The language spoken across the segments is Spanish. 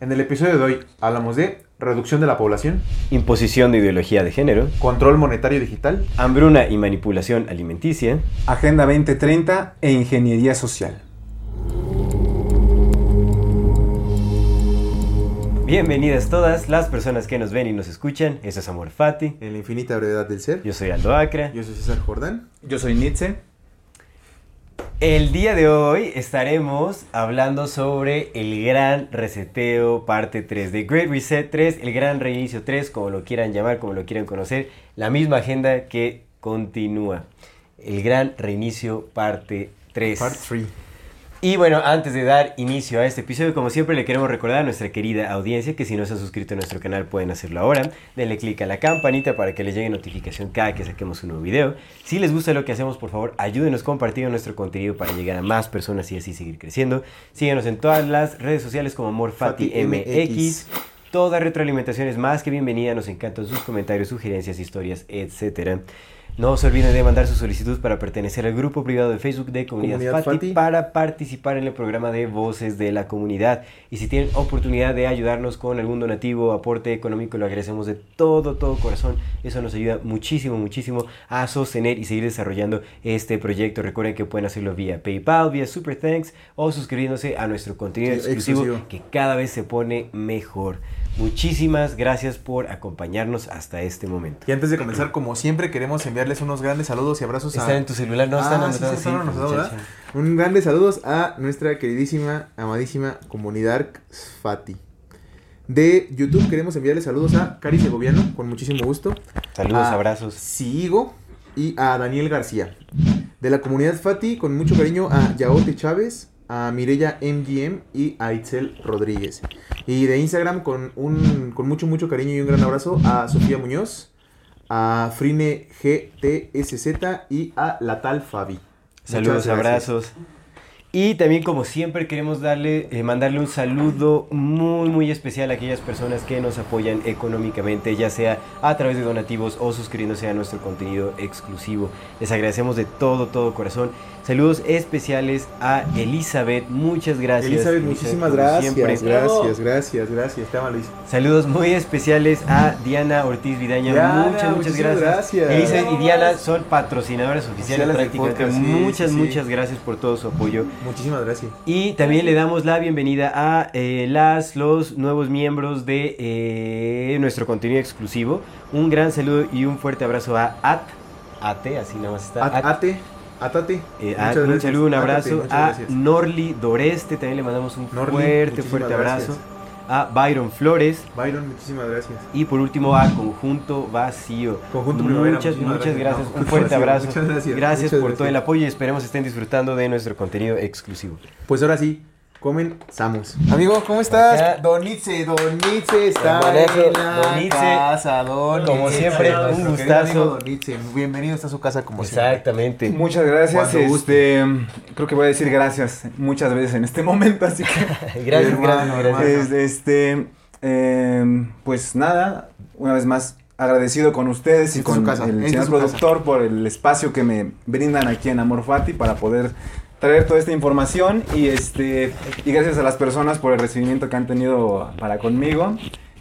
En el episodio de hoy hablamos de reducción de la población, imposición de ideología de género, control monetario digital, hambruna y manipulación alimenticia, Agenda 2030 e Ingeniería Social. Bienvenidas todas las personas que nos ven y nos escuchan. Eso es Amor Fati. en la infinita brevedad del ser. Yo soy Aldo Acra. Yo soy César Jordán. Yo soy Nietzsche. El día de hoy estaremos hablando sobre el gran reseteo parte 3 de Great Reset 3, el gran reinicio 3, como lo quieran llamar, como lo quieran conocer, la misma agenda que continúa. El gran reinicio parte 3. Part 3. Y bueno, antes de dar inicio a este episodio, como siempre le queremos recordar a nuestra querida audiencia que si no se han suscrito a nuestro canal pueden hacerlo ahora. Denle click a la campanita para que les llegue notificación cada que saquemos un nuevo video. Si les gusta lo que hacemos, por favor, ayúdenos compartiendo nuestro contenido para llegar a más personas y así seguir creciendo. Síguenos en todas las redes sociales como AmorFatiMX. Toda retroalimentación es más que bienvenida, nos encantan sus comentarios, sugerencias, historias, etcétera. No se olviden de mandar su solicitud para pertenecer al grupo privado de Facebook de Comunidad, Comunidad Fati, Fati. para participar en el programa de Voces de la Comunidad. Y si tienen oportunidad de ayudarnos con algún donativo, aporte económico, lo agradecemos de todo, todo corazón. Eso nos ayuda muchísimo, muchísimo a sostener y seguir desarrollando este proyecto. Recuerden que pueden hacerlo vía PayPal, vía Super Thanks o suscribiéndose a nuestro contenido Sí, exclusivo, exclusivo. que cada vez se pone mejor. Muchísimas gracias por acompañarnos hasta este momento. Y antes de comenzar, como siempre, queremos enviarles unos grandes saludos y abrazos a... Están en tu celular, no están Ah, anotados, sí. Un grandes saludos a nuestra queridísima, amadísima comunidad Fati. De YouTube queremos enviarles saludos a Cari Segoviano, con muchísimo gusto. Saludos, a abrazos. Sigo y a Daniel García. De la comunidad Fati, con mucho cariño a Yaote Chávez, a Mirella MGM y a Itzel Rodríguez. Y de Instagram, con, un, con mucho, mucho cariño y un gran abrazo a Sofía Muñoz, a Frine GTSZ y a la tal Fabi. Saludos, abrazos. Y también, como siempre, queremos darle, eh, mandarle un saludo muy, muy especial a aquellas personas que nos apoyan económicamente, ya sea a través de donativos o suscribiéndose a nuestro contenido exclusivo. Les agradecemos de todo, todo corazón. Saludos especiales a Elizabeth, muchas gracias. Elizabeth, muchísimas gracias. siempre. Gracias, gracias, gracias. Te amo, Luis. Saludos muy especiales a Diana Ortiz Vidaña. Diana, muchas, muchas gracias. gracias. Elizabeth y Diana son patrocinadoras oficiales prácticamente. podcast, sí, muchas, sí, sí. muchas gracias por todo su apoyo. Muchísimas gracias. Y también le damos la bienvenida a eh, las, los nuevos miembros de eh, nuestro contenido exclusivo. Un gran saludo y un fuerte abrazo a At, Ate, así nada más está. At, Ate, atate. eh, Muchas At, un gracias. saludo, un abrazo a. Norli Doreste, también le mandamos un Norli, fuerte, fuerte abrazo. gracias. A Byron Flores. Byron, muchísimas gracias. Y por último a Conjunto Vacío. Conjunto Primavera, Muchas, muchas gracias. No, Un fuerte Vacío, abrazo. muchas gracias, Gracias muchas por todo el apoyo y esperemos estén disfrutando de nuestro contenido exclusivo. Pues ahora sí, comenzamos. Amigo, ¿cómo estás? Acá. Don Itze, Don Itze está Hermanazo, en la Don Itze. casa, Don Como siempre, un gustazo. amigo Don Itze, bienvenido a su casa como siempre. Exactamente. Muchas gracias. Cuando guste. Este, creo que voy a decir gracias muchas veces en este momento, así que Gracias, Hermano, gracias, gracias. este, eh, pues nada, una vez más agradecido con ustedes y con su casa, el señor casa. productor por el espacio que me brindan aquí en Amor Fati para poder traer toda esta información y este y gracias a las personas por el recibimiento que han tenido para conmigo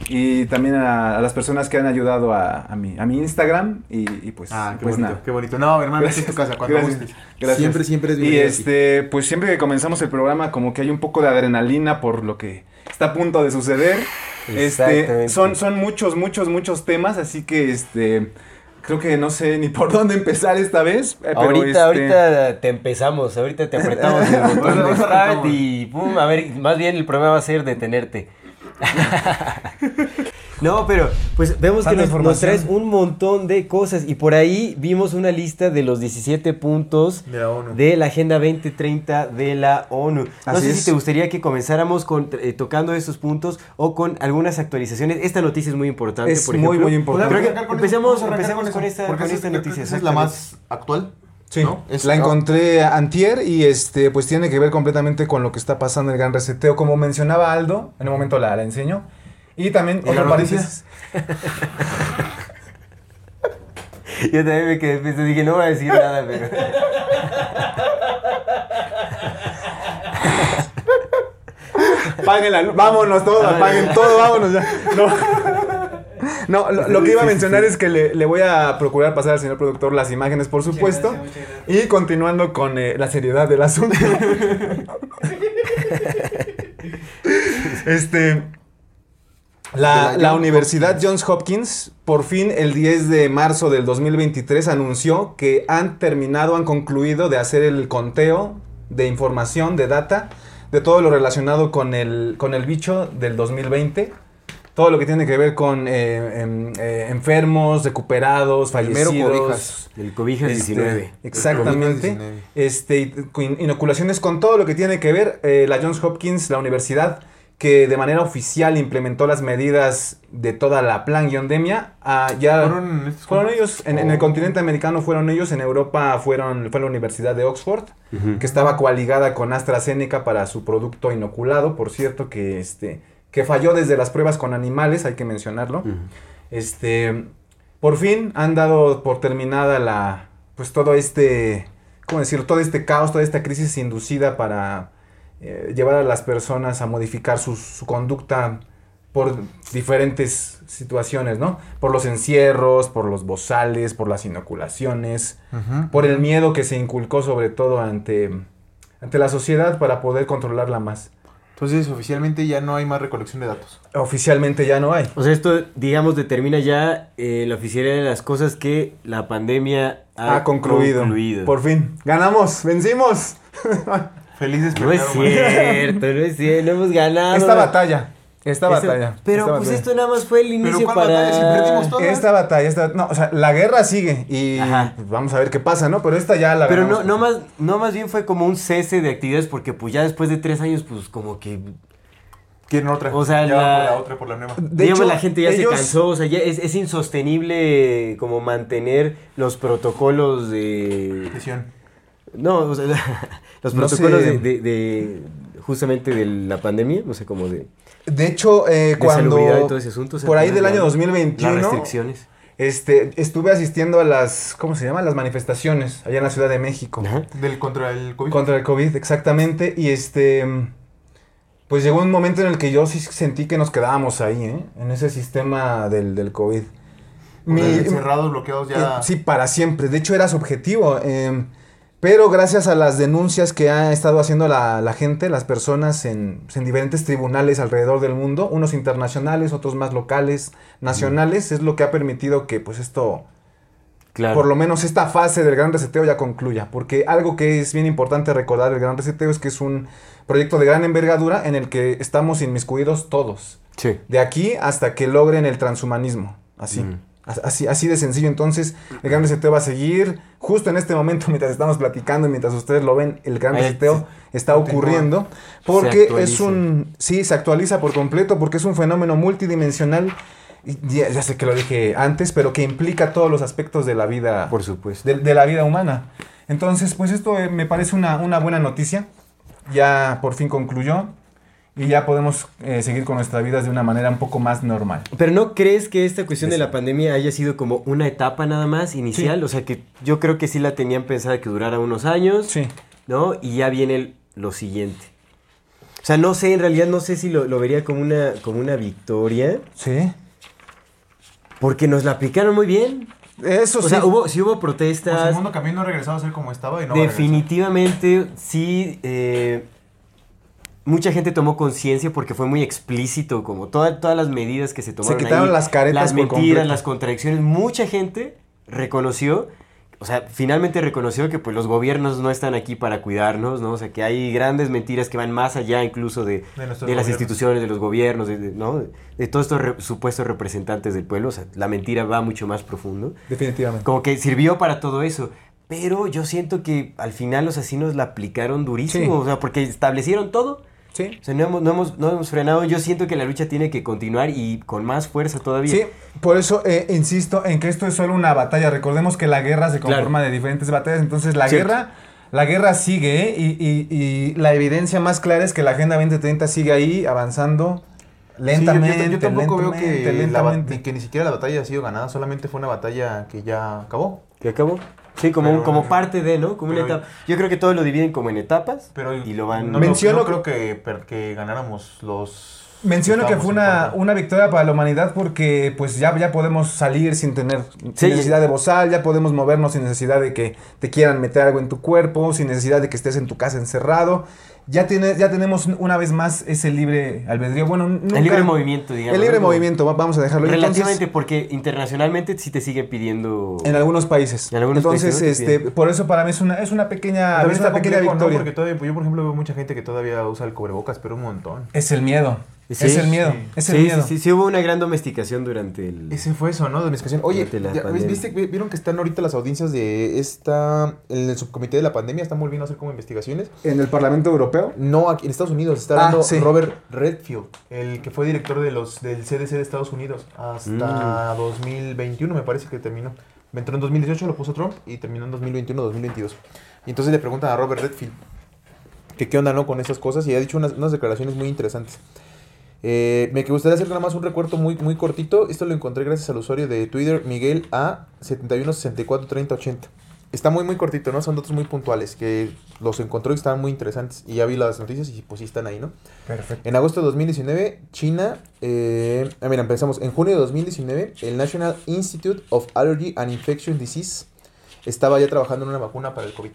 y también a, a las personas que han ayudado a, a mi, a mi Instagram y, y pues, Ah, qué pues bonito, nada. qué bonito. No, hermano, esta es tu casa, cuando Gracias, gustes. gracias. Siempre, siempre es Y bienvenido aquí. este, pues siempre que comenzamos el programa, como que hay un poco de adrenalina por lo que está a punto de suceder. Este, son, son muchos, muchos, muchos temas, así que este, creo que no sé ni por dónde empezar esta vez. eh, pero, ahorita, este, ahorita te empezamos, ahorita te apretamos el botón de start y pum, a ver, más bien el problema va a ser detenerte. No, pero pues vemos que nos, nos traes un montón de cosas y por ahí vimos una lista de los 17 puntos De la ONU. de la Agenda 2030 de la ONU. No Así sé es. si te gustaría que comenzáramos con, eh, tocando estos puntos o con algunas actualizaciones. Esta noticia es muy importante, Es por muy, ejemplo. muy importante. Creo que Arrancar con empecemos, empecemos con, esta, porque con esa esta es- noticia. esa es la más actual. Sí, ¿no? Es- la ah, encontré antier y este pues tiene que ver completamente con lo que está pasando en el gran reseteo. Como mencionaba Aldo, en un momento la, la enseño. Y también, ¿Y otro paréntesis. Yo también me quedé pensando, dije, no voy a decir nada, pero... Paguen la luz. Vámonos todos, apaguen todo, vámonos ya. No. No, lo, lo que iba a mencionar es que le, le voy a procurar pasar al señor productor las imágenes, por supuesto. Y continuando con eh, la seriedad del asunto. este. La, la Universidad Johns Hopkins, por fin el 10 de marzo del 2023, anunció que han terminado, han concluido de hacer el conteo de información, de data, de todo lo relacionado con el, con el bicho del 2020. Todo lo que tiene que ver con eh, em, eh, enfermos, recuperados, El mero fallecidos. cobijas. El cobijas Este, 19. Exactamente. COVID-19. Este, inoculaciones con todo lo que tiene que ver eh, la Johns Hopkins, la universidad que de manera oficial implementó las medidas de toda la plan-guiondemia. ah, ya ¿Fueron ellos, en, en el Oh. continente americano fueron ellos, en Europa fueron, fue la Universidad de Oxford, que estaba coaligada con AstraZeneca para su producto inoculado, por cierto, que, este, que falló desde las pruebas con animales, hay que mencionarlo. Este, por fin han dado por terminada la, pues todo este, ¿cómo decirlo? Todo este caos, toda esta crisis inducida para eh, llevar a las personas a modificar su, su conducta por diferentes situaciones, ¿no? Por los encierros, por los bozales, por las inoculaciones, Ujú. por el miedo que se inculcó sobre todo ante, ante la sociedad para poder controlarla más. Entonces, oficialmente ya no hay más recolección de datos. Oficialmente ya no hay. O sea, esto, digamos, determina ya eh, la oficialidad de las cosas que la pandemia ha, Ha concluido. concluido. Por fin. Ganamos, vencimos. Felices No es cierto, no es cierto, no hemos ganado. Esta batalla. Esta batalla. Pero esta pues batalla. esto nada más fue el inicio ¿cuál para... batalla? Si perdimos. Esta batalla, esta, no, o sea, la guerra sigue y Ajá. pues, vamos a ver qué pasa, ¿no? Pero esta ya la Pero no, no, más, no más bien fue como un cese de actividades porque pues ya después de tres años pues como que... Quieren otra. O sea, ya la- por la otra, por la nueva. De digamos, hecho, la gente ya ellos- se cansó, o sea, ya es, es insostenible como mantener los protocolos de... No, o sea, los No protocolos sé. de, de- de- justamente de la pandemia, no sé, como de, De hecho, eh, de cuando salubridad y todo ese asunto. o sea, por ahí del la- año 2021 Las restricciones. este, estuve asistiendo a las, ¿cómo se llama? Las manifestaciones allá en la Ciudad de México. Ajá. Del contra el COVID. Contra el COVID, exactamente. Y este. Pues llegó un momento en el que yo sí sentí que nos quedábamos ahí, ¿eh? En ese sistema del, del COVID. Mi- Cerrados, bloqueados ya. eh, sí, para siempre. De hecho, era su objetivo. eh, pero gracias a las denuncias que ha estado haciendo la, la gente, las personas en, en diferentes tribunales alrededor del mundo, unos internacionales, otros más locales, nacionales, es lo que ha permitido que pues esto Claro. por lo menos esta fase del gran reseteo ya concluya. Porque algo que es bien importante recordar del gran reseteo es que es un proyecto de gran envergadura en el que estamos inmiscuidos todos. Sí. De aquí hasta que logren el transhumanismo. Así. Mm. As- Así, así de sencillo. Entonces, el gran reseteo va a seguir. Justo en este momento, mientras estamos platicando y mientras ustedes lo ven, el gran reseteo está ocurriendo. Porque es un. Sí, se actualiza por completo porque es un fenómeno multidimensional. Ya, ya sé que lo dije antes, pero que implica todos los aspectos de la vida Por supuesto. de, de la vida humana. Entonces, pues esto eh, me parece una, una buena noticia. Ya por fin concluyó y ya podemos eh, seguir con nuestras vidas de una manera un poco más normal. Pero ¿no crees que esta cuestión de la pandemia haya sido como una etapa nada más inicial? O sea, que yo creo que sí la tenían pensada que durara unos años, Sí. ¿no? Y ya viene el- lo siguiente. O sea, no sé, en realidad no sé si lo, lo vería como una, como una victoria, Sí. porque nos la aplicaron muy bien. Eso O sí. sea, hubo, sí hubo Pues protestas. el mundo cambió y no ha regresado a ser como estaba y no va a regresar. Definitivamente, sí. eh, mucha gente tomó conciencia porque fue muy explícito, como toda- todas las medidas que se tomaron. quitaron ahí, las caretas Las mentiras, completo. las contradicciones. Mucha gente reconoció o sea, finalmente reconoció que pues los gobiernos no están aquí para cuidarnos, ¿no? O sea, que hay grandes mentiras que van más allá incluso de, De las gobiernos. instituciones, de los gobiernos, de, de- ¿no? De todos estos re- supuestos representantes del pueblo. O sea, la mentira va mucho más profundo. Definitivamente. Como que sirvió para todo eso. Pero yo siento que al final los asesinos la aplicaron durísimo. Sí. O sea, porque establecieron todo. Sí. O sea, no hemos, no, hemos, no hemos frenado. Yo siento que la lucha tiene que continuar y con más fuerza todavía. Sí, por eso eh, insisto en que esto es solo una batalla. Recordemos que la guerra se Claro. conforma de diferentes batallas, entonces la Cierto. guerra, la guerra sigue ¿eh? y, y- y la evidencia más clara es que la Agenda 2030 sigue ahí avanzando lentamente, Sí, yo, yo tampoco veo lentamente, que, la ba- lentamente. ni- que ni siquiera la batalla ha sido ganada, solamente fue una batalla que ya acabó. ¿Que acabó? Sí, como, Pero- como parte de, ¿no? Como una etapa. Yo creo que todo lo dividen como en etapas Pero y lo van... no, Menciono- no creo que, que ganáramos los... Menciono que fue una, una victoria para la humanidad porque pues ya, ya podemos salir sin tener sin necesidad de bozal, ya podemos movernos sin necesidad de que te quieran meter algo en tu cuerpo, sin necesidad de que estés en tu casa encerrado. Ya, tiene, ya tenemos una vez más ese libre albedrío. Bueno, nunca- El libre movimiento, digamos. El libre movimiento, va- vamos a dejarlo. Entonces, Relativamente, porque internacionalmente sí te sigue pidiendo... en algunos países. En algunos Entonces, países, ¿no? Te este, por eso para mí es una, es una pequeña, es una pequeña victoria. Porque todavía, yo, por ejemplo, veo mucha gente que todavía usa el cubrebocas, pero un montón. Es el miedo. Sí, es el miedo. sí. Es el sí, miedo. sí, sí, sí, hubo una gran domesticación durante el... Ese fue eso, ¿no? Domesticación. Oye, ya. ¿viste, vi- ¿vieron que están ahorita las audiencias de esta... En el subcomité de la pandemia están volviendo a hacer como investigaciones? En el Parlamento Europeo. No, aquí en Estados Unidos está Ah, hablando sí. Robert Redfield, el que fue director de los del CDC de Estados Unidos hasta 2021, me parece que terminó. Entró en 2018, lo puso Trump y terminó en 2021-2022. Y entonces le preguntan a Robert Redfield que qué onda no con esas cosas y ha dicho unas, unas declaraciones muy interesantes. Eh, me gustaría hacer nada más un recuerdo muy, muy cortito. Esto lo encontré gracias al usuario de Twitter, Miguel A. 71643080. Está muy, muy cortito, ¿no? Son datos muy puntuales que los encontró y estaban muy interesantes. Y ya vi las noticias y pues sí están ahí, ¿no? Perfecto. En agosto de 2019, China, eh, ah, mira, empezamos. En junio de 2019, el National Institute of Allergy and Infection Disease estaba ya trabajando en una vacuna para el COVID.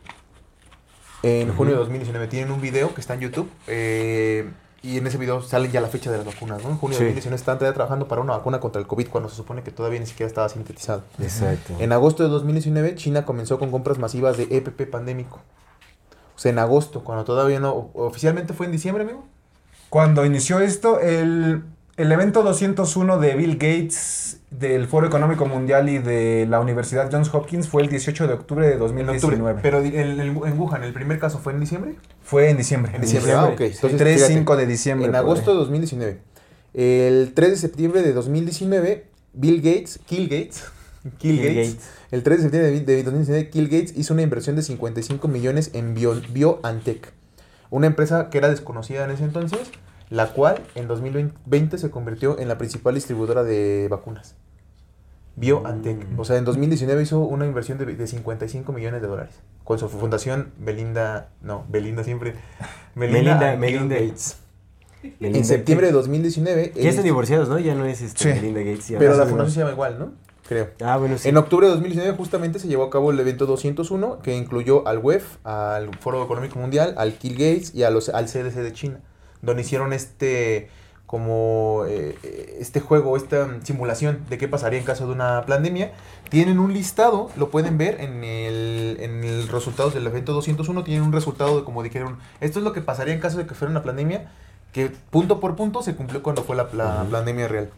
En junio de 2019 tienen un video que está en YouTube eh, y en ese video sale ya la fecha de las vacunas, ¿no? En junio Sí. de 2019 están ya trabajando para una vacuna contra el COVID cuando se supone que todavía ni siquiera estaba sintetizado. Exacto. En agosto de 2019, China comenzó con compras masivas de EPP pandémico. O sea, en agosto, cuando todavía no... Oficialmente fue en diciembre, amigo. Cuando inició esto, el, el evento 201 de Bill Gates del Foro Económico Mundial y de la Universidad Johns Hopkins fue el 18 de octubre de En 2019. octubre. Pero el, el- en Wuhan, el primer caso fue en diciembre. Fue en diciembre. En diciembre, ah, ok. Entonces, 3, fíjate, 5 de diciembre. En agosto de 2019. El 3 de septiembre de 2019, Bill Gates, Kill Gates, Kill, Gates, Gates. el 3 de septiembre de de 2019, Kill Gates hizo una inversión de 55 millones en Bio- BioNTech, una empresa que era desconocida en ese entonces, la cual en 2020 se convirtió en la principal distribuidora de vacunas. BioNTech. Mm. O sea, en 2019 hizo una inversión de, de 55 millones de dólares. Con su fundación Belinda, no, Belinda siempre. Melinda, and Melinda Gates. en septiembre de Gates. 2019. Ya están divorciados, ¿no? Ya no es este, Sí. Melinda Gates. ya pero la fundación se llama igual, ¿no? Creo. Ah, bueno, sí. En octubre de 2019 justamente se llevó a cabo el evento 201 que incluyó al WEF, al Foro Económico Mundial, al Kill Gates y a los, al CDC de China, donde hicieron este como eh, eh, este juego, esta simulación de qué pasaría en caso de una pandemia. Tienen un listado, lo pueden ver en el, en el resultados del evento 201, tienen un resultado de como dijeron, esto es lo que pasaría en caso de que fuera una pandemia, que punto por punto se cumplió cuando fue la, la pandemia real.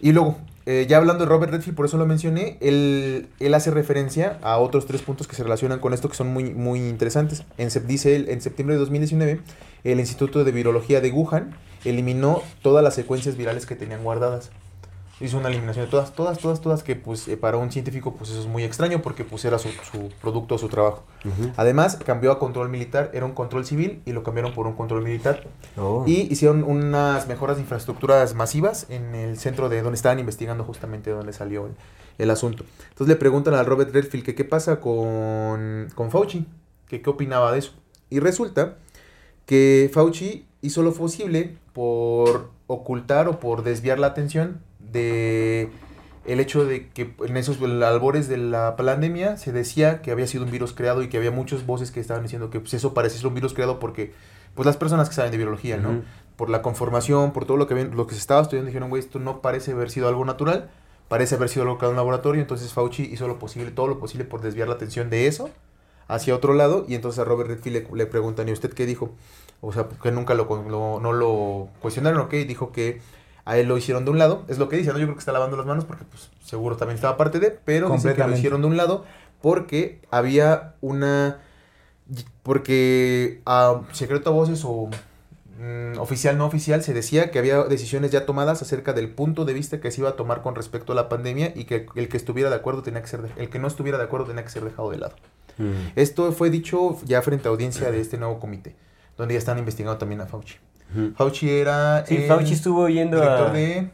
Y luego, eh, ya hablando de Robert Redfield, por eso lo mencioné, él, él hace referencia a otros tres puntos que se relacionan con esto que son muy, muy interesantes. En, dice él, en septiembre de 2019, el Instituto de Virología de Wuhan eliminó todas las secuencias virales que tenían guardadas. Hizo una eliminación de todas, todas, todas, todas, que pues eh, para un científico pues eso es muy extraño porque pues era su, su producto, su trabajo. Además, cambió a control militar, era un control civil y lo cambiaron por un control militar. Oh. Y hicieron unas mejoras de infraestructuras masivas en el centro de donde estaban investigando justamente donde salió el, el asunto. Entonces le preguntan a Robert Redfield que qué pasa con, con Fauci, que qué opinaba de eso. Y resulta que Fauci hizo lo posible por ocultar o por desviar la atención de el hecho de que en esos albores de la pandemia se decía que había sido un virus creado y que había muchas voces que estaban diciendo que pues, eso parecía ser un virus creado porque pues las personas que saben de biología, ¿no? Por la conformación, por todo lo que ven, lo que se estaba estudiando dijeron, güey, esto no parece haber sido algo natural, parece haber sido locado en un laboratorio, entonces Fauci hizo lo posible, todo lo posible por desviar la atención de eso hacia otro lado y entonces a Robert Redfield le, le preguntan, ¿y usted qué dijo? O sea, que nunca lo, con- lo- no lo cuestionaron, ¿ok? Y dijo que a él lo hicieron de un lado, es lo que dice, ¿no? Yo creo que está lavando las manos porque pues seguro también estaba parte de, pero dice que lo hicieron de un lado porque había una... Porque a secreto a voces o mm, oficial no oficial se decía que había decisiones ya tomadas acerca del punto de vista que se iba a tomar con respecto a la pandemia y que el que estuviera de acuerdo tenía que ser de- el que no estuviera de acuerdo tenía que ser dejado de lado. Mm. Esto fue dicho ya frente a audiencia de este nuevo comité, donde ya están investigando también a Fauci. Fauci era Sí, el Fauci estuvo yendo director a... de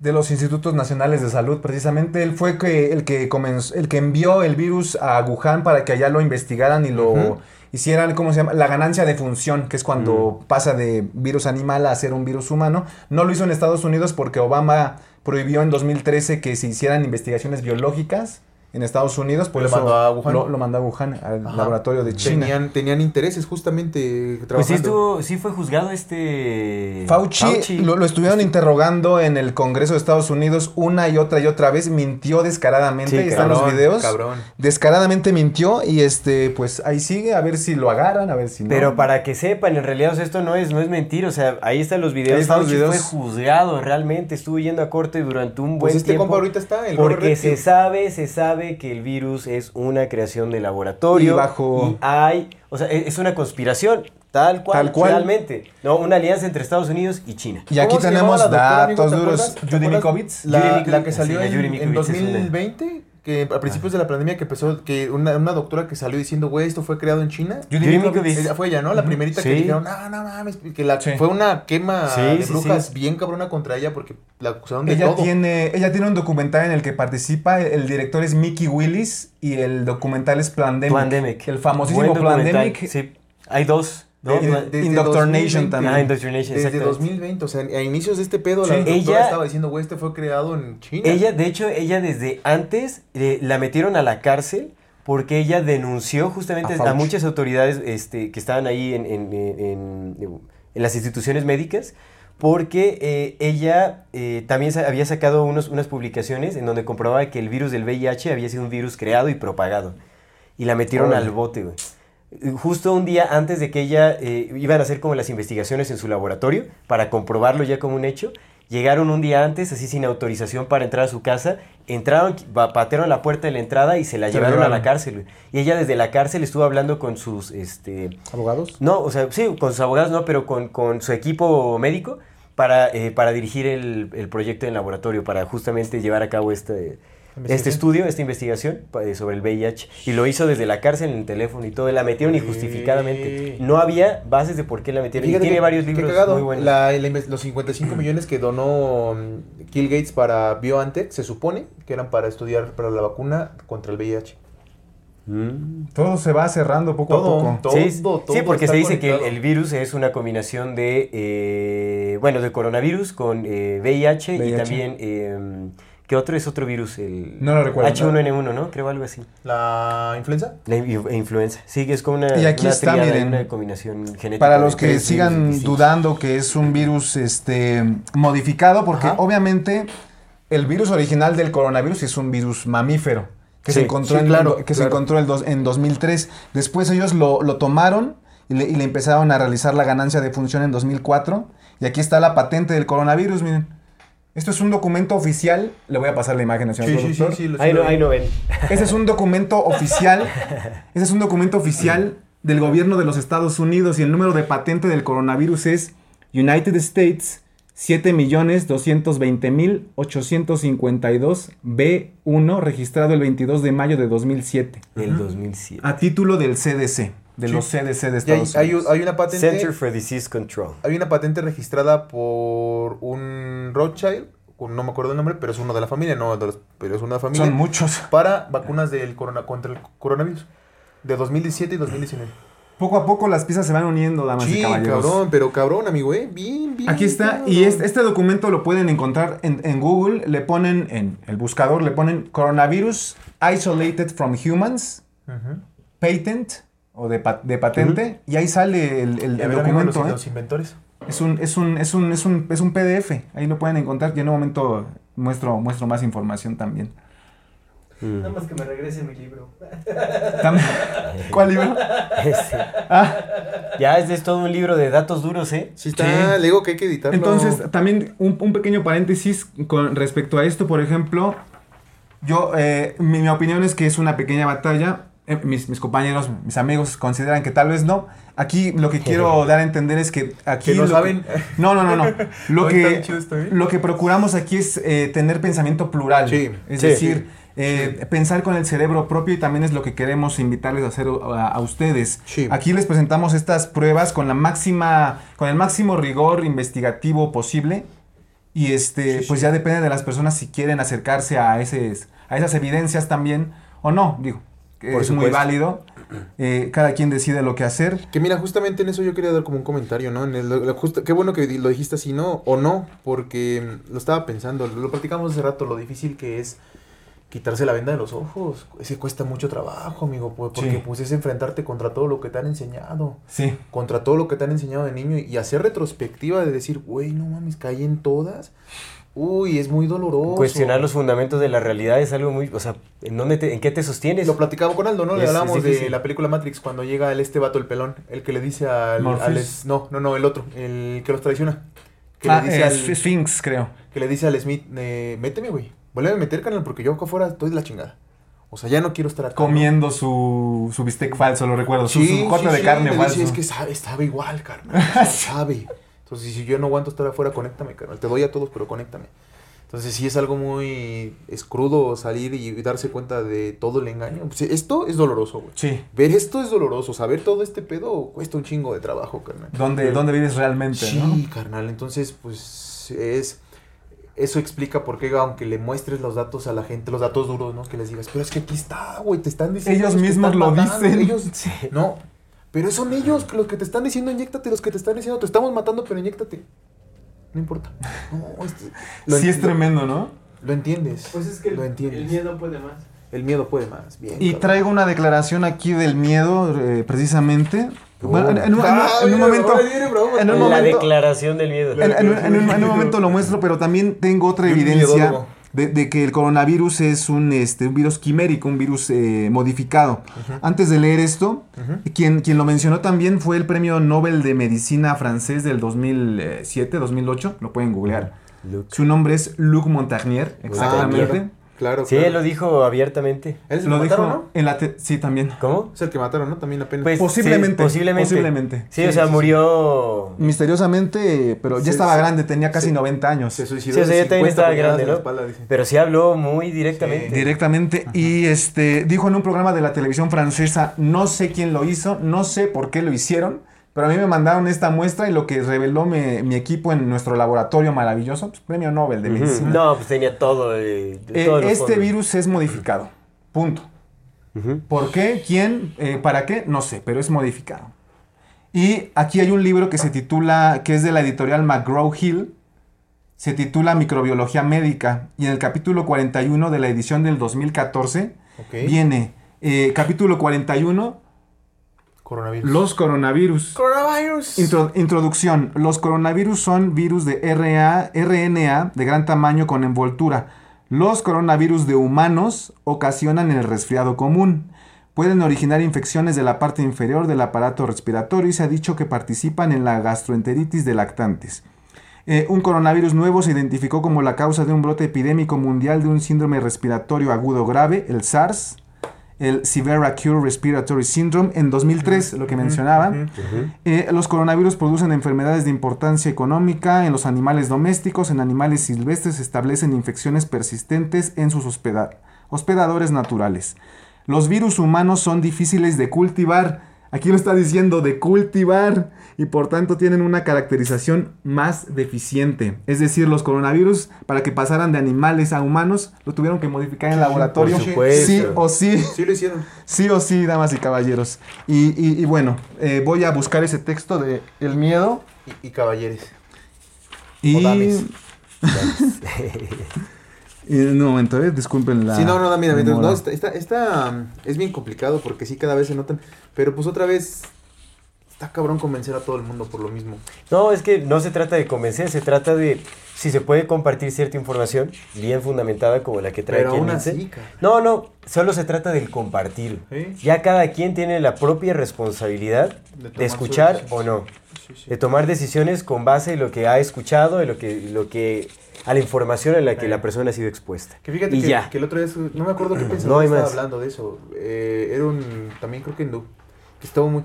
de los institutos nacionales de salud, precisamente él fue que, el que comenzó, el que envió el virus a Wuhan para que allá lo investigaran y lo hicieran, ¿cómo se llama? La ganancia de función, que es cuando pasa de virus animal a ser un virus humano. No lo hizo en Estados Unidos porque Obama prohibió en 2013 que se hicieran investigaciones biológicas en Estados Unidos, por Lo eso mandó a Wuhan. Lo, lo mandó a Wuhan, al Ajá. laboratorio de China. Tenían, tenían intereses justamente Pues sí, trabajando. estuvo, sí fue juzgado este... Fauci, Lo, lo estuvieron interrogando en el Congreso de Estados Unidos una y otra y otra vez, mintió descaradamente, Sí, ahí están los videos. Cabrón. Descaradamente mintió y este, pues ahí sigue, a ver si lo agarran, a ver si no. Pero para que sepan, en realidad o sea, esto no es, no es mentira, o sea, ahí están los videos. Ahí están los Fauci videos. fue juzgado, realmente estuvo yendo a corte durante un buen Pues este tiempo. compa ahorita está, el porque se sabe, se sabe que el virus es una creación de laboratorio. Y bajo- y hay, o sea, e- es una conspiración, tal cual, Tal cual. realmente. No, una alianza entre Estados Unidos y China. y aquí ¿Cómo se tenemos datos ¿Te duros. La, que salió sí, en, en Mikovits es una. 2020, que a principios de la pandemia que empezó, que una, una doctora que salió diciendo, güey, esto fue creado en China. Judy. Ella fue ella, ¿no? La primerita Sí. que dijeron, no, no mames, que la, Sí. fue una quema Sí, de sí, brujas sí. bien cabrona contra ella porque la acusaron de Ella todo. tiene, ella tiene un documental en el que participa, el director es Mickey Willis y el documental es Plandemic. Plandemic. El famosísimo Plandemic. Sí, hay dos. Desde Indoctrination 2020. también. Ah, Indoctrination, Desde exactamente. 2020, o sea, a inicios de este pedo, Sí. la doctora Ella- estaba diciendo, güey, este fue creado en China. Ella, de hecho, ella desde antes eh, la metieron a la cárcel porque ella denunció justamente A muchas autoridades este, que estaban ahí en, en- en- en- en las instituciones médicas porque eh, ella eh, también sa- había sacado unos, unas publicaciones en donde comprobaba que el virus del VIH había sido un virus creado y propagado. Y la metieron al bote, güey. Eh, Justo un día antes de que ella eh, iban a hacer como las investigaciones en su laboratorio para comprobarlo ya como un hecho, llegaron un día antes, así sin autorización para entrar a su casa, entraron, pa- patearon la puerta de la entrada y se la Se llevaron a la cárcel. Y ella desde la cárcel estuvo hablando con sus, este, ¿Abogados? no, o sea, sí, con sus abogados no, pero con, con su equipo médico para, eh, para dirigir el, el proyecto en laboratorio, para justamente llevar a cabo este, este estudio, esta investigación eh, sobre el VIH. Y lo hizo desde la cárcel en el teléfono y todo. La metieron injustificadamente. No había bases de por qué la metieron. Y tiene que- varios libros cagado. muy buenos. La- la los 55 millones que donó mm, Bill Gates para BioNTech se supone que eran para estudiar para la vacuna contra el VIH. Mm. Todo se va cerrando poco Todo, a poco. todo, sí, todo sí, porque se dice que el, virus es una combinación de, eh, bueno, de coronavirus con eh, VIH, y VIH. también, eh, ¿qué otro es otro virus? El No lo recuerdo. H1N1, ¿no? Creo algo así. ¿La influenza? La in- influenza. Sí, que es como una, Y aquí una está, miren. una combinación genética. Para los que sigan dudando que es un virus este, modificado, porque Ajá. obviamente el virus original del coronavirus es un virus mamífero que se encontró, sí, en, claro, que se claro. encontró el dos- en 2003. Después ellos lo, lo tomaron y le, y le empezaron a realizar la ganancia de función en 2004. Y aquí está la patente del coronavirus, miren. Esto es un documento oficial. Le voy a pasar la imagen, señor Sí, sí, sí, productor. sí, lo- Ahí sí no, lo ahí no ven. Ese es un documento oficial. Ese es un documento oficial del gobierno de los Estados Unidos y el número de patente del coronavirus es United States 7.220.852 B1 registrado el 22 de mayo de 2007 Del 2007. a título del CDC, de Sí. los CDC de Y hay, Estados hay- Unidos. hay una patente. Center for Disease Control. Hay una patente registrada por un Rothschild, no me acuerdo el nombre, pero es uno de la familia, no de los- pero es una de la familia. Son muchos. Para vacunas del corona, contra el coronavirus. De 2017 y 2019. Poco a poco las piezas se van uniendo, damas y Sí, caballeros. cabrón, pero cabrón, amigo, eh. Bien, bien. Aquí está, cabrón. y este, este documento lo pueden encontrar en, en Google, le ponen en el buscador, le ponen coronavirus isolated from humans, patent o de, pa- de patente, y ahí sale el, el- Y a el ver, amigo, documento. los, ¿eh? los inventores. Es, un, es, un, es, un, es, un, es un PDF, ahí lo pueden encontrar, y en un momento muestro, muestro más información también. Mm. Nada más que me regrese mi libro. ¿Cuál libro? Ese. Ah, Ya, este es todo un libro de datos duros, ¿eh? Sí está, Sí. le digo que hay que editarlo. entonces, también un, un pequeño paréntesis con respecto a esto, por ejemplo, yo, eh, mi, mi opinión es que es una pequeña batalla. Eh, mis, mis compañeros, mis amigos consideran que tal vez no. Aquí lo que quiero dar a entender es que aquí... Que no lo saben. no, no, no, no. Lo que, lo que procuramos aquí es eh, tener pensamiento plural. Sí, es sí. decir, eh, pensar con el cerebro propio y también es lo que queremos invitarles a hacer a, a ustedes. Sí. Aquí les presentamos estas pruebas con la máxima, con el máximo rigor investigativo posible. Y este, Sí, pues ya depende de las personas si quieren acercarse a, ese, a esas evidencias también o no. Digo, es muy válido. Eh, cada quien decide lo que hacer. Que mira, justamente en eso yo quería dar como un comentario, ¿no? En el- lo- justo- qué bueno que lo dijiste así, ¿no? O no, porque mm, lo estaba pensando, lo platicamos hace rato, lo difícil que es quitarse la venda de los ojos. Ese cuesta mucho trabajo, amigo, pues, porque Sí. pues es enfrentarte contra todo lo que te han enseñado, Sí. contra todo lo que te han enseñado de niño y hacer retrospectiva de decir, güey, no mames, caí en todas. Uy, es muy doloroso. Cuestionar los fundamentos de la realidad es algo muy... O sea, ¿en, dónde te- en qué te sostienes? Lo platicaba con Aldo, ¿no? Le Es- hablamos es de la película Matrix cuando llega el este vato, el pelón, el que le dice al... Morpheus. al es- no, no, no, el otro, el que los traiciona. Que Ah, le dice eh, al... Sphinx, creo. que le dice al Smith, eh, méteme, güey. Vuelve a meter, canal, porque yo acá afuera estoy de la chingada. O sea, ya no quiero estar acá. ¿no? Comiendo su, su bistec falso, lo recuerdo. Su, Sí, su corte sí, de sí, carne falso. dice, es que sabe, sabe igual, carnal. sabe. Entonces, si yo no aguanto estar afuera, conéctame, carnal. Te doy a todos, pero conéctame. Entonces, sí es algo muy escrudo salir y darse cuenta de todo el engaño. Pues, esto es doloroso, güey. Sí. Ver esto es doloroso. Saber todo este pedo cuesta un chingo de trabajo, carnal. ¿Dónde, dónde vives realmente, Sí, no? carnal. Entonces, pues es. Eso explica por qué, aunque le muestres los datos a la gente, los datos duros, ¿no? Que les digas, pero es que aquí está, güey, te están diciendo. Ellos mismos lo matando, dicen. Ellos, no. Pero son ellos los que te están diciendo, inyectate, los que te están diciendo, te estamos matando, pero inyectate. No importa. No, este- lo Sí, es tremendo, ¿no? Lo entiendes. Pues es que lo el, entiendes. el miedo puede más. El miedo puede más. Bien. Y traigo una declaración aquí del miedo, eh, precisamente. Bueno, en, en un, en un- Ah, en un viene momento. en un la momento- declaración del miedo. En, en un- en un- en un momento lo muestro, pero también tengo otra evidencia. De, de que el coronavirus es un, este, un virus quimérico, un virus eh, modificado. Antes de leer esto, quien, quien lo mencionó también fue el premio Nobel de Medicina francés del 2007, 2008, lo pueden googlear. Luke. Su nombre es Luc Montagnier, exactamente. Claro, Sí, claro. él lo dijo abiertamente. Él lo dijo mataron, ¿no? en la te- sí también. ¿Cómo? Es el que mataron, ¿no? También apenas. Pues, Posiblemente, sí, posiblemente. posiblemente. Sí, Sí, o sea, sí, sí. murió... Misteriosamente, pero ya Sí, estaba sí. grande, tenía casi Sí. 90 años. se suicidó. Sí, o sea, de ya también 50 estaba puñaladas grande, ¿no? espalda. Pero sí habló muy directamente. Directamente. Y este dijo en un programa de la televisión francesa, no sé quién lo hizo, no sé por qué lo hicieron, pero a mí me mandaron esta muestra y lo que reveló me- mi equipo en nuestro laboratorio maravilloso, pues, premio Nobel de Ujú. medicina. No, pues tenía todo. eh, Eh, los este virus es modificado. Punto. ¿Por qué? ¿Quién? Eh, ¿Para qué? No sé, pero es modificado. Y aquí hay un libro que se titula, que es de la editorial McGraw-Hill, se titula Microbiología Médica, y en el capítulo 41 de la edición del 2014 Ok. viene, eh, capítulo 41, Coronavirus. los coronavirus. Coronavirus. Intro- introducción. Los coronavirus son virus de RA, RNA de gran tamaño con envoltura. Los coronavirus de humanos ocasionan el resfriado común. Pueden originar infecciones de la parte inferior del aparato respiratorio y se ha dicho que participan en la gastroenteritis de lactantes. Eh, un coronavirus nuevo se identificó como la causa de un brote epidémico mundial de un síndrome respiratorio agudo grave, el SARS, el Severe Acute Respiratory Syndrome, en 2003, lo que mencionaba. Ujú. Eh, los coronavirus producen enfermedades de importancia económica en los animales domésticos, en animales silvestres se establecen infecciones persistentes en sus hospeda- hospedadores naturales. Los virus humanos son difíciles de cultivar, aquí lo está diciendo, de cultivar, y por tanto tienen una caracterización más deficiente. Es decir, los coronavirus, para que pasaran de animales a humanos, lo tuvieron que modificar en laboratorio. por supuesto. Sí o sí. Sí lo hicieron. Sí o sí, damas y caballeros. Y, y- y bueno, eh, voy a buscar ese texto de El miedo. Y, y caballeres. Y. dames. y en un momento, eh, disculpen la. sí, no, no, mira, mira, no, esta, esta, esta, es bien complicado porque sí cada vez se notan. Pero pues otra vez está cabrón convencer a todo el mundo por lo mismo. No, es que no se trata de convencer, se trata de si se puede compartir cierta información bien fundamentada como la que trae Pero aún así, cara. No, no, solo se trata del compartir. ¿Sí? Ya cada quien tiene la propia responsabilidad De escuchar o no, Sí, sí. de tomar decisiones con base en lo que ha escuchado, en lo que, lo que a la información en la que Sí. la persona ha sido expuesta. Que fíjate y que, ya. que el otro día, no me acuerdo qué No pensador hay estaba hablando de eso. Eh, era un, también creo que hindú, que estaba muy...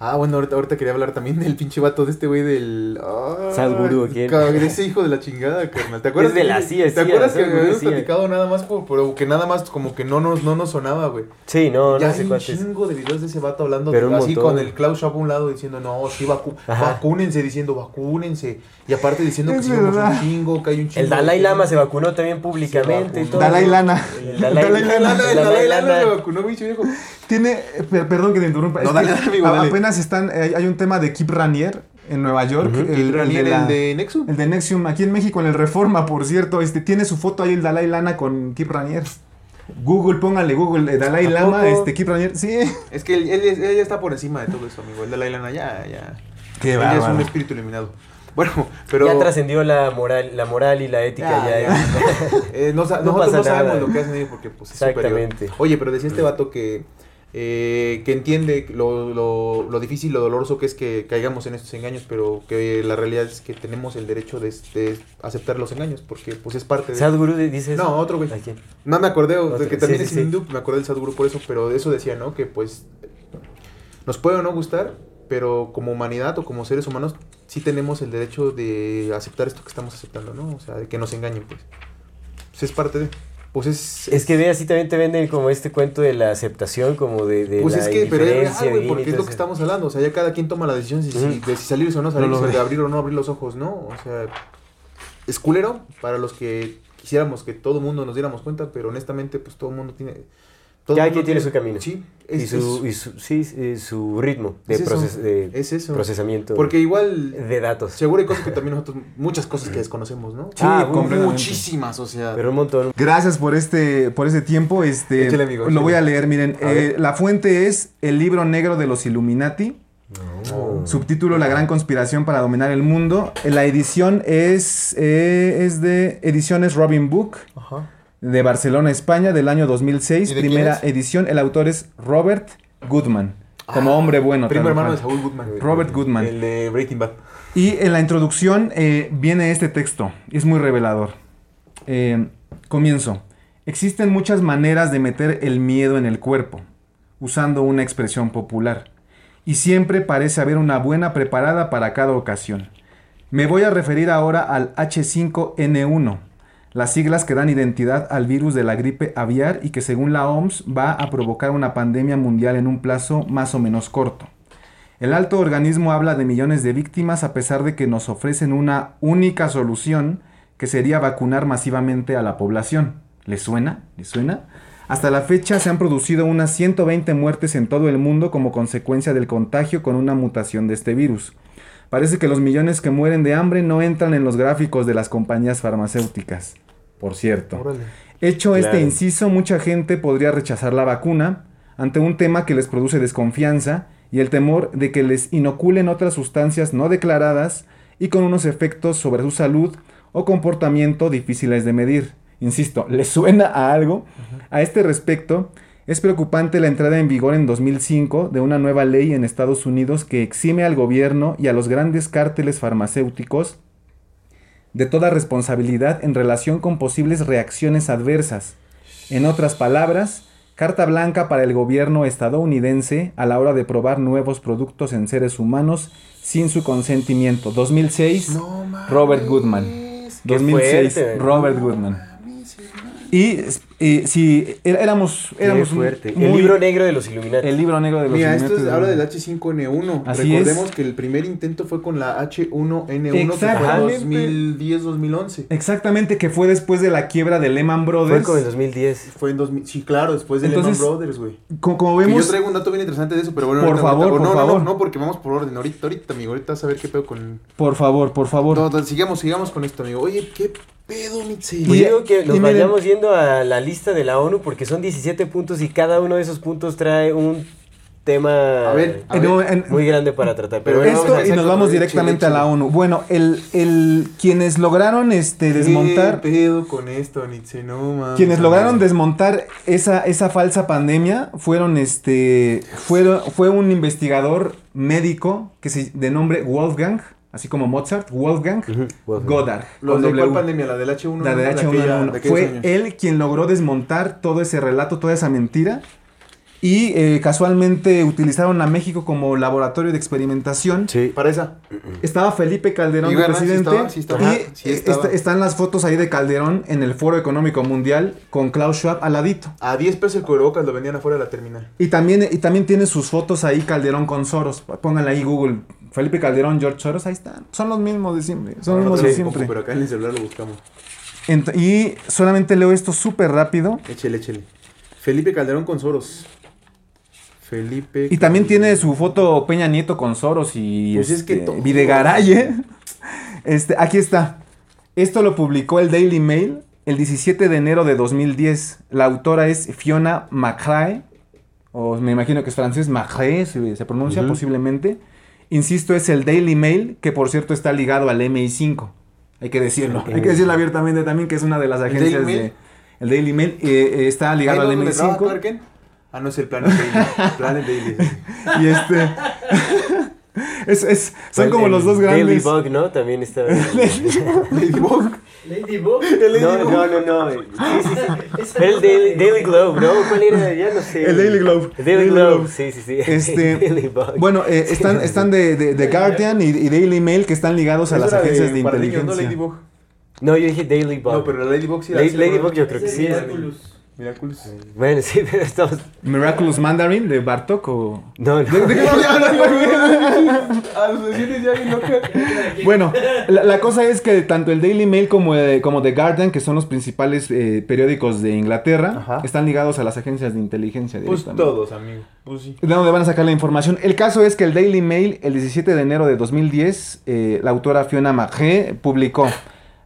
Ah, bueno, ahorita, ahorita quería hablar también del pinche vato de este güey del... Ah, Sadhguru, ¿o quién? cabrón, Ese hijo de la chingada, carnal. ¿Te acuerdas? Es de que- la CIA, ¿Te CIA, acuerdas que Sadhguru habíamos CIA. platicado nada más, por- pero que nada más como que no nos, no nos sonaba, güey? Sí, no, ya no hay sé un es. chingo de videos de ese vato hablando Pero de- un así montón. con el Klaus Schwab a un lado diciendo, no, sí, vacu Ajá. vacúnense, diciendo, vacúnense. Y aparte diciendo que Es si somos un chingo, que hay un chingo. El de Dalai. Lama se vacunó también públicamente y vacunó. todo. Dalai Lana. El Dalai, Dalai El Dalai el el Dalai Lama. Lama se vacunó, bicho viejo. Tiene, eh, per- perdón que te interrumpa. No, es dale, que amigo. Apenas están, eh, hay, hay un tema de Kip Ranier en Nueva York. El, Ranier, el, la- de Nexus. el de Nexium, aquí en México, en el Reforma, por cierto. Este, tiene su foto ahí el Dalai Lama con Kip Ranier. Google, póngale Google, eh, Dalai ¿A Lama, este, Kip Ranier. Sí. Es que él, él, ya está por encima de todo eso, amigo. El Dalai Lama ya, ya. Qué él ya es un espíritu iluminado. Bueno, pero. Ya trascendió la moral, la moral y la ética. Ya, Ya, ya. Eh, no, No nosotros pasa no sabemos nada. lo que hacen ellos porque pues, es superior. Exactamente. Oye, pero decía este vato que, eh, que entiende lo, lo, lo difícil, lo doloroso que es que caigamos en estos engaños, pero que la realidad es que tenemos el derecho de, de aceptar los engaños porque pues es parte de... Sadhguru dice eso. No, otro güey. No me acordé, de Otro, que también sí, es sí, sí. hindú, me acordé del Sadhguru por eso, pero de eso decía, ¿no? Que pues nos puede o no gustar, pero como humanidad o como seres humanos sí tenemos el derecho de aceptar esto que estamos aceptando, ¿no? O sea, de que nos engañen, pues. Pues es parte de... Pues es... Es que ve así también te venden como este cuento de la aceptación, como de, de Pues la es que, pero es real, güey, porque es lo que estamos hablando. O sea, ya cada quien toma la decisión si, de si salirse o no salirse, logré. de abrir o no abrir los ojos, ¿no? O sea, es culero para los que quisiéramos que todo el mundo nos diéramos cuenta, pero honestamente, pues todo el mundo tiene. Todo Cada quien tiene su camino. Sí, y es, su, es- y su, sí, eh, su ritmo de, es eso, proces- de es eso. procesamiento Porque igual, de datos. seguro hay cosas que también nosotros, muchas cosas que desconocemos, ¿no? Sí, Ah, muchísimas, o sea. Pero un montón. Gracias por este, por este tiempo. Este, Échale, amigo, lo voy a leer, miren. A eh, la fuente es el libro negro de los Illuminati. No. Subtítulo La gran conspiración para dominar el mundo. La edición es, eh, es de Ediciones Robin Book Ajá. De Barcelona, España, del año 2006. ¿Y de quién Primera edición. El autor es Robert Goodman. Como Ah, hombre bueno. Primo hermano de. Saúl Goodman. Robert Goodman. El de Breaking Bad. Y en la introducción eh, viene este texto, es muy revelador. Eh, comienzo. Existen muchas maneras de meter el miedo en el cuerpo, usando una expresión popular, y siempre parece haber una buena preparada para cada ocasión. Me voy a referir ahora al H5N1, las siglas que dan identidad al virus de la gripe aviar y que según la OMS va a provocar una pandemia mundial en un plazo más o menos corto. El alto organismo habla de millones de víctimas a pesar de que nos ofrecen una única solución que sería vacunar masivamente a la población. ¿Les suena? ¿Les suena? Hasta la fecha se han producido unas 120 muertes en todo el mundo como consecuencia del contagio con una mutación de este virus. Parece que los millones que mueren de hambre no entran en los gráficos de las compañías farmacéuticas. Por cierto. Órale. Hecho este inciso, mucha gente podría rechazar la vacuna ante un tema que les produce desconfianza y el temor de que les inoculen otras sustancias no declaradas y con unos efectos sobre su salud o comportamiento difíciles de medir. Insisto, ¿les suena a algo? A este respecto, es preocupante la entrada en vigor en 2005 de una nueva ley en Estados Unidos que exime al gobierno y a los grandes cárteles farmacéuticos de toda responsabilidad en relación con posibles reacciones adversas. En otras palabras, carta blanca para el gobierno estadounidense a la hora de probar nuevos productos en seres humanos sin su consentimiento. 2006, No. Robert Goodman. Qué 2006, fuerte. Robert Goodman. Y, y si é- éramos, Qué éramos fuerte. muy- el libro negro de los Illuminati. el libro negro de los Mira, esto es, Illuminati. habla del H5N1. Así Recordemos es. que el primer intento fue con la H1N1 que fue Exactamente. 2010-2011. Exactamente, que fue después de la quiebra de Lehman Fue Brothers. como en 2010. Fue en 2000, sí, claro, después de Entonces, Lehman Brothers, güey. Co- Como, Que vemos, yo traigo un dato bien interesante de eso, pero bueno, Por ahorita- favor, ahorita- por no, no, favor. No, no, porque vamos por orden. Ahorita, ahorita, amigo, ahorita vas a ver qué pedo con. por favor, por favor. No, sigamos, sigamos con esto, amigo. Oye, qué pedo, Mitzi. Pues digo que nos y miren- vayamos yendo a la lista de la ONU porque son 17 puntos y cada uno de esos puntos trae un tema A ver, a En- ver. en- muy grande para tratar. Pero, Esto y nos vamos directamente a la. ONU. Bueno, el, el, quienes lograron este, desmontar... ¿Qué pedo con esto, Nietzsche? No mames. Quienes lograron desmontar esa, esa falsa pandemia fueron este fueron, fue un investigador médico que se, de nombre Wolfgang, así como Mozart, Wolfgang Ujú, Wolfgang. Goddard. ¿Los con de W. cuál pandemia? ¿La del H1? La de ¿no? H1N1. aquella- de aquellos Fue años. él quien logró desmontar todo ese relato, toda esa mentira. Y eh, casualmente utilizaron a México como laboratorio de experimentación. Sí. Para esa. Estaba Felipe Calderón. Sí presidente. estaba, sí estaba. y sí eh, está- están las fotos ahí de Calderón en el Foro Económico Mundial con Klaus Schwab al ladito. A 10 pesos el cubrebocas lo vendían afuera de la terminal. Y también, y también tiene sus fotos ahí Calderón con Soros. Pónganle ahí Google. Felipe Calderón, George Soros, ahí están. Son los mismos de siempre. Son los mismos de siempre. pero acá en el celular lo buscamos. Ent- y solamente leo esto súper rápido. Échele, échele. Felipe Calderón con Soros. Felipe. Y también tiene su foto Peña Nieto con Soros y Pues es que este. Videgaray, ¿eh? Este, aquí está. Esto lo publicó el Daily Mail el 17 de enero de 2010. La autora es Fiona Macrae, o me imagino que es francés, Macrae se, se pronuncia Ujú. posiblemente. Insisto, es el Daily Mail, que por cierto está ligado al MI5. Hay que decirlo. Ok. Hay que decirlo abiertamente también, que es una de las ¿El agencias Mail? de... El Daily Mail eh, eh, está ligado ¿Ahí al donde trabaja MI5. Clark Kent? Ah, no es el Planet Daily. Planet Daily. Y este. es, es- son El- como el los dos Daily grandes. Bug, ¿no? También está. Ladybug. Ladybug. no, no, no, no. Sí, sí, sí. Era el Daily, Daily Globe, ¿no? ¿Cuál era? Ya no sé. El Daily Globe. El Daily Daily Globe, Globe. sí, sí, sí. Este, Daily Bug. Bueno, eh, están, están de, de- de Guardian y, y Daily Mail que están ligados a las agencias de niños, inteligencia. ¿no? Ladybug. No, yo dije Daily Bug. No, pero la Ladybug sí La- la Ladybug yo creo que sí. Miraculous. Bueno, sí, pero estamos. Miraculous Mandarin de Bartok o. No, no. ¿De qué estamos hablando, güey? Bueno, la, la cosa es que tanto el Daily Mail como, eh, como The Guardian, que son los principales eh, periódicos de Inglaterra, Ajá. están ligados a las agencias de inteligencia. Pues todos, amigo. Pues sí. ¿De dónde van a sacar la información? El caso es que el Daily Mail, el 17 de enero de 2010, eh, la autora Fiona Magé publicó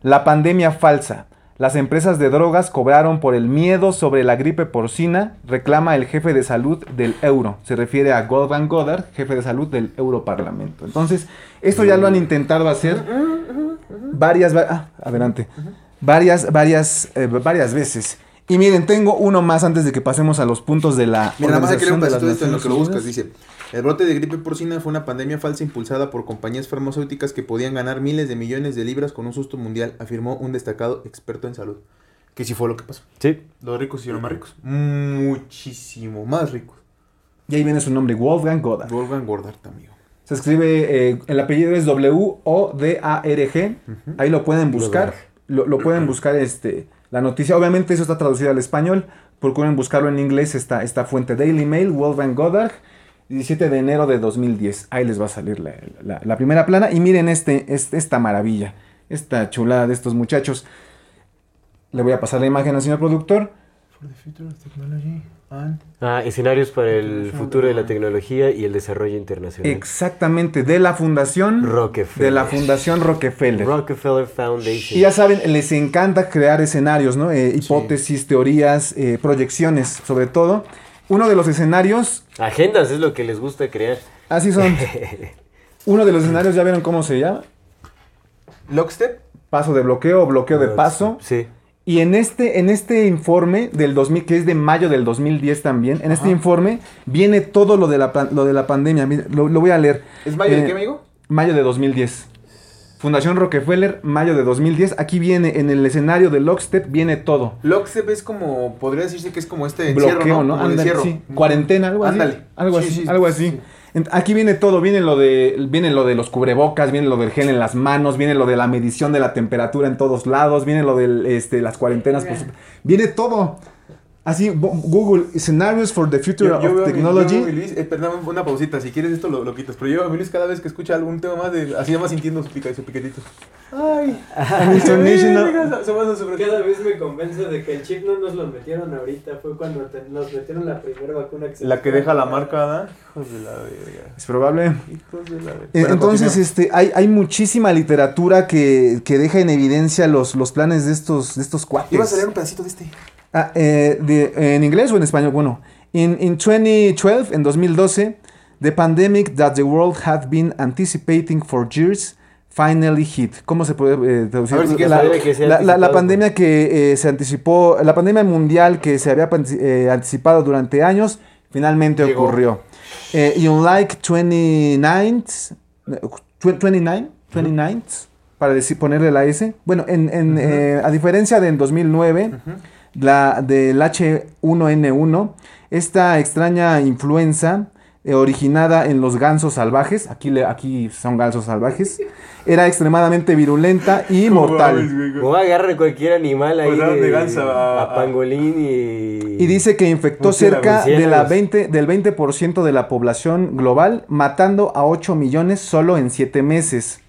La pandemia falsa. Las empresas de drogas cobraron por el miedo sobre la gripe porcina, reclama el jefe de salud del euro. Se refiere a Goldman Goddard, jefe de salud del Europarlamento. Entonces, esto ya lo han intentado hacer varias, va- ah, adelante, varias, varias, eh, varias veces. Y miren, tengo uno más antes de que pasemos a los puntos de la Mira, nada más hay que leer un Organización de pedacito de las esto en lo que lo Naciones buscas. Dice, el brote de gripe porcina fue una pandemia falsa impulsada por compañías farmacéuticas que podían ganar miles de millones de libras con un susto mundial, afirmó un destacado experto en salud. Que sí fue lo que pasó. Sí. Los ricos se hicieron más ricos. Muchísimo más ricos. Y ahí viene su nombre, Wolfgang Goddard. Wolfgang Gordart, amigo. Se escribe, eh, el apellido es W-O-D-A-R-G. Ahí lo pueden buscar. Lo, lo pueden buscar este, la noticia. Obviamente eso está traducido al español. Procuren buscarlo en inglés, esta, esta fuente Daily Mail, Wolfgang Goddard. 17 de enero de 2010. Ahí les va a salir la, la- la primera plana. Y miren este, este- esta maravilla, esta chulada de estos muchachos. Le voy a pasar la imagen al señor productor. For the future of technology and... Ah, escenarios para el futuro de la tecnología y el desarrollo internacional. Exactamente, de la fundación Rockefeller. de la fundación Rockefeller. Rockefeller Foundation. Y ya saben, les encanta crear escenarios, ¿no? Eh, hipótesis, teorías, eh, proyecciones, sobre todo. Uno de los escenarios, Agendas es lo que les gusta crear. así son. Uno de los escenarios, ¿ya vieron cómo se llama? Lockstep. Paso de bloqueo o bloqueo de paso. Sí. Y en este, en este informe del 2000, que es de mayo del 2010 también, en este informe viene todo lo de la, lo de la pandemia. Lo, lo voy a leer. ¿Es mayo Eh, de qué, amigo? Mayo de 2010. Fundación Rockefeller, mayo de 2010. Aquí viene, en el escenario de Lockstep, viene todo. Lockstep es como, podría decirse que es como este encierro, bloqueo, ¿no? ¿no? Como de Ándale, encierro. sí. Cuarentena, algo así. Ándale. Algo Sí, así, sí, algo sí. así. Aquí viene todo, viene lo de viene lo de los cubrebocas, viene lo del gel en las manos, viene lo de la medición de la temperatura en todos lados, viene lo de este, las cuarentenas, pues, viene todo. Así, Google, Scenarios for the Future Yo, yo of veo a mi- Technology. yo Luis, eh, perdón, una pausita, si quieres esto lo, lo quitas, pero yo mi Luis cada vez que escucha algún tema más de, así ya va sintiendo su, pica, su piquetito. Ay, International- Cada vez me convenzo de que el chip no nos lo metieron ahorita. Fue cuando te- nos metieron la primera vacuna que se La que deja la marca, ¿da? Hijos de la verga. Es probable. Hijos de la verga. Eh, Bueno, Entonces, continúa. este, hay, hay muchísima literatura que, que deja en evidencia los, los planes de estos, de estos cuates. Ibas a leer un pedacito de este. Ah, eh, en inglés o en español? Bueno, In, in 2012, en 2012, the pandemic that the world had been anticipating for years finally hit. ¿Cómo se puede eh, traducir? Si la, la- la- la pandemia que eh, se anticipó, la pandemia mundial que se había eh, anticipado durante años, finalmente Llegó. ocurrió. Eh, y unlike 29, eh, tw- 29, 29, para decir, ponerle la S. Bueno, en, en, eh, a diferencia de en 2009, la, del H1N1, esta extraña influenza eh, originada en los gansos salvajes, aquí, le, aquí son gansos salvajes, era extremadamente virulenta y mortal. O agarra cualquier animal ahí de, a- a pangolín y... Y dice que infectó cerca de la Murciélagos. 20, del 20% de la población global, matando a 8 millones solo en 7 meses.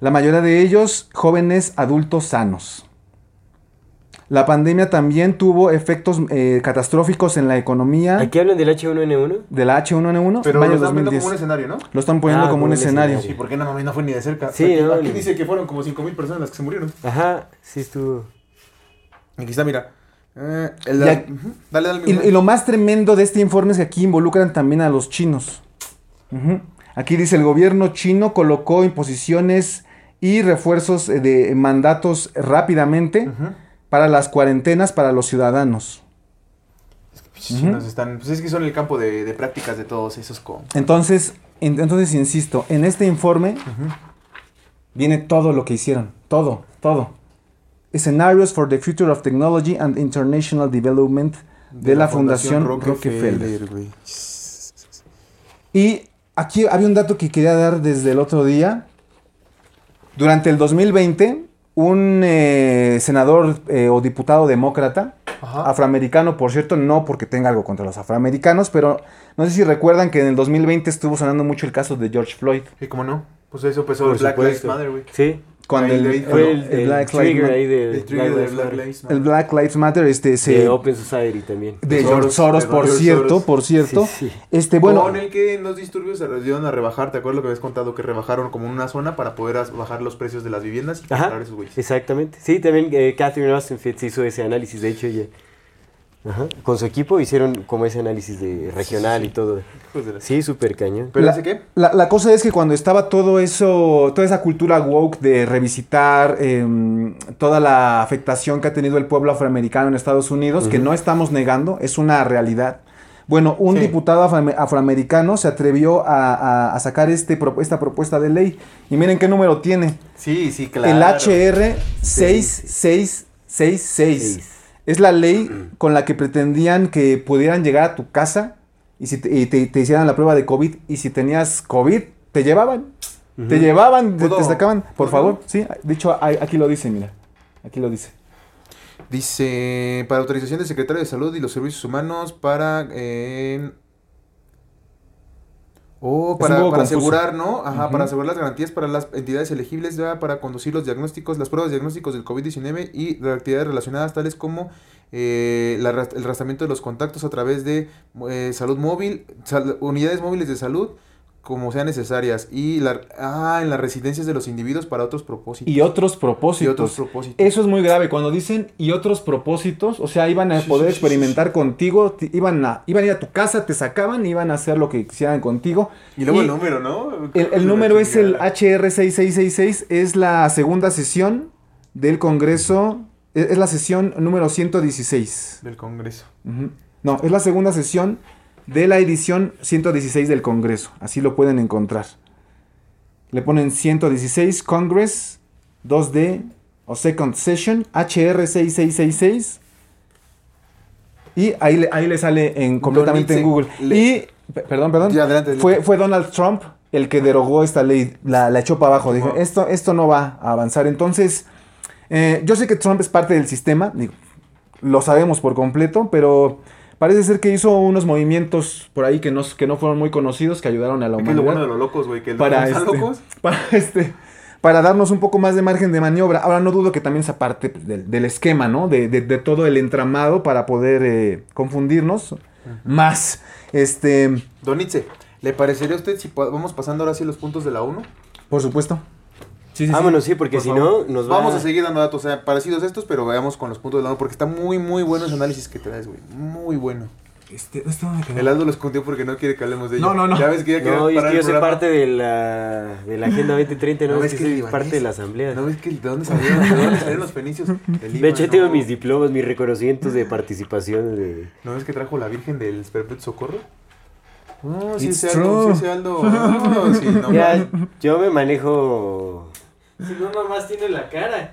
La mayoría de ellos jóvenes adultos sanos. La pandemia también tuvo efectos eh, catastróficos en la economía ¿Aquí hablan del H1N1? de la H1N1 Pero lo están viendo 2010. como un escenario, ¿no? Lo están poniendo Ah, como un como un escenario. escenario. Sí, porque no no fue ni de cerca. Sí, aquí, no, aquí dice que fueron como 5.000 personas las que se murieron. Ajá, sí estuvo. Aquí está, mira. Eh, el- Ujú, Dale, dale. Y, y lo más tremendo de este informe es que aquí involucran también a los chinos. Ujú. Aquí dice el gobierno chino colocó imposiciones y refuerzos eh, de mandatos rápidamente Ujú. Para las cuarentenas para los ciudadanos. Chinos están, pues es que son el campo de, de prácticas de todos esos con. Entonces, en- entonces insisto, en este informe viene todo lo que hicieron, todo, todo. Scenarios for the Future of Technology and International Development de, la, Fundación, Rockefeller. güey. Y aquí había un dato que quería dar desde el otro día. Durante el 2020, un eh, senador eh, o diputado demócrata, Ajá. afroamericano, por cierto, no porque tenga algo contra los afroamericanos, pero no sé si recuerdan que en el 2020 estuvo sonando mucho el caso de George Floyd. ¿Y cómo no? Pues eso empezó Por el Black Lives. Matter, güey. Sí, Cuando el, el- fue el, el Black Lives trigger Matter- El Black Lives Matter. Este, se, De Open Society también. de George Soros, por cierto, por cierto. Este, bueno, Con el que en los disturbios se dieron a rebajar, ¿te acuerdas lo que habías contado? Que rebajaron como una zona para poder bajar los precios de las viviendas y comprar esos güeyes. exactamente. Sí, también eh, Catherine Austin Fitz hizo ese análisis, de hecho ella. Ajá. Con su equipo hicieron como ese análisis de regional y todo. Sí, súper cañón. ¿Pero La- ese qué? La, la cosa es que cuando estaba todo eso, toda esa cultura woke de revisitar em, toda la afectación que ha tenido el pueblo afroamericano en Estados Unidos, que no estamos negando, es una realidad. Bueno, un Sí. diputado afroame- afroamericano se atrevió a, a- a sacar este, esta propuesta de ley. Y miren qué número tiene. Sí, sí, claro. El HR 6666. Es la ley con la que pretendían que pudieran llegar a tu casa y, si te, y te- te hicieran la prueba de COVID. Y si tenías COVID, te llevaban. Te llevaban, te, te sacaban. Por ¿Puedo? favor, sí. De hecho, aquí lo dice, mira. Aquí lo dice. Dice, para autorización del secretario de Salud y los Servicios Humanos para... eh, Oh, para, para asegurar, ¿no? Ajá, para asegurar las garantías para las entidades elegibles ¿verdad? para conducir los diagnósticos, las pruebas diagnósticos del COVID-19 y de actividades relacionadas tales como eh, la el rastreamiento de los contactos a través de eh, salud móvil, sal- unidades móviles de salud, como sean necesarias, y la, ah, en las residencias de los individuos para otros propósitos. Y otros Y propósitos. otros propósitos. Eso es muy grave. Cuando dicen y otros propósitos, o sea, iban a Sí, poder sí, sí, experimentar contigo, te- iban a, iban a ir a tu casa, te sacaban, iban a hacer lo que quisieran contigo. Y luego Y el número, ¿no? El, el número es el HR6666, es la segunda sesión del Congreso, es, es la sesión número 116. Del Congreso. No, es la segunda sesión de la edición 116 del Congreso, así lo pueden encontrar. Le ponen 116 Congress 2D o Second Session HR6666 y ahí le, ahí le sale en, completamente en Google. le- Y, pe- perdón, perdón, Ya, adelante, adelante. fue, fue Donald Trump el que derogó esta ley, la, la echó para abajo, dijo, esto, esto no va a avanzar. Entonces, eh, yo sé que Trump es parte del sistema, digo, lo sabemos por completo, pero parece ser que hizo unos movimientos por ahí que no, que no fueron muy conocidos, que ayudaron a la es lo humanidad bueno de los locos, güey, que para los este, locos. para este para darnos un poco más de margen de maniobra. Ahora no dudo que también sea parte del, del esquema, ¿no? De, de- de todo el entramado para poder eh, confundirnos más. Este, Donitze, ¿le parecería a usted si vamos pasando ahora sí los puntos de la 1? por supuesto. Sí, sí, sí. Vámonos, sí, porque Por si favor. no, nos va Vamos a seguir dando datos, o sea, parecidos a estos, pero veamos con los puntos de la 1, porque está muy, muy bueno ese análisis que traes, güey. Muy bueno. Este. El Aldo lo escondió porque no quiere que hablemos de ello. No, no, no. Ya ves que ya No, es que yo soy parte de la, de la Agenda 2030, no, No, es es que soy libanés- parte de la asamblea. ¿No ves que de dónde salieron, de dónde salieron los fenicios? De hecho, Líbano. tengo mis diplomas, mis reconocimientos de participación. De... ¿No ves que trajo la Virgen del Perpetuo Socorro? No, sí, It's ese Aldo, true. sí, ese Aldo. No, sí, no, Ya, yo me manejo... Si no, nomás tiene la cara.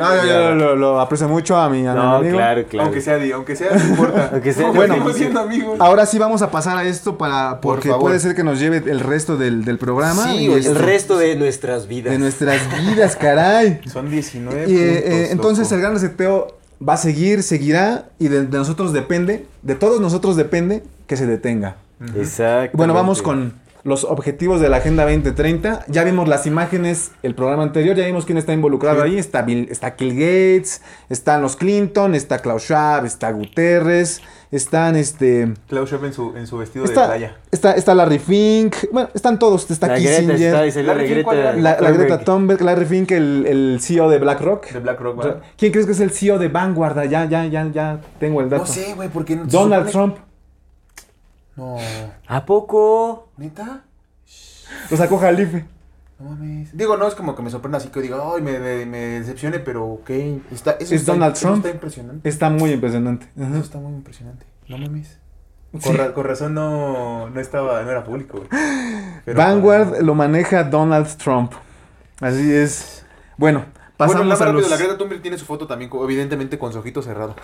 Ah, yo, yo lo, lo aprecio mucho a mi, a mi No, amigo. claro, claro. Aunque sea, di- aunque sea, no importa. Aunque sea, bueno, estamos feliz. siendo amigos. Ahora sí vamos a pasar a esto para Por porque puede ser que nos lleve el resto del, del programa Sí, y oye, este, El resto de nuestras vidas. de nuestras vidas, caray. Son 19 Y, eh, puntos, eh, entonces loco. el gran reseteo va a seguir, seguirá y de, de nosotros depende, de todos nosotros depende que se detenga. Exacto. Bueno, vamos con los objetivos de la Agenda 2030. Ya vimos las imágenes el programa anterior, ya vimos quién está involucrado Sí. ahí. Está, Bill, está Bill Gates, están los Clinton, está Klaus Schwab, está Guterres, están este... Klaus Schwab en su, en su vestido de Está, playa. está, está Larry Fink, bueno, están todos, está La Greta está, Kissinger, dice la Larry la, la Thunberg. Greta Thunberg, Larry Fink, el, el CEO de BlackRock. De BlackRock. ¿Quién crees que es el CEO de Vanguard? Ya, ya, ya, ya tengo el dato. No sé, güey, porque... se Donald supone- Trump. No, ¿A poco? ¿neta? Lo sacó Jalife. No mames. Digo, no es como que me sorprenda así que diga, ay, me, me, me decepcione, pero ok. Está, eso Es está, Donald eso Trump. está impresionante. Está muy impresionante. Ajá. Eso está muy impresionante. No mames. Sí. Con, ra- con razón no, no estaba, no era público. Pero- Vanguard lo maneja Donald Trump. Así es. Bueno, pasamos nada más a rápido, los... la Greta Thunberg tiene su foto también, evidentemente con su ojito cerrado.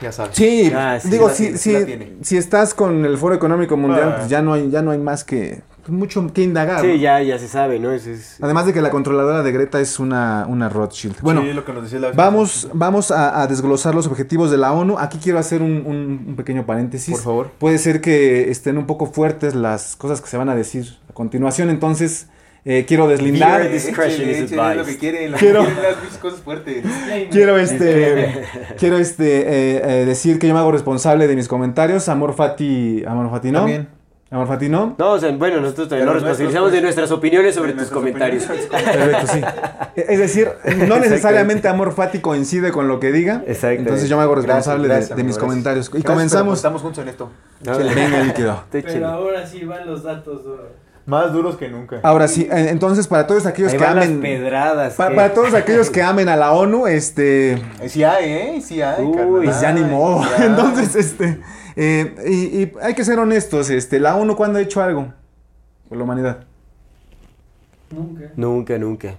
Ya sabes. Sí, Ah, sí, digo, la si, tiene, si, la si estás con el Foro Económico Mundial, Ah. pues ya no hay, ya no hay más que mucho que indagar. ¿no? Sí, ya, ya se sabe, ¿no? Eso es... Además de que la controladora de Greta es una, una Rothschild. Bueno, Sí, lo que nos decía la vez vamos, vamos a, a desglosar los objetivos de la ONU. Aquí quiero hacer un, un- un pequeño paréntesis. Por favor. Puede ser que estén un poco fuertes las cosas que se van a decir a continuación, entonces eh, quiero deslindar. Quiero- que quieren las pinches cosas fuertes. Quiero este, quiero este eh, eh, decir que yo me hago responsable de mis comentarios. Amor Fati, Amor Fati no. También. Amor Fati no. No, o sea, bueno, nosotros también nos responsabilizamos de nuestras opiniones sobre tus comentarios. Perfecto, sí. Es decir, no necesariamente Amor Fati coincide con lo que diga. Exacto. Entonces yo me hago responsable de- Gracias, de, amigo, mis gracias. comentarios. Y Gracias, pero comenzamos. pues estamos juntos en esto. No, Venga, líquido. Estoy Pero ahora sí van los datos duros. Más duros que nunca. Ahora sí, entonces para todos aquellos Ahí que van las amen. pedradas. pa- ¿qué? para todos aquellos que amen a la ONU, este. Eh, Sí hay, ¿eh? Sí hay, Uy, carnal. Pues ya hay. Entonces, este. eh, y, y hay que ser honestos, este, la ONU cuando ha hecho algo por la humanidad. Nunca. Nunca, nunca.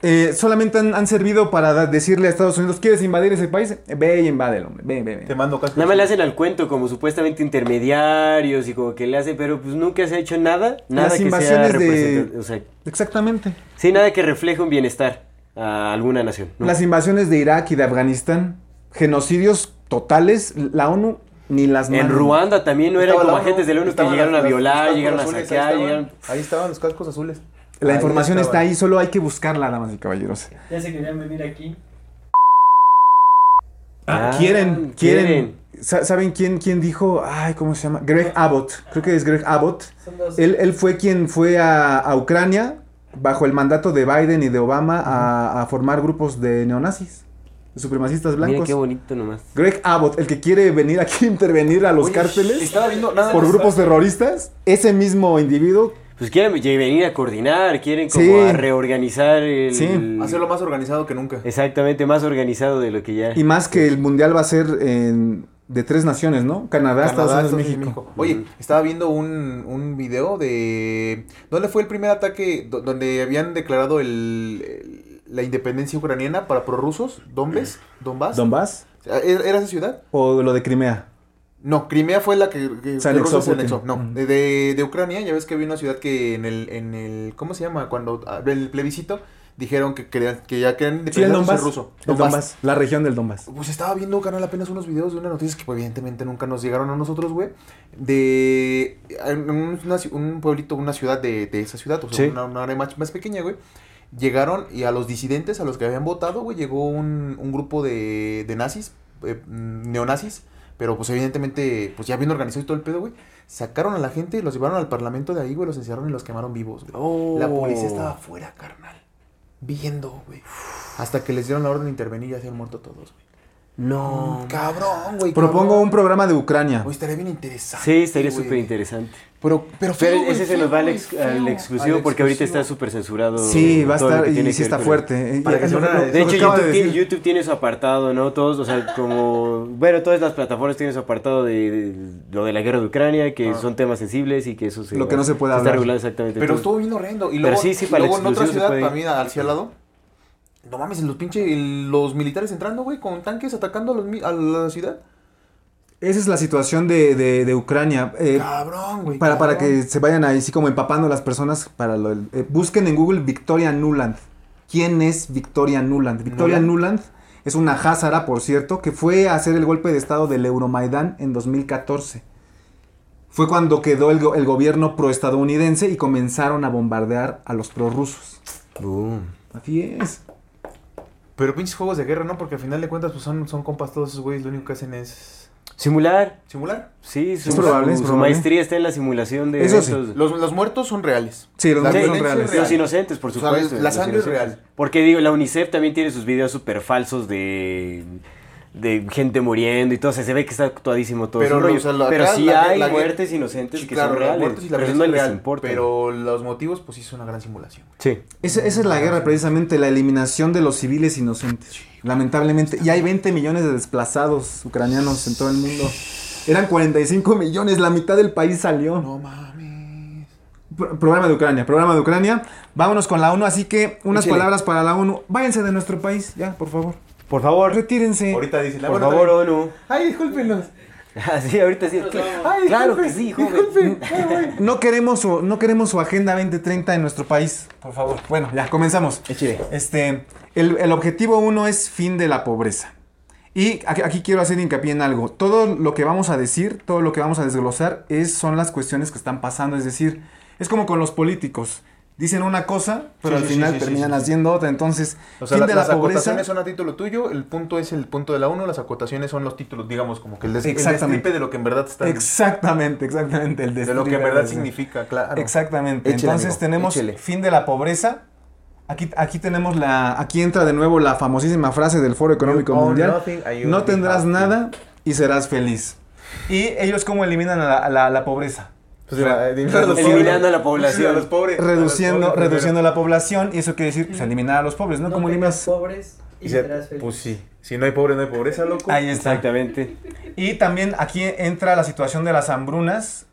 Eh, solamente han, han servido para decirle a Estados Unidos, ¿quieres invadir ese país? Ve y invádelo, hombre. Ve, ve, ve. Te mando casco. Nada más le hacen al cuento como supuestamente intermediarios y como que le hacen, pero pues nunca se ha hecho nada. Nada Las que invasiones sea de- representa- O sea, Exactamente. sí, nada que refleje un bienestar a alguna nación. ¿no? Las invasiones de Irak y de Afganistán, genocidios totales, la ONU ni las En manda. Ruanda también no eran como agentes de la ONU que llegaron a violar, llegaron a saquear, ahí estaban. llegaron... Ahí estaban los cascos azules. La Ahí información está ahí, solo hay que buscarla, damas y caballeros. Ya se querían venir aquí. Ah, quieren, quieren. Sa- ¿Saben quién, quién dijo? Ay, ¿cómo se llama? Greg Abbott. Creo que es Greg Abbott. Son dos. Él, él fue quien fue a, a Ucrania bajo el mandato de Biden y de Obama a, a formar grupos de neonazis, de supremacistas Mira blancos. qué bonito nomás. Greg Abbott, el que quiere venir aquí a intervenir a los Oye, cárteles por grupos terroristas, ese mismo individuo Pues quieren venir a coordinar, quieren como Sí. a reorganizar el... Sí. Hacerlo más organizado que nunca. Exactamente, más organizado de lo que ya... y más que el mundial va a ser en- de tres naciones, ¿no? Canadá, Estados Canadá, Unidos, Estados México. Unidos, Oye, estaba viendo un, un video de... ¿Dónde fue el primer ataque do- donde habían declarado el, el- la independencia ucraniana para prorrusos? ¿Donbas? ¿Donbas? ¿Donbass? ¿Era era esa ciudad? ¿O lo de Crimea? No, Crimea fue la que, que Se anexó se anexó. No, de, de, Ucrania, ya ves que había una ciudad que en el, en el ¿cómo se llama? Cuando ah, el plebiscito dijeron que querían, que ya querían Sí, el independencia Donbass. ruso. El Donbass, la región del Donbass. Pues estaba viendo, canal, apenas unos videos de una noticia que pues, evidentemente nunca nos llegaron a nosotros, güey. De una un pueblito, una ciudad de, de esa ciudad, o sea, Sí. una, una área más, más pequeña, güey. Llegaron y a los disidentes, a los que habían votado, güey, llegó un, un grupo de, de nazis, eh, mm, neonazis, pero pues evidentemente, pues ya bien organizado y todo el pedo, güey. Sacaron a la gente los llevaron al parlamento de ahí, güey, los encerraron y los quemaron vivos, güey. Oh. La policía estaba afuera, carnal. Viendo, güey. Hasta que les dieron la orden de intervenir y ya se han muerto todos, güey. No. Cabrón, güey. Propongo cabrón. un programa de Ucrania. Güey, estaría bien interesante. Sí, estaría súper interesante. Pero, pero, Pero feo, ese se feo, nos va al, ex- feo. al exclusivo Al porque ahorita está súper censurado. Sí, va a estar y tiene sí está fuerte. Para Y- que lo- de hecho, de YouTube, tiene, decir. YouTube tiene su apartado, ¿no? Todos, o sea, como... Bueno, todas las plataformas tienen su apartado de, de lo de la guerra de Ucrania, que Ah. son temas sensibles y que eso se... Lo que no se puede Está hablar. regulado exactamente. Pero todo. estuvo bien horrendo. Y Pero luego, sí, sí, y para el luego en otra ciudad, mí, hacia al lado. No mames, los pinche, el- los militares entrando, güey, con tanques atacando a, los, a la ciudad. Esa es la situación de, de- de Ucrania. Eh, Cabrón, güey. para, para que se vayan ahí, así como empapando las personas. para lo- eh, Busquen en Google Victoria Nuland. ¿Quién es Victoria Nuland? Victoria Nuland es una házara, por cierto, que fue a hacer el golpe de estado del Euromaidán en 2014. Fue cuando quedó el, el gobierno proestadounidense y comenzaron a bombardear a los prorrusos. Boom. Así es. Pero pinches juegos de guerra, ¿no? Porque al final de cuentas, pues son, son compas todos esos güeyes. Lo único que hacen es Simular. simular. Sí, su, Es probable, es su- maestría está en la simulación de Eso sí. Los, los muertos son reales. Sí, los muertos son reales. es real. Los inocentes, por O sea, supuesto. la los sangre es real. Porque digo, la UNICEF también tiene sus videos súper falsos de, de gente muriendo y todo. O sea, se ve que está actuadísimo todo. Pero, es un rollo. o sea, lo- pero acá sí la- hay la- muertes inocentes Sí, que claro, son reales. y la pero no es les real. importa. Pero los motivos, pues sí, es una gran simulación. Sí. Esa, esa es la guerra, precisamente, la eliminación de los civiles inocentes. Lamentablemente. Y hay 20 millones de desplazados ucranianos en todo el mundo. Eran 45 millones, la mitad del país salió. No mames. Pro- programa de Ucrania, programa de Ucrania. Vámonos con la ONU, así que unas Échale. palabras para la ONU. Váyanse de nuestro país, ya, por favor. Por favor. Retírense. Ahorita dicen, Por favor, también- ONU. Ay, discúlpenos. Ah, sí, ahorita sí. Ay, Claro que sí, joven. Ay. No queremos su, no queremos su agenda 2030 en nuestro país, por favor. Bueno, ya, comenzamos. Échale. Este, el, el objetivo uno es fin de la pobreza. Y aquí, aquí quiero hacer hincapié en algo. Todo lo que vamos a decir, todo lo que vamos a desglosar, es, son las cuestiones que están pasando. Es decir, es como con los políticos. Dicen una cosa, pero Sí, al sí, final sí, terminan haciendo otra. Entonces, O sea, fin la- de la las pobreza. acotaciones son a título tuyo, el punto es el punto de la 1, las acotaciones son los títulos, digamos, como que el, des Exactamente. de lo que en verdad está... Exactamente, exactamente. El de lo que en verdad significa, claro. Exactamente. Entonces amigo, tenemos fin de la pobreza. Aquí, aquí tenemos la. Aquí entra de nuevo la famosísima frase del Foro Económico You Mundial. nothing No tendrás nada y serás feliz. Y ellos cómo eliminan a la, a la- a la pobreza. Pues, a los Eliminando a la población. A los pobres. a los Reduciendo, pobres reduciendo la población y eso quiere decir pues, eliminar a los pobres, ¿no? No como eliminas. pobres y serás feliz. pues sí, si no hay pobre, no hay pobreza, loco. Ahí está. Exactamente. Y también aquí entra la situación de las hambrunas.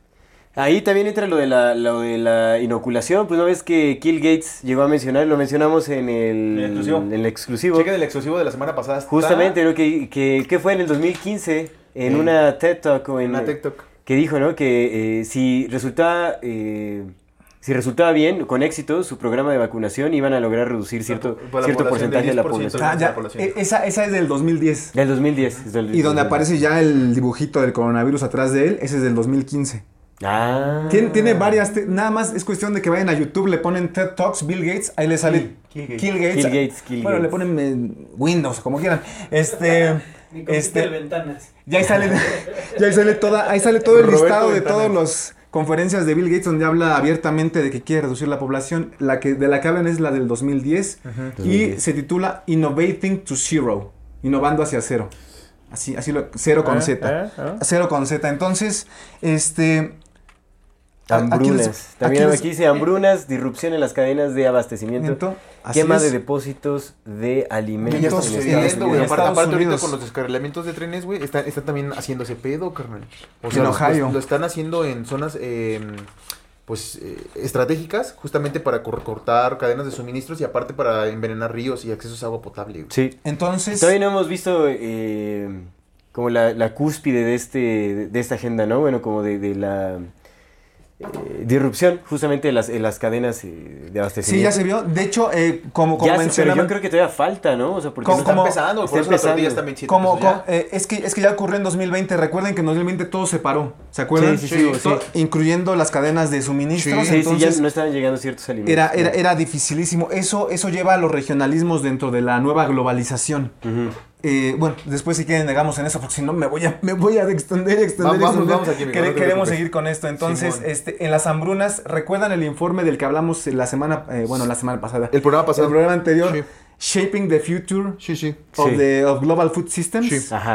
Ahí también entra lo de la, lo de la inoculación. Pues no ves que Kill Gates llegó a mencionar, lo mencionamos en el, El exclusivo. en el exclusivo. Chequen el exclusivo de la semana pasada. está Justamente, ¿no? Que, que, que fue en el 2015, en Sí. una TED Talk o en, En una TikTok. Que dijo, ¿no? Que eh, si resultaba, eh, si resultaba bien, con éxito, su programa de vacunación iban a lograr reducir cierto, cierto porcentaje de la del 10%. población. Ah, ya, e- esa, esa es del 2010. Del 2010. es del- Y donde del- aparece ya el dibujito del coronavirus atrás de él, ese es del 2015. Ah. Tiene, tiene varias, te- nada más es cuestión de que vayan a YouTube, le ponen TED Talks, Bill Gates, ahí le sale Kill Gates. Kill Gates. Kill Gates, Kill bueno, le ponen eh, Windows, como quieran. Este, Ni con este, Peter ventanas. ya ahí sale, ya ahí sale toda, ahí sale todo el Roberto listado de todas las conferencias de Bill Gates donde habla abiertamente de que quiere reducir la población. La que de la que hablan es la del 2010 y 2010. se titula Innovating to Zero, innovando hacia cero. Así, así lo, cero con Ah, Z. ah, ah. Cero con Z. Entonces, este. Hambrunas. les- También aquí dice hambrunas, disrupción en las cadenas de abastecimiento, quema es. de depósitos de alimentos. Ya está sucediendo, güey. Aparte, ahorita con los descarrilamientos de trenes, güey, están, están también haciendo ese pedo, carnal. O En Ohio. Lo, lo están haciendo en zonas, eh, pues, eh, estratégicas, justamente para cor- cortar cadenas de suministros y aparte para envenenar ríos y accesos a agua potable, güey. Sí. Entonces. Todavía no hemos visto eh, como la, la cúspide de, este, de esta agenda, ¿no? Bueno, como de, de la eh, disrupción justamente de las, en las cadenas eh, de Sí, abastecimiento. ya se vio. De hecho, eh, como, como Ya se- pero mencionaba. yo creo que todavía falta, ¿no? O sea, porque ¿Cómo- no Está cómo- empezando, por está eso empezando. está en 27 Como, como, eh, es, que, es que ya ocurrió en 2020. Recuerden que en 2020 todo se paró. ¿Se acuerdan? Sí, sí, sí, sí. Incluyendo las cadenas de suministros. Sí, Sí, sí, entonces, ya no estaban llegando ciertos alimentos. era, era, era dificilísimo. Eso, eso lleva a los regionalismos dentro de la nueva globalización. Ujú. Eh, bueno, después si quieren negamos en eso, porque si no me voy a, me voy a extender y extender. y Vamos, extender. vamos aquí, Quere- no queremos seguir con esto. Entonces, Simón. este, en las hambrunas, ¿recuerdan el informe del que hablamos la semana, eh, bueno, la semana pasada? El programa pasado. El programa anterior. Sí. Shaping the Future Sí, sí. of, Sí. the, of Global Food Systems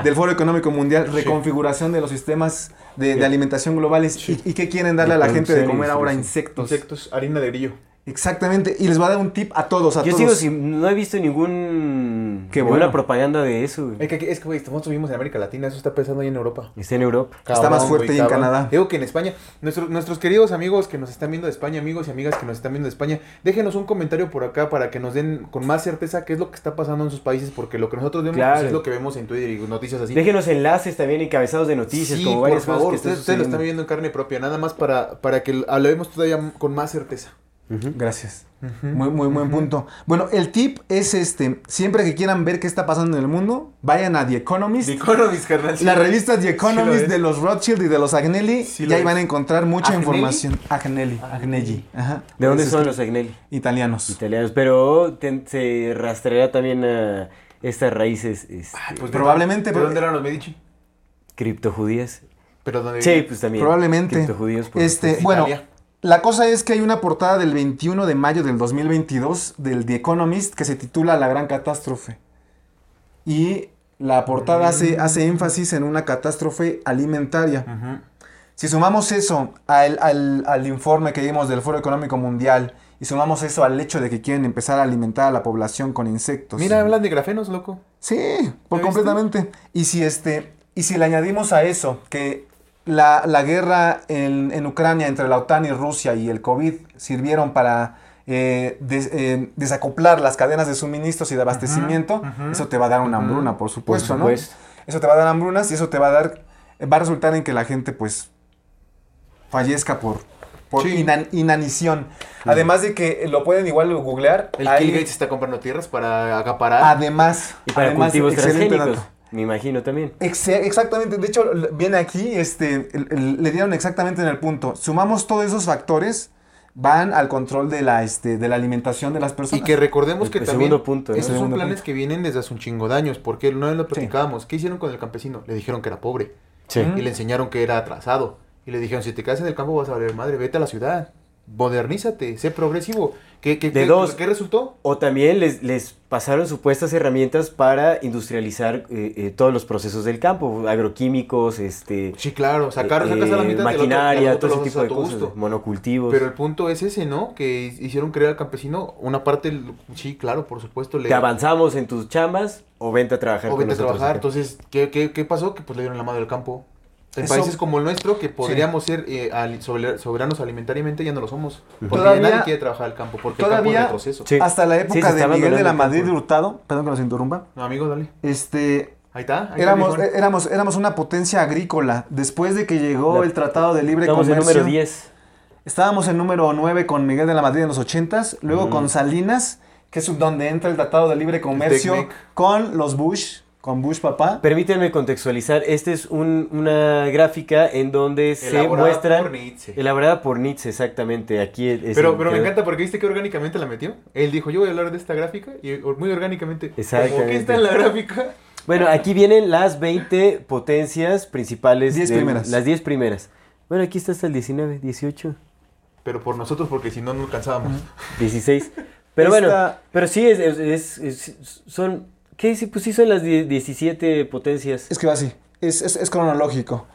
del Foro Económico Mundial, reconfiguración de los sistemas de, de alimentación globales Sí. y, y qué quieren darle a la gente de comer ahora insectos. Insectos, harina de grillo. Exactamente, y les voy a dar un tip a todos, a Yo todos. sigo sin, no he visto ningún Qué ninguna bueno. propaganda de eso. güey. Es que, es que, güey, nosotros vivimos en América Latina, eso está pensando ahí en Europa. Está en Europa. Está más fuerte güey, ahí en cabrón. Canadá. Digo que en España, nuestros, nuestros queridos amigos que nos están viendo de España, amigos y amigas que nos están viendo de España, déjenos un comentario por acá para que nos den con más certeza qué es lo que está pasando en sus países, porque lo que nosotros vemos Claro. pues, es lo que vemos en Twitter y noticias así. Déjenos enlaces también encabezados de noticias, sí, como por varias favor, cosas que ustedes, están ustedes lo están sucediendo. viviendo en carne propia, nada más para, para que hablemos todavía con más certeza. Gracias. Muy, muy buen punto. Bueno, el tip es este, siempre que quieran ver qué está pasando en el mundo, vayan a The Economist. The Economist, carnal. sí. La revista The Economist de los Rothschild y de los Agnelli, Sí y ahí es. van a encontrar mucha ¿Agnelli? información. Agnelli, Agnelli. Ajá. ¿De dónde son los Agnelli? Italianos. Italianos. Pero ten- se rastreará también a estas raíces este, Ay, pues, Probablemente, ¿De pero- dónde eran los Medici? criptojudías. Pero dónde Sí, pues también. Probablemente. Criptojudíos. por Este, bueno, Italia. La cosa es que hay una portada del 21 de mayo del 2022 del The Economist que se titula La Gran Catástrofe. Y la portada hace, hace énfasis en una catástrofe alimentaria. Si sumamos eso al, al- al informe que vimos del Foro Económico Mundial y sumamos eso al hecho de que quieren empezar a alimentar a la población con insectos. Mira, hablan de grafenos, loco. Sí, por completamente. Y si este, y si le añadimos a eso que la, la guerra en, en Ucrania entre la OTAN y Rusia y el COVID sirvieron para eh, des- eh, desacoplar las cadenas de suministros y de abastecimiento, eso te va a dar una hambruna, por supuesto, Por ¿no? Eso te va a dar hambrunas y eso te va a dar, va a resultar en que la gente pues fallezca por, por Sí. inan- inanición. Además de que lo pueden igual googlear. El Bill Gates está comprando tierras para acaparar. Además, Y para además, cultivos excelente transgénicos. dato. Me imagino también. Exactamente, de hecho viene aquí, este, le dieron exactamente en el punto. Sumamos todos esos factores, van al control de la, este, de la alimentación de las y personas. que recordemos El- que el también segundo punto, ¿no? esos son planes punto. que vienen desde hace un chingo de años, porque no lo platicábamos. ¿Qué hicieron con el campesino? Le dijeron que era pobre Sí. Y le enseñaron que era atrasado y le dijeron si te quedas en el campo vas a valer madre, vete a la ciudad, modernízate, sé progresivo. ¿Qué, qué, De qué- dos. ¿qué resultó? O también les, les pasaron supuestas herramientas para industrializar eh, eh, todos los procesos del campo, agroquímicos, este, Sí, claro, sacar, eh, sacas a la mitad maquinaria, otro todo ese tipo de cosas, gusto. monocultivos. Pero el punto es ese, ¿no? Que hicieron creer al campesino una parte, sí, claro, por supuesto, le Te avanzamos en tus chambas o vente a trabajar o con vete a trabajar. acá. Entonces, ¿qué, qué, qué pasó? Que pues le dieron la mano del campo. En Eso- países como el nuestro, que podríamos ser eh, soberanos alimentariamente, ya no lo somos. Porque Todavía- nadie quiere trabajar al campo, porque el campo todavía- es. Sí. Hasta la época de Miguel de la Madrid campo. Hurtado, perdón que nos interrumpa, No, amigo, dale. este, Ahí está. ahí éramos, éramos, éramos una potencia agrícola. Después de que llegó La- el Tratado de Libre Estamos en Comercio. número 10. Estábamos en número 9 con Miguel de la Madrid en los 80s, luego Mm. con Salinas, que es donde entra el Tratado de Libre Comercio con los Bush, con Bush papá. Permítanme contextualizar, esta es un- una gráfica en donde se Elaborada muestra... por Nietzsche. Elaborada por Nietzsche, exactamente. Aquí es Pero, me encanta porque viste que orgánicamente la metió. Él dijo, yo voy a hablar de esta gráfica y muy orgánicamente. Exactamente. ¿Por qué está en la gráfica? Bueno, aquí vienen las 20 potencias principales. 10 del- primeras. Las 10 primeras. Bueno, aquí está hasta el 19, 18, Pero por nosotros, porque si no, no alcanzábamos. 16. Pero bueno, pero sí, es, es- es- es- son... ¿Qué? Sí, pues sí son las die- 17 potencias. Es que va así, es, es- es cronológico.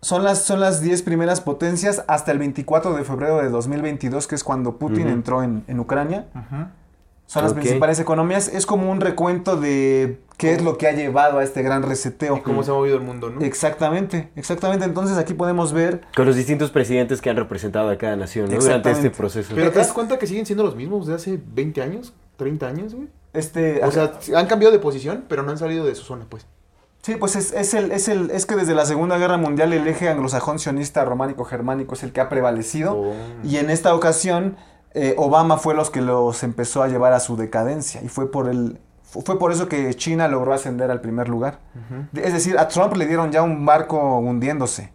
Son las, son las 10 primeras potencias hasta el 24 de febrero de 2022, que es cuando Putin entró en, en Ucrania. Son las principales economías. Es como un recuento de qué es lo que ha llevado a este gran reseteo. Y cómo se ha movido el mundo, ¿no? Exactamente, exactamente. Entonces aquí podemos ver Con los distintos presidentes que han representado a cada nación ¿no? durante este proceso. Pero te das cuenta que siguen siendo los mismos de hace 20 años, 30 años, güey. Este... O sea, han cambiado de posición, pero no han salido de su zona, pues. Sí, pues es, es el, es, el, es que desde la Segunda Guerra Mundial el eje anglosajón sionista románico-germánico es el que ha prevalecido. Oh. Y en esta ocasión eh, Obama fue los que los empezó a llevar a su decadencia. Y fue por, el, fue por eso que China logró ascender al primer lugar. Es decir, a Trump le dieron ya un barco hundiéndose.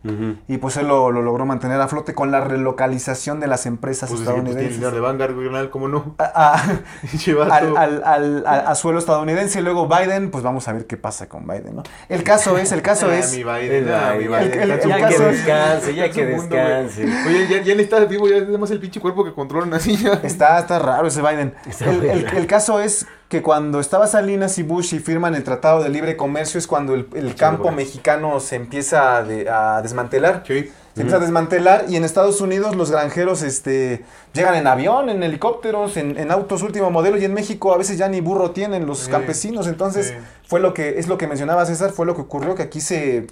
Y pues él lo, lo logró mantener a flote con la relocalización de las empresas Pues, es que, pues, tiene estadounidenses. dinero de Vanguard, ¿cómo no? A- a- al, al, al- al- a suelo estadounidense y luego Biden, pues vamos a ver qué pasa con Biden, ¿no? El caso es, el caso Ah, es... mi Biden, ya que descanse, ya está que descanse. Oye, ya, ya ni está vivo, ya es más el pinche cuerpo que controlan así ya. Está, está raro ese Biden. Está El, el- el caso es que cuando estaba Salinas y Bush y firman el Tratado de Libre Comercio es cuando el, el campo mexicano se empieza a, de- a desmantelar. Sí. Se empieza a desmantelar y en Estados Unidos los granjeros este, llegan en avión, en helicópteros, en, en autos último modelo y en México a veces ya ni burro tienen los Sí. campesinos. Entonces Sí. fue lo que es lo que mencionaba César, fue lo que ocurrió que aquí se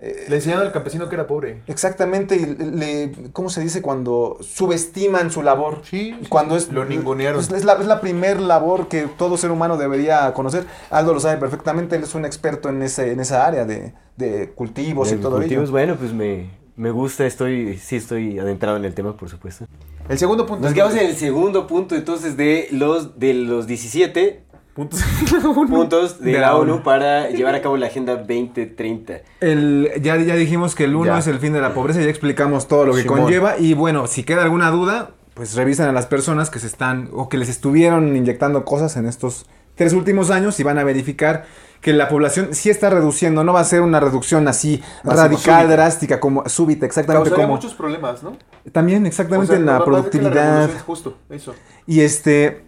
eh, Le enseñaron al campesino que era pobre. exactamente le, ¿cómo se dice cuando subestiman su labor? Sí. Cuando es Lo ningunearon. Es, es la, es la primer labor que todo ser humano debería conocer. Aldo lo sabe perfectamente, él es un experto en ese en esa área de, de cultivos y todo cultivos, ello. bueno, pues me, me gusta, estoy, sí estoy adentrado en el tema, por supuesto. El segundo punto. Nos quedamos en el segundo punto entonces de los, de los 17 Puntos. puntos de, De la la ONU ONU. para llevar a cabo la Agenda 2030. El, ya, ya dijimos que el uno Ya. es el fin de la pobreza, ya explicamos todo lo que Simón. conlleva. Y bueno, si queda alguna duda, pues revisan a las personas que se están o que les estuvieron inyectando cosas en estos tres últimos años y van a verificar que la población sí está reduciendo, no va a ser una reducción así radical, súbita. drástica, como súbita, exactamente Causaría como muchos problemas, ¿no? también exactamente O sea, en la productividad. es justo, eso. Y este.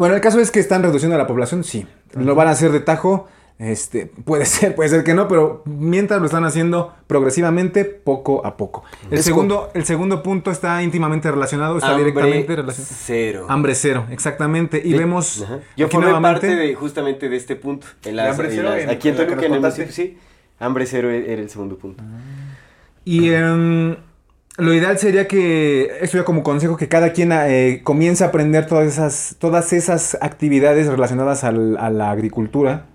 Bueno, el caso es que están reduciendo la población, sí. Lo van a hacer de tajo. Este, puede ser, puede ser que no, pero mientras lo están haciendo progresivamente, poco a poco. El Es segundo, el segundo punto está íntimamente relacionado, está directamente relacionado. cero. Hambre cero, exactamente. Y De- vemos. Ajá. Yo aquí formé nuevamente- parte de, justamente de este punto. En las- hambre en cero las- en- aquí en en que en el municipio, sí. Hambre cero e-, era el segundo punto. Y em, lo ideal sería que, esto ya como consejo, que cada quien eh, comience a aprender todas esas, todas esas actividades relacionadas al- a la agricultura,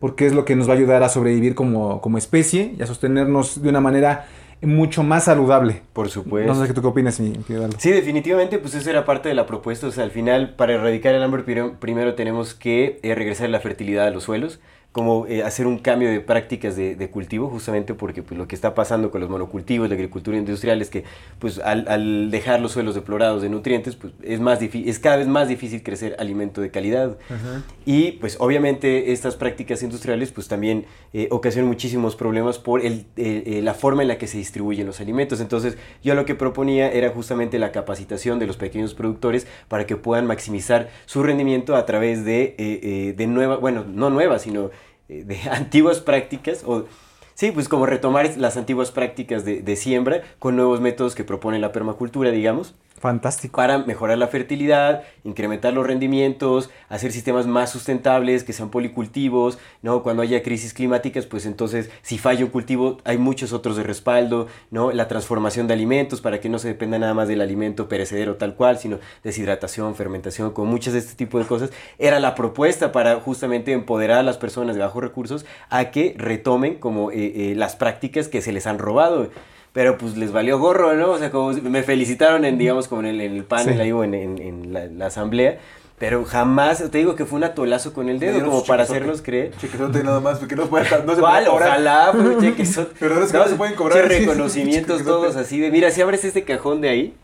porque es lo que nos va a ayudar a sobrevivir como, como especie y a sostenernos de una manera mucho más saludable. Por supuesto. no sé qué tú qué opinas, mi. Sí, definitivamente, pues eso era parte de la propuesta. O sea, al final, para erradicar el hambre, primero, primero tenemos que eh, regresar la fertilidad a los suelos, como eh, hacer un cambio de prácticas de, de cultivo, justamente porque pues, lo que está pasando con los monocultivos, la agricultura industrial, es que pues al, al dejar los suelos deplorados de nutrientes, pues es, más es cada vez más difícil crecer alimento de calidad. Y pues obviamente estas prácticas industriales pues también eh, ocasionan muchísimos problemas por el, eh, la forma en la que se distribuyen los alimentos. Entonces yo lo que proponía era justamente la capacitación de los pequeños productores para que puedan maximizar su rendimiento a través de, de nuevas, bueno, no nuevas, sino de antiguas prácticas o... Sí, pues como retomar las antiguas prácticas de, de siembra con nuevos métodos que propone la permacultura, digamos Fantástico. para mejorar la fertilidad, incrementar los rendimientos, hacer sistemas más sustentables, que sean policultivos, ¿no? Cuando haya crisis climáticas, pues entonces si falla un cultivo hay muchos otros de respaldo, ¿no? La transformación de alimentos para que no se dependa nada más del alimento perecedero tal cual, sino deshidratación, fermentación, con muchas de este tipo de cosas. Era la propuesta para justamente empoderar a las personas de bajos recursos a que retomen como eh, eh, las prácticas que se les han robado. Pero pues les valió gorro, ¿no? O sea, como me felicitaron en, digamos, como en el, en el panel Sí. ahí o en, en- en la, la asamblea. Pero jamás, te digo que fue un atolazo con el dedo, como para hacernos creer. Chequezote nada más, porque no, puede, no se puede cobrar. Ojalá, pero chequezote. Pero es que no se pueden cobrar, reconocimientos todos así de, mira, si abres este cajón de ahí.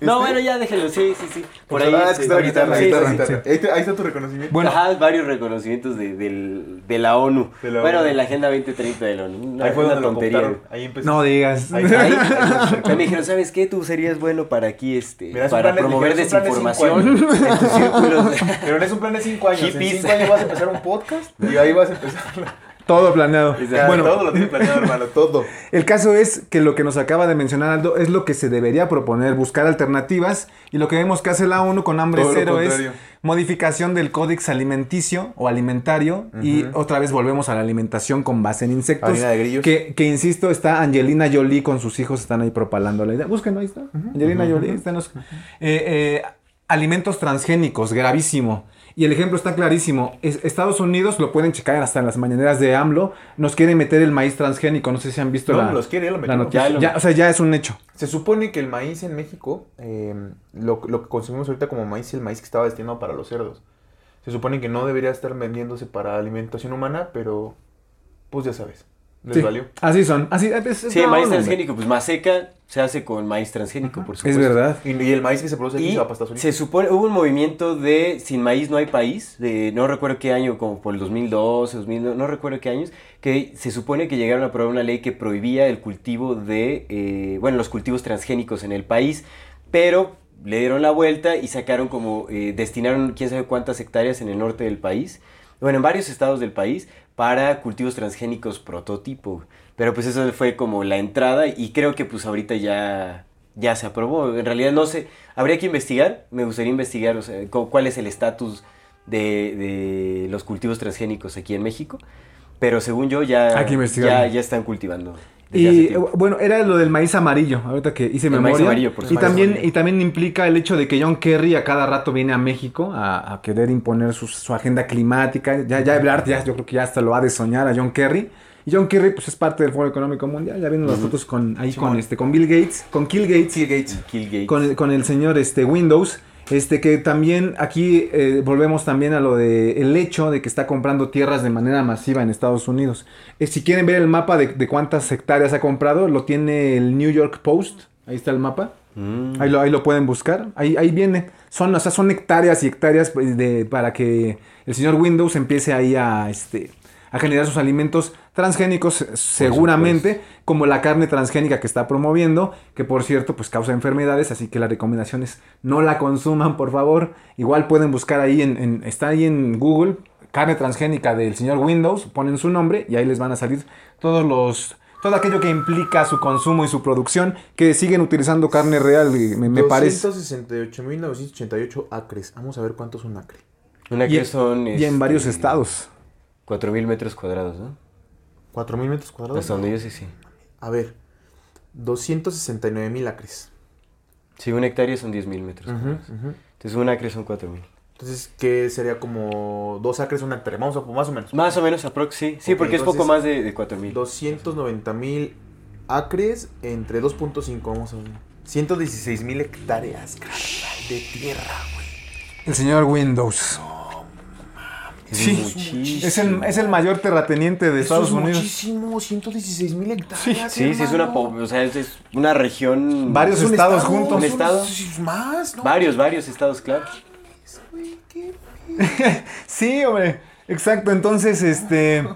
No, ¿Este? bueno, ya déjelo, sí, sí, sí. Por ahí. Ah, es que está la guitarra, sí, guitarra, sí, sí. guitarra. Ahí, está tu reconocimiento. Bueno. Ajá, varios reconocimientos de, del- de la ONU. De la bueno, ONU. de la Agenda 2030 de la ONU. Una, ahí fue una donde lo tontería. cooptaron. Ahí empezó. No digas. Ahí- Ahí, ahí me dijeron, ¿sabes qué? Tú serías bueno para aquí, este, Mira, para plan de- promover es un plan de cinco desinformación en tus círculos. Pero no es un plan de 5 años. Hippies. En 5 años vas a empezar un podcast y ahí vas a empezar. Todo planeado. Bueno, Bueno, todo lo tiene planeado, hermano, todo. El caso es que lo que nos acaba de mencionar Aldo es lo que se debería proponer, buscar alternativas y lo que vemos que hace la ONU con hambre Todo cero es modificación del códex alimenticio o alimentario y otra vez volvemos a la alimentación con base en insectos. Harina de grillos. Que, que, insisto, está Angelina Jolie con sus hijos, están ahí propalando la idea. Búsquenlo, ahí está. Angelina Jolie, está en los- Eh, eh, alimentos transgénicos, gravísimo. Y el ejemplo está clarísimo. Es- Estados Unidos, lo pueden checar hasta en las mañaneras de AMLO, nos quiere meter el maíz transgénico. No sé si han visto No, la, los quiere, lo la noticia. Ya lo- Ya, o sea, ya es un hecho. Se supone que el maíz en México, eh, lo, lo que consumimos ahorita como maíz, el maíz que estaba destinado para los cerdos. Se supone que no debería estar vendiéndose para alimentación humana, pero pues ya sabes, les Sí, valió. Así son. Así, es, es Sí, maíz transgénico, pues más seca se hace con maíz transgénico, por Es supuesto. verdad. Y, y el maíz que se produce aquí Y se va para Estados Unidos. se supone, hubo un movimiento de sin maíz no hay país, de no recuerdo qué año, como por el 2012, 2000, no recuerdo qué años, que se supone que llegaron a aprobar una ley que prohibía el cultivo de, eh, bueno, los cultivos transgénicos en el país, pero le dieron la vuelta y sacaron como, eh, destinaron quién sabe cuántas hectáreas en el norte del país, bueno, en varios estados del país, para cultivos transgénicos prototipo. Pero pues eso fue como la entrada y creo que pues ahorita ya, ya se aprobó. En realidad no sé, habría que investigar, me gustaría investigar o sea, cu- cuál es el estatus de, de los cultivos transgénicos aquí en México. Pero según yo ya, Hay que investigarlo. ya, ya están cultivando. Y eh, bueno, era lo del maíz amarillo, ahorita que hice El maíz memoria. amarillo, por y también y también implica el hecho de que John Kerry a cada rato viene a México a, a querer imponer su, su agenda climática. Ya ya Ebrard ya yo creo que ya hasta lo ha de soñar a John Kerry. Y John Kerry pues es parte del Foro Económico Mundial. Ya vienen las fotos con ahí con este con Bill Gates, con Kill Gates. Kill Gates. con el, con el señor este Windows. Este que también aquí eh, volvemos también a lo de el hecho de que está comprando tierras de manera masiva en Estados Unidos. Eh, si quieren ver el mapa de, de cuántas hectáreas ha comprado, lo tiene el New York Post. Ahí está el mapa. Mm. Ahí lo, ahí lo pueden buscar. Ahí, ahí viene. Son, o sea, son hectáreas y hectáreas pues, de, para que el señor Windows empiece ahí a, este, a generar sus alimentos transgénicos, seguramente, como la carne transgénica que está promoviendo, que por cierto, pues causa enfermedades, así que la recomendación es no la consuman, por favor. Igual pueden buscar ahí, en, en- está ahí en Google, carne transgénica del señor Windows, ponen su nombre y ahí les van a salir todos los... Todo aquello que implica su consumo y su producción, que siguen utilizando carne real, y me, me parece. 268.988 acres. Vamos a ver cuántos son acre. Una Y, que son... y en varios este, estados. 4.000 metros cuadrados, ¿no? 4.000 metros cuadrados. Hasta donde yo sé, sí. A ver. 269.000 acres. Sí, un hectárea son 10.000 metros ujú. Entonces un acre son 4.000. Entonces, ¿qué sería como dos acres una hectárea? Vamos a más o menos. Más o menos, aprox, sí. Sí, porque es poco más de, de 4.000. 290.000 acres entre 2.5, vamos a ver. 116.000 hectáreas carnal, de tierra, güey. El señor Windows. Es Sí, muchísimo. es el, es el mayor terrateniente de Estados Eso es Unidos. muchísimo, 116.000 hectáreas. Sí, sí, es una, o sea, es, es una región... Varios Es un estados estado, juntos. Un es estado. es más, ¿no? Varios, varios estados, claro. Sí, hombre. Exacto. Entonces, este.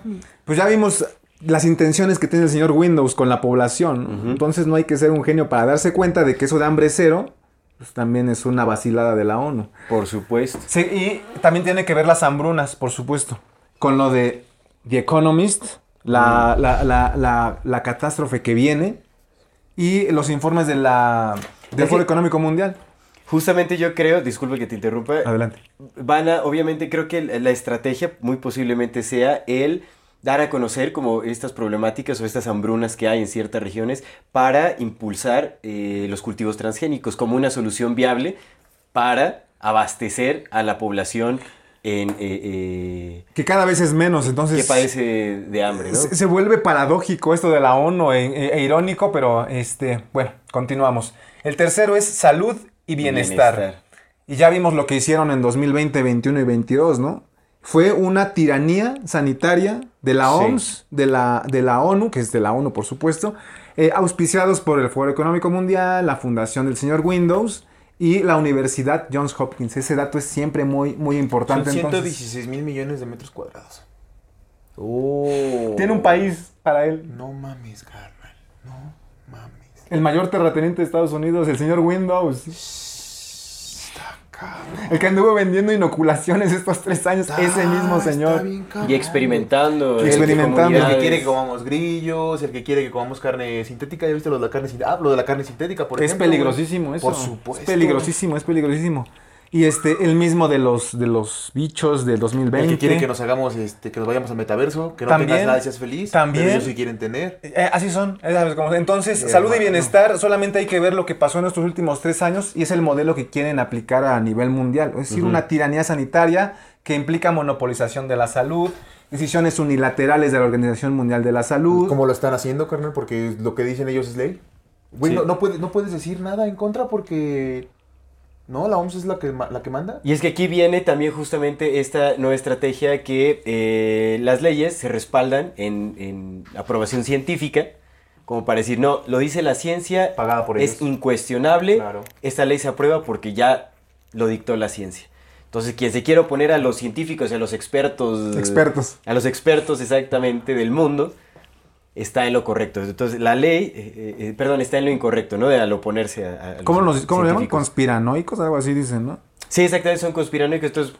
Pues ya vimos las intenciones que tiene el señor Windows con la población. Entonces no hay que ser un genio para darse cuenta de que eso de hambre cero, pues también es una vacilada de la ONU. Por supuesto. Sí, y también tiene que ver las hambrunas, por supuesto. Con lo de The Economist, la, la, la, la, la catástrofe que viene y los informes de la, del Foro Económico Mundial. Justamente yo creo, disculpe que te interrumpa, Adelante. van a, obviamente creo que la estrategia muy posiblemente sea el dar a conocer como estas problemáticas o estas hambrunas que hay en ciertas regiones para impulsar eh, los cultivos transgénicos como una solución viable para abastecer a la población en, eh, eh, Que cada vez es menos, entonces... que padece de hambre, ¿no? Se, se vuelve paradójico esto de la ONU e, e- e irónico, pero este, bueno, continuamos. El tercero es salud y bienestar. Bienestar. Y ya vimos lo que hicieron en 2020, 21 y 22, ¿no? Fue una tiranía sanitaria de la Sí. OMS, de la, de la ONU, que es de la ONU por supuesto, eh, auspiciados por el Foro Económico Mundial, la fundación del señor Windows y la Universidad Johns Hopkins. Ese dato es siempre muy, muy Son importante. entonces. 116 mil millones de metros cuadrados. Oh. Tiene un país para él. No mames, carnal. No mames. El mayor terrateniente de Estados Unidos, el señor Windows. El que anduvo vendiendo inoculaciones estos tres años, Está- ese mismo señor. Y experimentando. Y en experimentando. El que quiere que comamos grillos, el que quiere que comamos carne sintética. ¿Ya viste lo de la carne sintética? Ah, lo de la carne sintética, por es ejemplo. peligrosísimo eso. Por supuesto. Es peligrosísimo, es peligrosísimo. Y este, el mismo de los, de los bichos del El 2020. que quiere que nos hagamos, este, que nos vayamos al metaverso, que no También. tengas nada y seas feliz. También. Ellos sí quieren tener. Eh, así son. cómo- Entonces, salud y bienestar, solamente hay que ver lo que pasó en estos últimos tres años y es el modelo que quieren aplicar a nivel mundial. Es decir, una tiranía sanitaria que implica monopolización de la salud, decisiones unilaterales de la Organización Mundial de la Salud. Como lo están haciendo, carnal, porque lo que dicen ellos es ley. Güey, Sí. no, no no puedes decir nada en contra porque... No, la OMS es la que, la que manda. Y es que aquí viene también justamente esta nueva estrategia que eh, las leyes se respaldan en, en aprobación científica, como para decir, no, lo dice la ciencia, Pagada por es ellos. incuestionable, Claro. esta ley se aprueba porque ya lo dictó la ciencia. Entonces, quien se quiere oponer a los científicos y a los expertos, Expertos. a los expertos exactamente del mundo, está en lo correcto. Entonces, la ley, eh, eh, perdón, está en lo incorrecto, ¿no? De al oponerse a... a ¿Cómo, los, cómo lo llaman? Conspiranoicos, algo así dicen, ¿no? Sí, exactamente, son conspiranoicos. Entonces,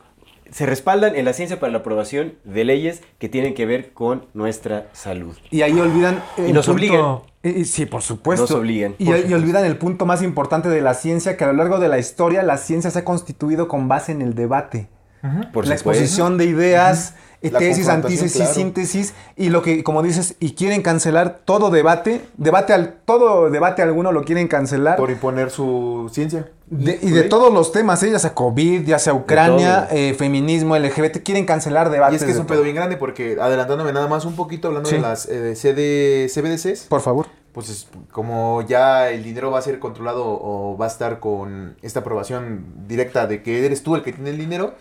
se respaldan en la ciencia para la aprobación de leyes que tienen que ver con nuestra salud. Y ahí olvidan. Y nos punto- obligan. Eh, eh, sí, por supuesto. Nos obligan, Y, y olvidan el punto más importante de la ciencia, que a lo largo de la historia la ciencia se ha constituido con base en el debate. Por la supuesto. exposición de ideas, eh, tesis, antítesis, claro. síntesis, y lo que, como dices, y quieren cancelar todo debate, debate al, todo debate alguno lo quieren cancelar. Por imponer su ciencia. De- y de todos los temas, ¿eh? ya sea COVID, ya sea Ucrania, eh, feminismo, LGBT, quieren cancelar Y debates. es que es un pedo bien grande porque, adelantándome nada más un poquito, hablando Sí. de las eh, CD, CBDCs, Por favor. pues es- como ya el dinero va a ser controlado o va a estar con esta aprobación directa de que eres tú el que tiene el dinero,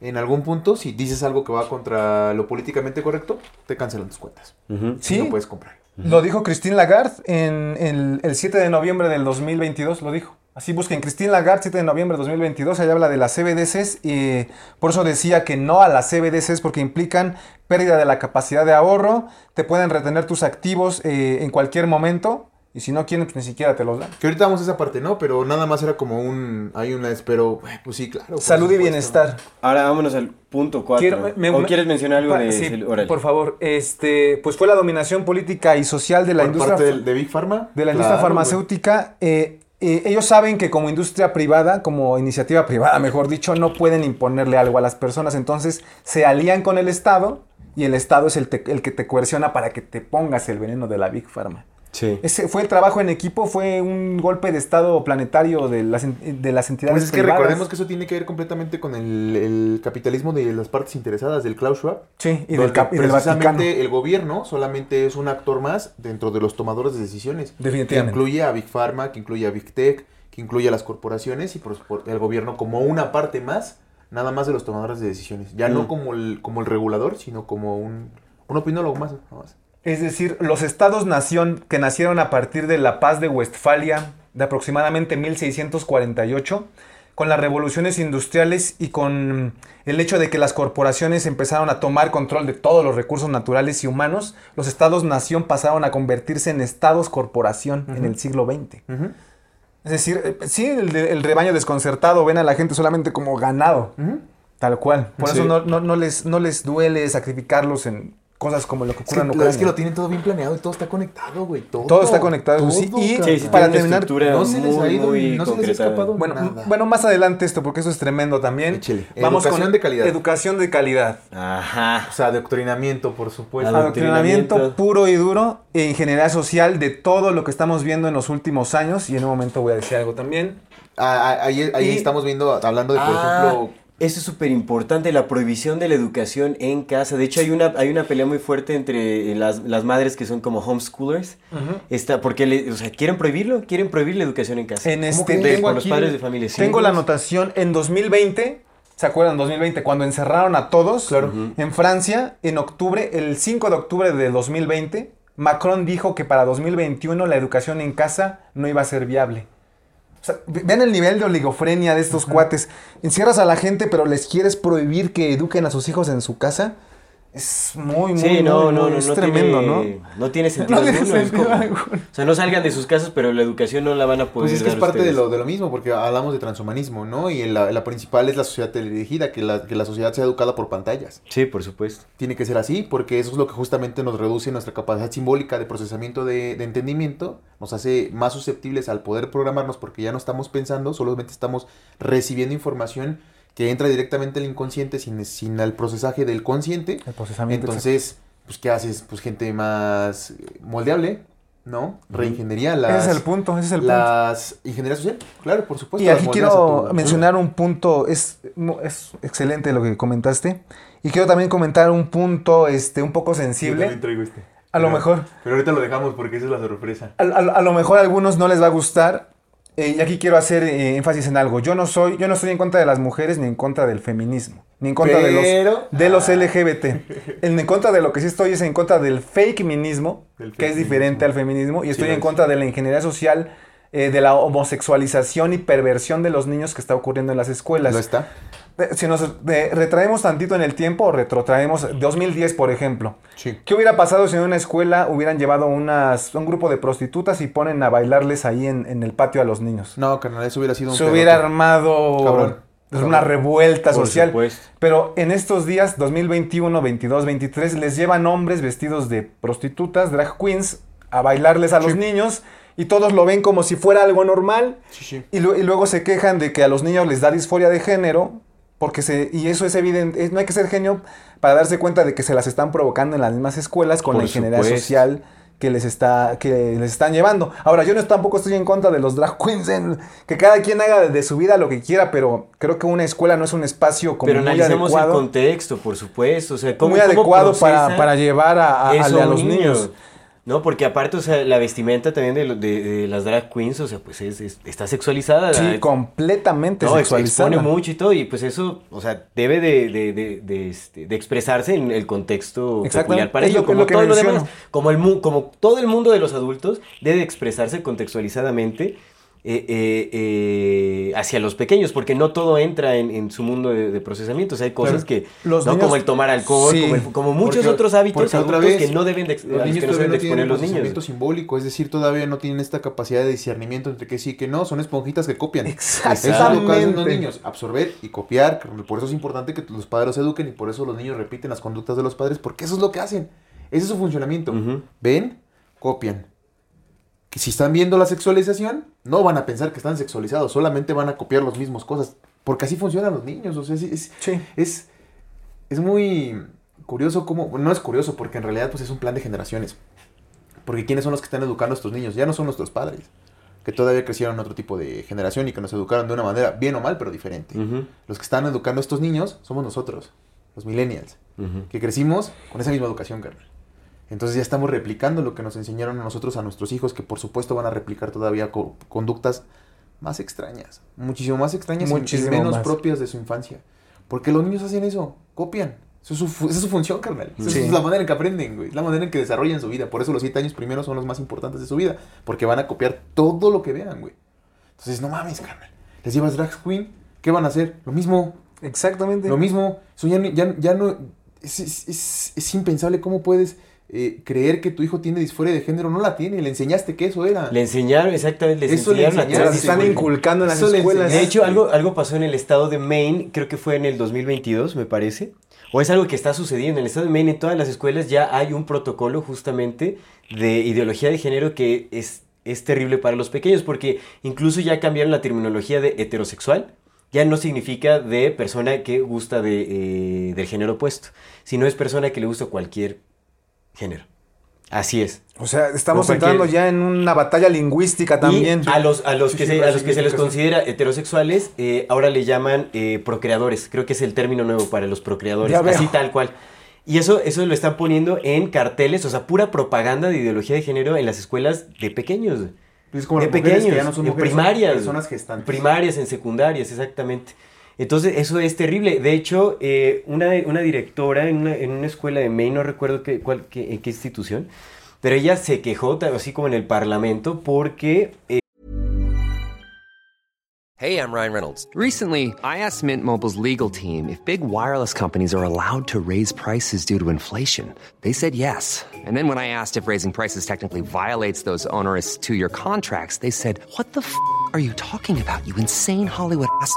en algún punto, si dices algo que va contra lo políticamente correcto, te cancelan tus cuentas. Ujú. Sí. Y no puedes comprar. Lo dijo Christine Lagarde en el, el 7 de noviembre del 2022, lo dijo. Así busquen Christine Lagarde, 7 de noviembre del 2022, ahí habla de las CBDCs y por eso decía que no a las CBDCs porque implican pérdida de la capacidad de ahorro, te pueden retener tus activos eh, en cualquier momento y si no quieren pues ni siquiera te los dan. Que ahorita vamos a esa parte, ¿no? Pero nada más era como un... Hay una... Pero, eh, pues sí, claro. Salud y bienestar. Ahora vámonos al punto 4. Quiero- me- ¿O me- quieres mencionar algo Pa- de... sí, por favor, este, pues fue la dominación política y social de la Por industria parte de, Big Pharma. de la industria Claro, farmacéutica, eh, eh, ellos saben que como industria privada, como iniciativa privada, mejor dicho, no pueden imponerle algo a las personas. Entonces se alían con el Estado y el Estado es el, te- el que te coerciona para que te pongas el veneno de la Big Pharma. Sí. Ese fue el trabajo en equipo, fue un golpe de Estado planetario de las, de las entidades Pues es que privadas. recordemos que eso tiene que ver completamente con el, el capitalismo de las partes interesadas del Klaus Schwab. Sí, y del, cap- y del precisamente el gobierno solamente es un actor más dentro de los tomadores de decisiones. Que Definitivamente. incluye a Big Pharma, que incluye a Big Tech, que incluye a las corporaciones y por, por el gobierno como una parte más, nada más de los tomadores de decisiones. Ya Mm. no como el, como el regulador, sino como un, un opinólogo más. nada más. Es decir, los estados-nación que nacieron a partir de la paz de Westfalia de aproximadamente 1648, con las revoluciones industriales y con el hecho de que las corporaciones empezaron a tomar control de todos los recursos naturales y humanos, los estados-nación pasaron a convertirse en estados-corporación en el siglo XX. Es decir, eh, sí, el, rebaño desconcertado ven a la gente solamente como ganado, tal cual. Por Sí. eso no, no- no les, no les duele sacrificarlos en cosas como lo que ocurre en lo- Ucrania. es que lo tienen todo bien planeado y todo está conectado, güey. Todo, Todo está conectado, sí. Y. Sí, sí, para terminar, no se les ha ido, muy no se les ha escapado. Bueno, Nada. bueno, más adelante esto, porque eso es tremendo también. Échele. Vamos Educación con de calidad. Educación de calidad. Ajá. O sea, adoctrinamiento, por supuesto. Adoctrinamiento. Adoctrinamiento puro y duro en general social de todo lo que estamos viendo en los últimos años. Y en un momento voy a decir algo también. Ah, ah, ahí ahí Y- estamos viendo, hablando de, por Ah, ejemplo, Eso es súper importante, la prohibición de la educación en casa. De hecho, hay una, hay una pelea muy fuerte entre las, las madres que son como homeschoolers. Está, porque le- o sea, quieren prohibirlo, quieren prohibir la educación en casa. En ¿Cómo este, De- tengo los padres de familia. sí. Tengo la anotación en 2020. ¿Se acuerdan? 2020, cuando encerraron a todos Claro. en Francia, en octubre, el 5 de octubre de 2020, Macron dijo que para 2021 la educación en casa no iba a ser viable. Sea, ve- vean el nivel de oligofrenia de estos cuates. Encierras a la gente, pero les quieres prohibir que eduquen a sus hijos en su casa. Es muy, muy, Sí, no, muy, no, muy- no, es no tremendo, tiene, ¿no? No tiene sentido No tiene alguno. sentido como- alguno. O sea, no salgan de sus casas, pero la educación no la van a poder Pues es que es parte de lo, de lo mismo, porque hablamos de transhumanismo, ¿no? Y la, la principal es la sociedad teledirigida, que la, que la sociedad sea educada por pantallas. Sí, por supuesto. Tiene que ser así, porque eso es lo que justamente nos reduce nuestra capacidad simbólica de procesamiento de, de entendimiento, nos hace más susceptibles al poder programarnos, porque ya no estamos pensando, solamente estamos recibiendo información que entra directamente al inconsciente sin, sin el procesaje del consciente. El procesamiento. Entonces, pues, ¿qué haces? Pues gente más eh, moldeable, ¿no? Reingeniería, las... ese es el punto, ese es el punto. Las ingeniería social, claro, por supuesto. Y aquí quiero mencionar un punto, es, es excelente lo que comentaste. Y quiero también comentar un punto este, un poco Yo sensible. traigo este. A lo mejor. Pero ahorita lo dejamos porque esa es la sorpresa. A, a- a lo mejor a algunos no les va a gustar. Eh, y aquí quiero hacer eh, énfasis en algo. Yo no soy, yo no estoy en contra de las mujeres ni en contra del feminismo. Ni en contra de los, de los LGBT. En, en contra de lo que sí estoy es en contra del fake feminismo, Del que es diferente al feminismo. Y estoy en contra de la ingeniería social eh, de la homosexualización y perversión de los niños que está ocurriendo en las escuelas. ¿Lo está? Si nos eh, retraemos tantito en el tiempo, o retrotraemos 2010, por ejemplo. Sí. ¿Qué hubiera pasado si en una escuela hubieran llevado unas, un grupo de prostitutas y ponen a bailarles ahí en, en el patio a los niños? No, carnal, eso hubiera sido un Se hubiera armado Cabrón. una Cabrón. revuelta Por social. supuesto. Pero en estos días, 2021, 22, 23, les llevan hombres vestidos de prostitutas, drag queens, a bailarles a los niños y todos lo ven como si fuera algo normal. Sí, sí. Y, lu- y luego se quejan de que a los niños les da disforia de género, porque se, y eso es evidente, es- no hay que ser genio para darse cuenta de que se las están provocando en las mismas escuelas con Por la ingeniería supuesto. social que les está que les están llevando. Ahora, yo no tampoco estoy en contra de los drag queens, en- que cada quien haga de, su vida lo que quiera, pero creo que una escuela no es un espacio como Pero muy analicemos el contexto, por supuesto. O sea, ¿cómo, muy cómo adecuado para, para llevar a, a- los niño? niños. No, porque aparte, o sea, la vestimenta también de, de- de las drag queens, o sea, pues es, es- está sexualizada. Sí, completamente no, ex- sexualizada. expone mucho y todo, y pues eso, o sea, debe de, de, de, de, este, de expresarse en el contexto peculiar para es ello, como lo todo lo demás, como, el, mu- como todo el mundo de los adultos debe expresarse contextualizadamente eh, eh, eh, hacia los pequeños, porque no todo entra en, en su mundo de, de procesamiento, o sea, hay cosas que, Los ¿no? niños- como el tomar alcohol, Sí. como, el- como muchos Porque- otros hábitos adultos vez, que no deben de, Los niños que no deben de exponer los niños. simbólico, es decir, todavía no tienen esta capacidad de discernimiento entre que sí y que no, son esponjitas que copian. Exactamente. Eso los niños, absorber y copiar. Por eso es importante que los padres los eduquen y por eso los niños repiten las conductas de los padres, porque eso es lo que hacen. Ese es su funcionamiento. Ven, copian. Que si están viendo la sexualización, no van a pensar que están sexualizados, solamente van a copiar las mismas cosas. Porque así funcionan los niños. O sea, es, Sí. es, es muy curioso cómo, bueno, no es curioso porque en realidad pues es un plan de generaciones. Porque ¿quiénes son los que están educando a estos niños? Ya no son nuestros padres, que todavía crecieron en otro tipo de generación y que nos educaron de una manera, bien o mal, pero diferente. Los que están educando a estos niños somos nosotros, los millennials, que crecimos con esa misma educación, carnal. Entonces ya estamos replicando lo que nos enseñaron a nosotros, a nuestros hijos, que por supuesto van a replicar todavía co- conductas más extrañas, muchísimo más extrañas y- Muchísimo y menos más. propias de su infancia. Porque los niños hacen eso, copian. Eso es su, esa es su función, carnal. Esa Sí. es la manera en que aprenden, güey. Es la manera en que desarrollan su vida. Por eso los siete años primeros son los más importantes de su vida. Porque van a copiar todo lo que vean, güey. Entonces, no mames, carnal. Les llevas drag queen, ¿qué van a hacer? Lo mismo, Exactamente. lo mismo. Eso ya, no- ya, ya no... Es- es- es impensable cómo puedes eh, creer que tu hijo tiene disforia de género. No la tiene. Le enseñaste que eso era. Le enseñaron, exactamente, les Eso le enseñaron a Se las enseñaron, sí, están inculcando en las Eso le escuelas. De hecho, algo, algo pasó en el estado de Maine, creo que fue en el 2022, me parece. O es algo que está sucediendo. En el estado de Maine, en todas las escuelas ya hay un protocolo justamente de ideología de género que es, es terrible para los pequeños, porque incluso ya cambiaron la terminología de heterosexual. Ya no significa de persona que gusta de, eh, del género opuesto, sino es persona que le gusta cualquier género. Así es. O sea, estamos entrando ya en una batalla lingüística también. Y a los, a los, Sí, que, sí, se, a los que se les considera heterosexuales, eh, ahora le llaman eh, procreadores. Creo que es el término nuevo para los procreadores. Ya veo. Así tal cual. Y eso, eso lo están poniendo en carteles, o sea, pura propaganda de ideología de género en las escuelas de pequeños. Es como de mujeres que pequeños, ya no son en mujeres, son primarias. personas gestantes. Primarias, en secundarias, exactamente. Entonces, eso es terrible. De hecho, eh, una, una directora en una, en una escuela de Maine, no recuerdo qué, cuál, qué, en qué institución, pero ella se quejó, así como en el parlamento, porque eh, Hey, I'm Ryan Reynolds. Recently, I asked Mint Mobile's legal team if big wireless companies are allowed to raise prices due to inflation. They said yes. And then when I asked if raising prices technically violates those onerous two year contracts, they said, What the f are you talking about, you insane Hollywood ass?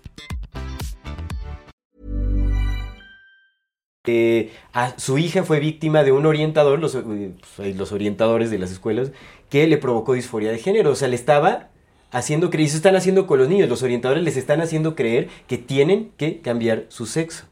eh, a su hija fue víctima de un orientador, los, eh, pues, los orientadores de las escuelas, que le provocó disforia de género. O sea, le estaba haciendo creer, y eso están haciendo con los niños, los orientadores les están haciendo creer que tienen que cambiar su sexo.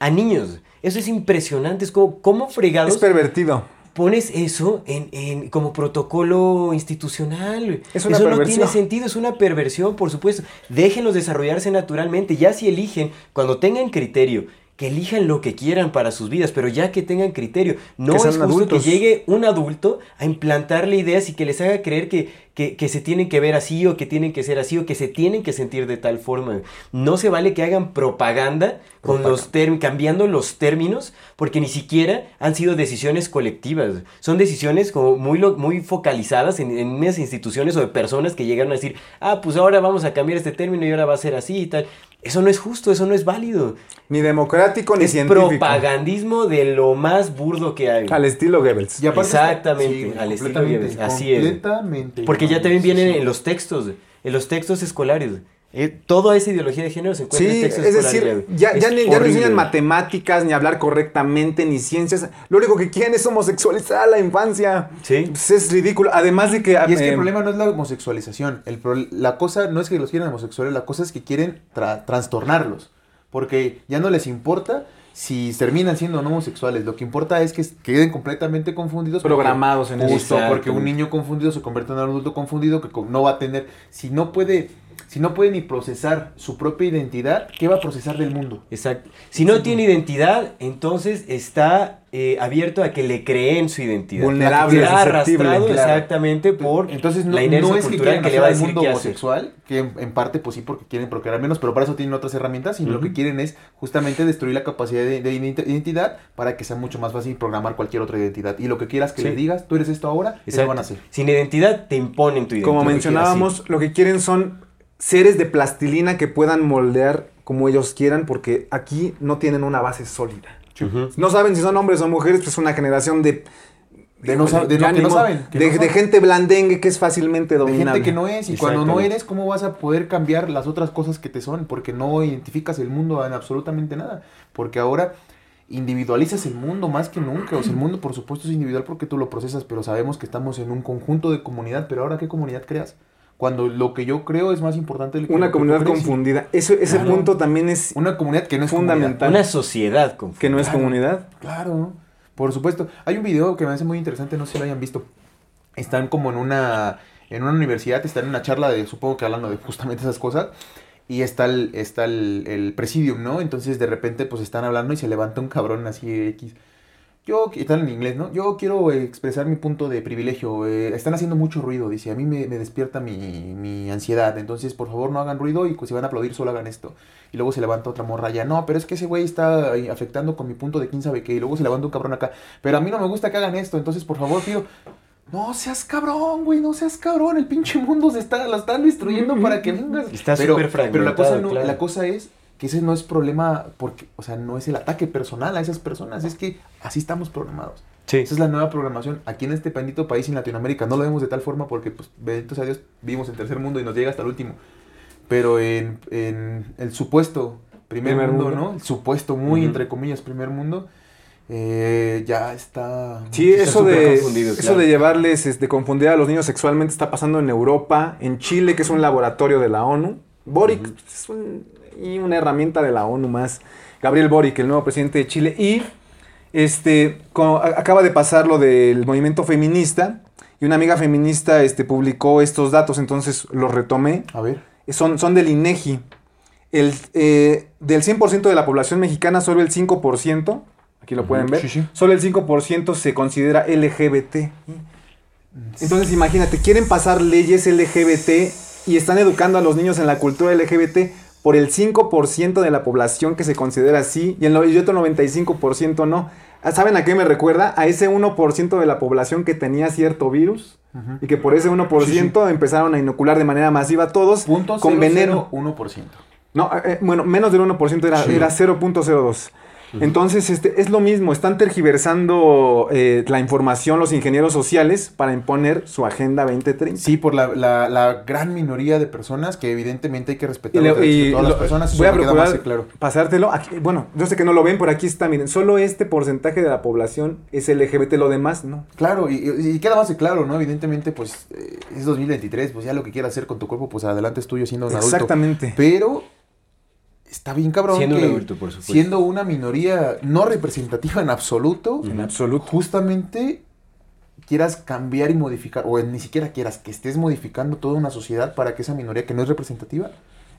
A niños. Eso es impresionante, es como, ¿cómo fregados Es pervertido. pones eso en, en- como protocolo institucional. Es una eso no perversión. tiene sentido, es una perversión, por supuesto. Déjenlos desarrollarse naturalmente. Ya si eligen, cuando tengan criterio, que elijan lo que quieran para sus vidas, pero ya que tengan criterio. No es justo adultos. que llegue un adulto a implantarle ideas y que les haga creer que, que, que se tienen que ver así o que tienen que ser así o que se tienen que sentir de tal forma. No se vale que hagan propaganda con los term- cambiando los términos porque ni siquiera han sido decisiones colectivas. Son decisiones como muy, lo- muy focalizadas en, en unas instituciones o de personas que llegaron a decir, ah, pues ahora vamos a cambiar este término y ahora va a ser así y tal. Eso no es justo, eso no es válido. Ni democrático ni es científico. propagandismo de lo más burdo que hay. Al estilo Goebbels. Exactamente, está- al estilo Goebbels, así es. Completamente. Porque ya también sí, vienen sí. en los textos, en los textos escolares. Eh, toda esa ideología de género se encuentra Sí, en textos es decir, ya, Es ya, ni- ya no enseñan matemáticas, ni hablar correctamente, ni ciencias. Lo único que quieren es homosexualizar a la infancia. Sí. Pues es ridículo. Además de que... Y es que eh, el problema no es la homosexualización. El pro- la cosa no es que los quieran homosexuales, la cosa es que quieren tra- trastornarlos. Porque ya no les importa si terminan siendo no homosexuales. Lo que importa es que queden completamente confundidos. porque- Programados en eso. Justo, porque un niño confundido se convierte en un adulto confundido que no va a tener. Si no puede. Si no puede ni procesar su propia identidad, ¿qué va a procesar del mundo? Exacto. Si no tiene identidad, entonces está eh, abierto a que le creen su identidad. Vulnerable, susceptible, arrastrado claro. exactamente por Entonces no, la inercia no es que cultural quieran que le va a al decir mundo homosexual, que en, en parte pues sí porque quieren procrear menos, pero para eso tienen otras herramientas, sino lo Ujú. que quieren es justamente destruir la capacidad de, de identi- identidad para que sea mucho más fácil programar cualquier otra identidad. Y lo que quieras que Sí. le digas, tú eres esto ahora, eso van a hacer. Sin identidad te imponen tu identidad. Como lo que mencionábamos, lo que quieren son seres de plastilina que puedan moldear como ellos quieran, porque aquí no tienen una base sólida. No saben si son hombres o mujeres, pues es una generación de... De no de que saben, que de, no de gente blandengue que es fácilmente De dominable. gente que no es, y cuando no eres, ¿cómo vas a poder cambiar las otras cosas que te son? Porque no identificas el mundo en absolutamente nada. Porque ahora individualizas el mundo más que nunca. O sea, el mundo, por supuesto, es individual porque tú lo procesas, pero sabemos que estamos en un conjunto de comunidad. Pero ahora, ¿qué comunidad creas? Cuando lo que yo creo es más importante que Una comunidad confundida. Eso, ese Claro. punto también es Una comunidad que no es Fundamental. Una sociedad con que no es Claro. comunidad. Claro, por supuesto. Hay un video que me hace muy interesante, no sé si lo hayan visto. Están como en una en una universidad, están en una charla de, supongo que hablando de justamente esas cosas, y está el, está el, el presidium, ¿no? Entonces de repente pues están hablando y se levanta un cabrón así X. Yo, están en inglés, ¿no? Yo quiero eh, expresar mi punto de privilegio. eh, están haciendo mucho ruido, dice. A mí me, me despierta mi, mi ansiedad. Entonces, por favor, no hagan ruido y pues, si van a aplaudir, solo hagan esto. Y luego se levanta otra morra ya. No, pero es que ese güey está ahí afectando con mi punto de quién sabe qué. Y luego se levanta un cabrón acá. Pero a mí no me gusta que hagan esto. Entonces, por favor, pido. No seas cabrón, güey, no seas cabrón. El pinche mundo se está, lo están destruyendo para que vengas. Está pero, Pero la cosa, no, claro. la cosa es que ese no es problema porque, o sea, no es el ataque personal a esas personas. Es que así estamos programados. Sí. Esa es la nueva programación. Aquí en este bendito país, en Latinoamérica, no lo vemos de tal forma porque, pues, bendito sea Dios, vivimos en tercer mundo y nos llega hasta el último. Pero en, en el supuesto primer, Primer mundo, mundo. ¿no? El supuesto muy, Ujú. entre comillas, primer mundo, eh, ya está... Sí, Está eso de, eso claro. de llevarles, este, confundir a los niños sexualmente está pasando en Europa, en Chile, que es un laboratorio de la ONU. Boric es un- y una herramienta de la ONU más. Gabriel Boric, el nuevo presidente de Chile. Y este, acaba de pasar lo del movimiento feminista. Y una amiga feminista este, publicó estos datos, entonces los retomé. A ver. Son, son del INEGI. El, eh, del 100% de la población mexicana, solo el 5%, aquí lo pueden ver, sí, sí. solo el 5% se considera LGBT. Entonces imagínate, quieren pasar leyes LGBT y están educando a los niños en la cultura LGBT por el 5% de la población que se considera así y el otro 95% no. Ah, ¿Saben a qué me recuerda? A ese 1% de la población que tenía cierto virus y que por ese 1% empezaron a inocular de manera masiva a todos Punto con veneno. 1%. No, eh, eh, bueno, menos del 1% era, Sí. era 0.02. Entonces, este, es lo mismo, están tergiversando eh, la información los ingenieros sociales para imponer su agenda 2030. Sí, por la, la, la gran minoría de personas que evidentemente hay que respetar Y, los derechos y de todas las personas. voy a más procurar que claro. pasártelo. Aquí, bueno, yo sé que no lo ven, pero aquí está, miren, solo este porcentaje de la población es LGBT, lo demás no. Claro, y, y- queda más que claro, ¿no? Evidentemente, pues eh, es 2023, pues ya lo que quieras hacer con tu cuerpo, pues adelante es tuyo siendo un adulto. Exactamente. Pero está bien cabrón Siendo que por supuesto. siendo una minoría no representativa en absoluto, En absoluto. justamente quieras cambiar y modificar, o ni siquiera quieras que estés modificando toda una sociedad para que esa minoría que no es representativa,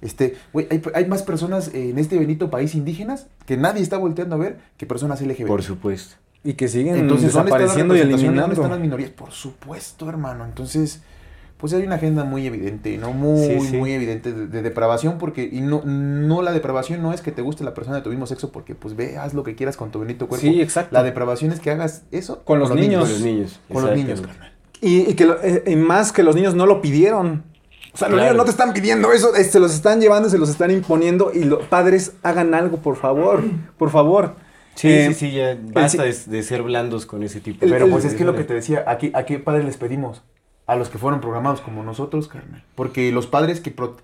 este, güey, hay, hay más personas en este bendito país indígenas que nadie está volteando a ver que personas LGBT. Por supuesto. Y que siguen Entonces, ¿dónde está la desapareciendo y representación? ¿Dónde están las eliminando. minorías? Por supuesto, hermano. Entonces, pues hay una agenda muy evidente, ¿no? Muy, Sí, sí. muy evidente de, de depravación, porque, y no, no, la depravación no es que te guste la persona de tu mismo sexo, porque, pues, ve, haz lo que quieras con tu bonito cuerpo. Sí, exacto. La depravación es que hagas eso Con los niños. Con los niños. Con los niños, carnal. Y, y que lo- eh, y más que los niños no lo pidieron. O sea, los niños no te están pidiendo eso, eh, se los están llevando, se los están imponiendo y los padres hagan algo, por favor, por favor. Sí, Eh, sí, sí, ya basta de, de ser blandos con ese tipo. El- Pero el- pues es que lo que te decía, aquí, ¿a qué padres les pedimos? A los que fueron programados como nosotros, carnal. Porque los padres que... pro-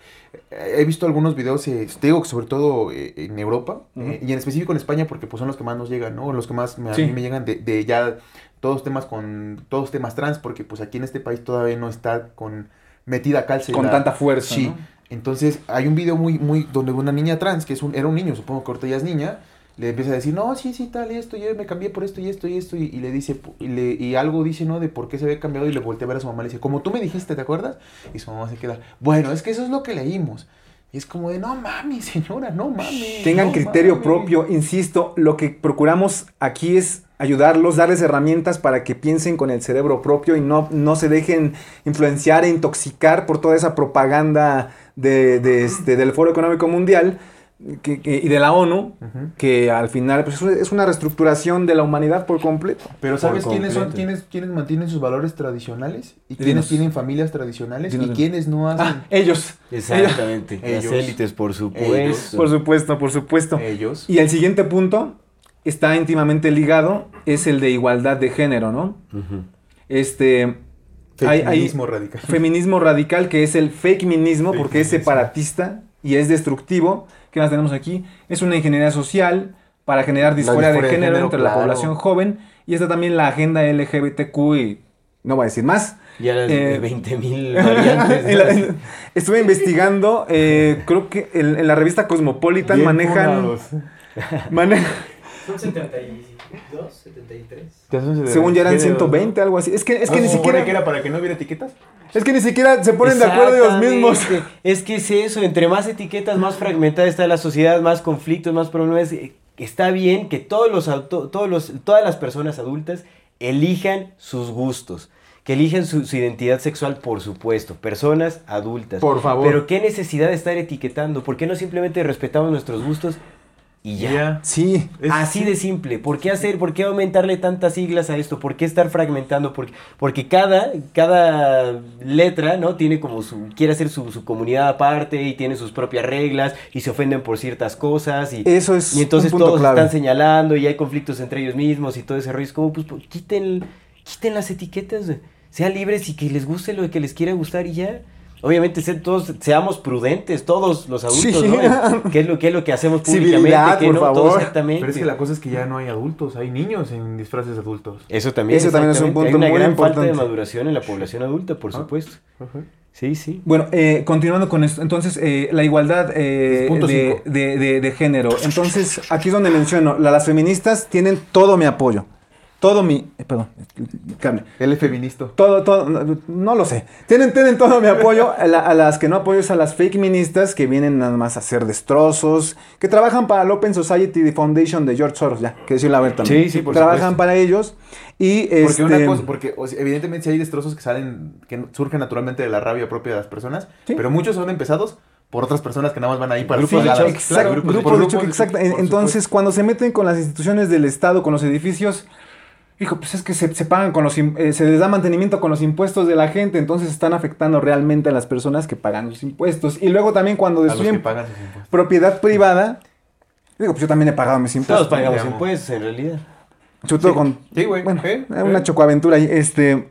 He visto algunos videos, eh, te digo que sobre todo eh, en Europa, eh, y en específico en España, porque pues son los que más nos llegan, ¿no? Los que más me, a mí me llegan de, de ya todos temas con... Todos temas trans, porque pues aquí en este país todavía no está con metida calce. Con la- tanta fuerza, Sí. ¿no? Entonces hay un video muy, muy, donde una niña trans, que es un, era un niño, supongo que ahorita ya es niña, le empieza a decir, no, sí, sí, tal, y esto, yo me cambié por esto y esto y esto, y, y le dice, y, le, y algo dice, ¿no? De por qué se había cambiado, y le voltea a ver a su mamá, le dice, como tú me dijiste, ¿te acuerdas? Y su mamá se queda, bueno, es que eso es lo que leímos. Y es como de, no mami, señora, no mames. Tengan no criterio mames". propio, insisto, lo que procuramos aquí es ayudarlos, darles herramientas para que piensen con el cerebro propio y no, no se dejen influenciar e intoxicar por toda esa propaganda de, de este, del Foro Económico Mundial que- que- y de la ONU, que al final pues, es una reestructuración de la humanidad por completo. Pero ¿sabes quiénes son, quiénes, quiénes mantienen sus valores tradicionales? ¿Y Dinos. quiénes tienen familias tradicionales? Dinos, ¿Y quiénes no hacen? Ah, ellos. Exactamente. Ellos. Las élites, por supuesto. Ellos. Por supuesto, por supuesto. Ellos. Y el siguiente punto está íntimamente ligado, es el de igualdad de género, ¿no? Este... hay- hay- Feminismo radical. Feminismo radical, que es el fake minismo, porque es Feminismo. separatista y es destructivo. ¿Qué más tenemos aquí? Es una ingeniería social para generar disforia, de, género entre la población joven. Y está también la agenda LGBTQ y no voy a decir más. Ya las eh, eh 20.000 variantes. estuve investigando, eh, creo que en, en, la revista Cosmopolitan Bien manejan... Manejan... Son 273. Según ya eran 120, algo así. Es que, es que ni siquiera. que era para que no hubiera etiquetas? Es que ni siquiera se ponen de acuerdo ellos mismos. Es que es eso, entre más etiquetas, más fragmentada está la sociedad, más conflictos, más problemas. Eh, está bien que todos los, todos los, todas las personas adultas elijan sus gustos que elijan su, identidad sexual, por supuesto, personas adultas. Por favor. Pero qué necesidad de estar etiquetando, ¿por qué no simplemente respetamos nuestros gustos y ya? Sí. Es- Así de simple. ¿Por qué hacer, por qué aumentarle tantas siglas a esto? ¿Por qué estar fragmentando? Porque, porque cada, cada letra, ¿no? Tiene como su, quiere hacer su, su comunidad aparte y tiene sus propias reglas y se ofenden por ciertas cosas y, Eso es y entonces un punto todos clave. están señalando y hay conflictos entre ellos mismos y todo ese rollo. Es como, pues, pues, quiten, quiten las etiquetas, sean libres y que les guste lo que les quiera gustar y ya. Obviamente, se- todos seamos prudentes, todos los adultos, Sí. ¿no? ¿Qué es lo, qué es lo que hacemos públicamente? Civilidad, qué por no? Todo favor. exactamente. Pero es que la cosa es que ya no hay adultos, hay niños en disfraces de adultos. Eso también, Eso también es un punto Hay una muy gran importante. falta de maduración en la población adulta, por Ah. supuesto. Sí, sí. Bueno, eh, continuando con esto, entonces eh, la igualdad eh, de, de- de- de género. Entonces, aquí es donde menciono, la- las feministas tienen todo mi apoyo. Todo mi... eh, perdón, cable. Él es feminista. Todo, todo, no, no lo sé. Tienen, tienen todo mi apoyo. A, la- a las que no apoyo es a las fake ministas que vienen nada más a hacer destrozos, que trabajan para el Open Society Foundation de George Soros, ya, que decirlo a ver también. Sí, sí, por Trabajan supuesto. para ellos y Porque este, una cosa, porque o sea, evidentemente si hay destrozos que salen, que surgen naturalmente de la rabia propia de las personas, Sí. pero muchos son empezados por otras personas que nada más van ahí para Grupos de pagadas. choque, Exacto, Claro, grupos por de choque, exacto. supuesto. Entonces, cuando se meten con las instituciones del Estado, con los edificios, hijo, pues es que se, se pagan con los, eh, se les da mantenimiento con los impuestos de la gente, entonces están afectando realmente a las personas que pagan los impuestos. Y luego también cuando destruyen pagan sus impuestos. propiedad privada, Digo, pues yo también he pagado mis impuestos. Todos pagamos digamos. impuestos, en realidad. Sobre todo con... Sí, güey. Bueno, Sí, una sí. chocoaventura ahí. Este...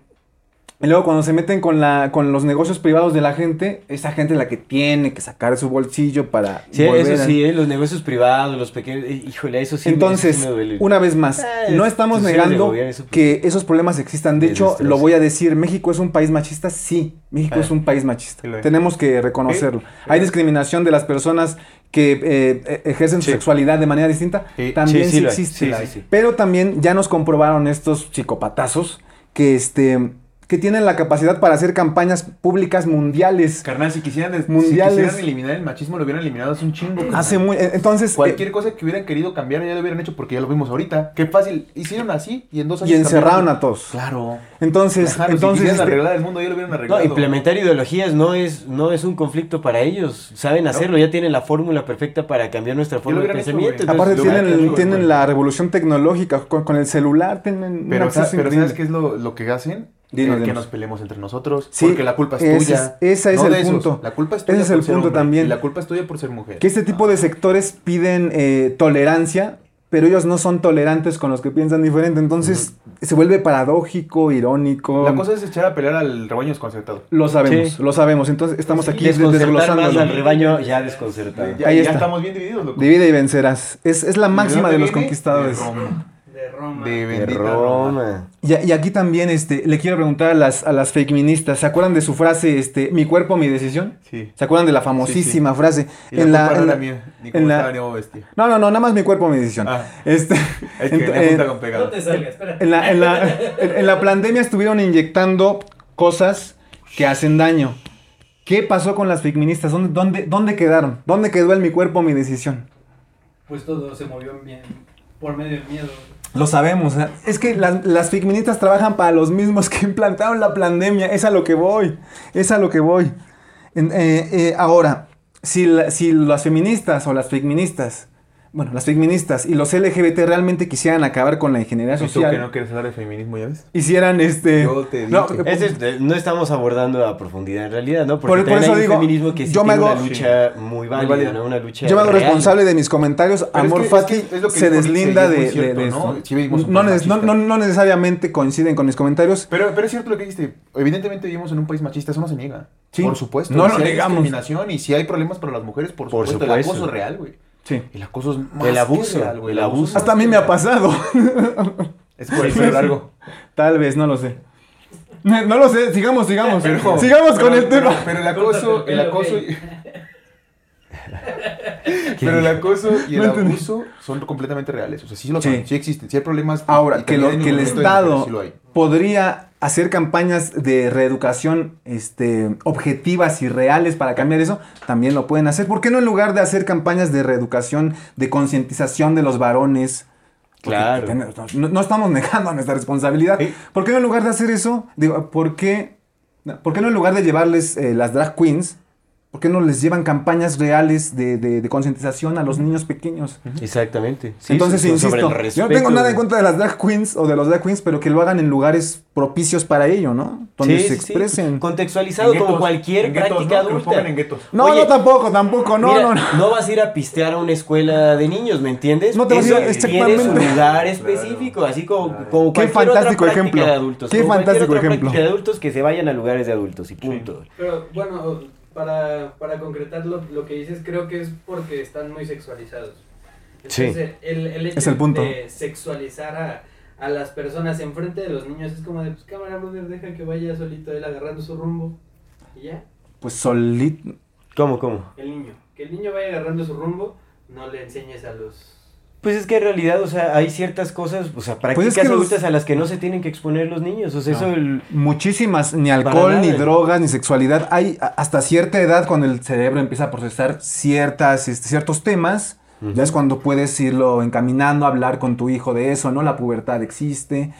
Y luego cuando se meten con, la, con los negocios privados de la gente, esa gente es la que tiene que sacar su bolsillo para Sí, volver eso a- sí, ¿eh? los negocios privados, los pequeños. eh, Híjole, eso sí. me- Entonces, eso sí me duele. una vez más, Ah, no estamos negando gobierno, eso, pues, que esos problemas existan. De hecho, lo voy a decir, México es un país machista, sí, México Ah, es un país machista. Tenemos que reconocerlo. Hay discriminación de las personas que eh, ejercen su Sí. sexualidad de manera distinta, Sí. también Sí, existe. Sí, sí, sí. Pero también ya nos comprobaron estos psicopatazos que este que tienen la capacidad para hacer campañas públicas mundiales. Carnal, si quisieran, des- Mundiales. si quisieran eliminar el machismo, lo hubieran eliminado hace un chingo. carnal. Hace muy, eh, entonces eh, Cualquier cosa que hubieran querido cambiar ya lo hubieran hecho porque ya lo vimos ahorita. Qué fácil. Hicieron así y en dos años. y encerraron cambiaron. a todos. Claro. Entonces, Claro, entonces si quisieran este, arreglar el mundo ya lo hubieran No, arreglado. implementar ideologías no es, no es un conflicto para ellos. Saben hacerlo, ya tienen la fórmula perfecta para cambiar nuestra forma de hecho, pensamiento. entonces, Aparte tienen, hecho, la revolución tecnológica, con, con el celular tienen Pero, sa- pero. ¿sabes qué es lo, lo que hacen? Dinos, que nos peleemos entre nosotros. Sí, porque la culpa es tuya. es- ese es no el de esos. punto. La culpa es tuya. Ese es el punto hombre, también. Y la culpa es tuya por ser mujer. Que este tipo de sectores piden eh, tolerancia, pero ellos no son tolerantes con los que piensan diferente. Entonces se vuelve paradójico, irónico. La cosa es echar a pelear al rebaño desconcertado. Lo sabemos, Sí. lo sabemos. Entonces estamos aquí desglosándolo. al rebaño ya desconcertado. Ya, Ahí ya está. estamos bien divididos, loco. Divide y vencerás. Es, es la ¿De máxima de los viene? conquistadores. De Roma. De Roma. De De bendita Roma. Roma. Y, y aquí también este, le quiero preguntar a las, a las fake ministas, ¿se acuerdan de su frase, este, mi cuerpo, mi decisión? Sí. ¿Se acuerdan de la famosísima frase? Y la culpa no era mía, ni en la-. No, no, no, nada más mi cuerpo, mi decisión. Ah. Este, Es que eh, junta con pegado. No te salgas, espera. en, la, en, la, en- en la pandemia estuvieron inyectando cosas que hacen daño. ¿Qué pasó con las fake ministas? ¿Dónde, dónde, dónde quedaron? ¿Dónde quedó el mi cuerpo, mi decisión? Pues todo se movió bien por medio del miedo. Lo sabemos. sea, Es que las, las fake ministas trabajan para los mismos que implantaron la pandemia. Es a lo que voy. Es a lo que voy. Eh, eh, ahora, si, si las feministas o las fake ministas, bueno, las fake ministas y los LGBT realmente quisieran acabar con la ingeniería ¿Y tú social, que no quieres hablar de feminismo, ya ves? hicieran este... Yo te no, es- no estamos abordando a profundidad en realidad, ¿no? Porque Por- eso hay un digo, feminismo que sí yo me tiene hago- una lucha muy válida, válida. ¿no? Una lucha yo me hago real. responsable de mis comentarios. Pero es Amor es Fati que es lo que se deslinda de, cierto, de ¿no? esto. No, neces- no- no- no necesariamente coinciden con mis comentarios. Pero, pero es cierto lo que dijiste. Evidentemente vivimos en un país machista, eso no se niega. Sí. Por supuesto. No lo si hay negamos. discriminación y si hay problemas para las mujeres, por Por supuesto. El supuesto. acoso es real, güey. Sí. El acoso es más El que abuso, real, güey. el abuso. Hasta a mí me ha pasado. Es por el pelo largo. Tal vez, no lo sé. No lo sé, sigamos, sigamos. Pero- sigamos con pero- el tema. Pero, pero el acoso, el acoso. güey. pero el acoso y el No abuso son completamente reales. O sea, sí lo Sí. son, sí existen, sí hay problemas. Ahora, y que, lo, que el Estado mujeres, sí lo hay. podría hacer campañas de reeducación este, objetivas y reales para cambiar eso, también lo pueden hacer. ¿Por qué no en lugar de hacer campañas de reeducación, de concientización de los varones? Porque Claro. No, no estamos negando nuestra responsabilidad. Sí. ¿Por qué no en lugar de hacer eso? Digo, ¿por qué, por qué no en lugar de llevarles eh, las drag queens? ¿Por qué no les llevan campañas reales de, de- de concientización a los niños pequeños? Exactamente. Sí, Entonces, sobre insisto, el yo no tengo nada en contra de las drag queens o de los drag queens, pero que lo hagan en lugares propicios para ello, ¿no? Donde Sí, se sí, sí. expresen. Contextualizado En como guetos, cualquier en guetos, práctica adulta. en. No, Oye, no, tampoco, tampoco, no, Mira, no, no. vas a ir a pistear a una escuela de niños, ¿me entiendes? No te vas a ir exactamente. Su lugar específico, así como, como Qué cualquier fantástico otra práctica ejemplo. de adultos. Qué fantástico otra ejemplo. práctica de adultos que se vayan a lugares de adultos y punto. Pero bueno, para, para concretar lo, lo que dices, creo que es porque están muy sexualizados. Sí. Entonces, el, el hecho Es el punto. de sexualizar a, a las personas enfrente de los niños es como de, pues cámara, brother, deja que vaya solito él agarrando su rumbo. Y ya, Pues solito. ¿Cómo, cómo? el niño. Que el niño vaya agarrando su rumbo, no le enseñes a los... Pues es que en realidad, o sea, hay ciertas cosas, o sea, prácticas Pues que los- adultas a las que no se tienen que exponer los niños. O sea, eso el- Muchísimas, ni alcohol, nada. ni drogas, ni sexualidad. Hay hasta cierta edad cuando el cerebro empieza a procesar ciertas, este, ciertos temas. Ya es cuando puedes irlo encaminando a hablar con tu hijo de eso, ¿no? La pubertad existe.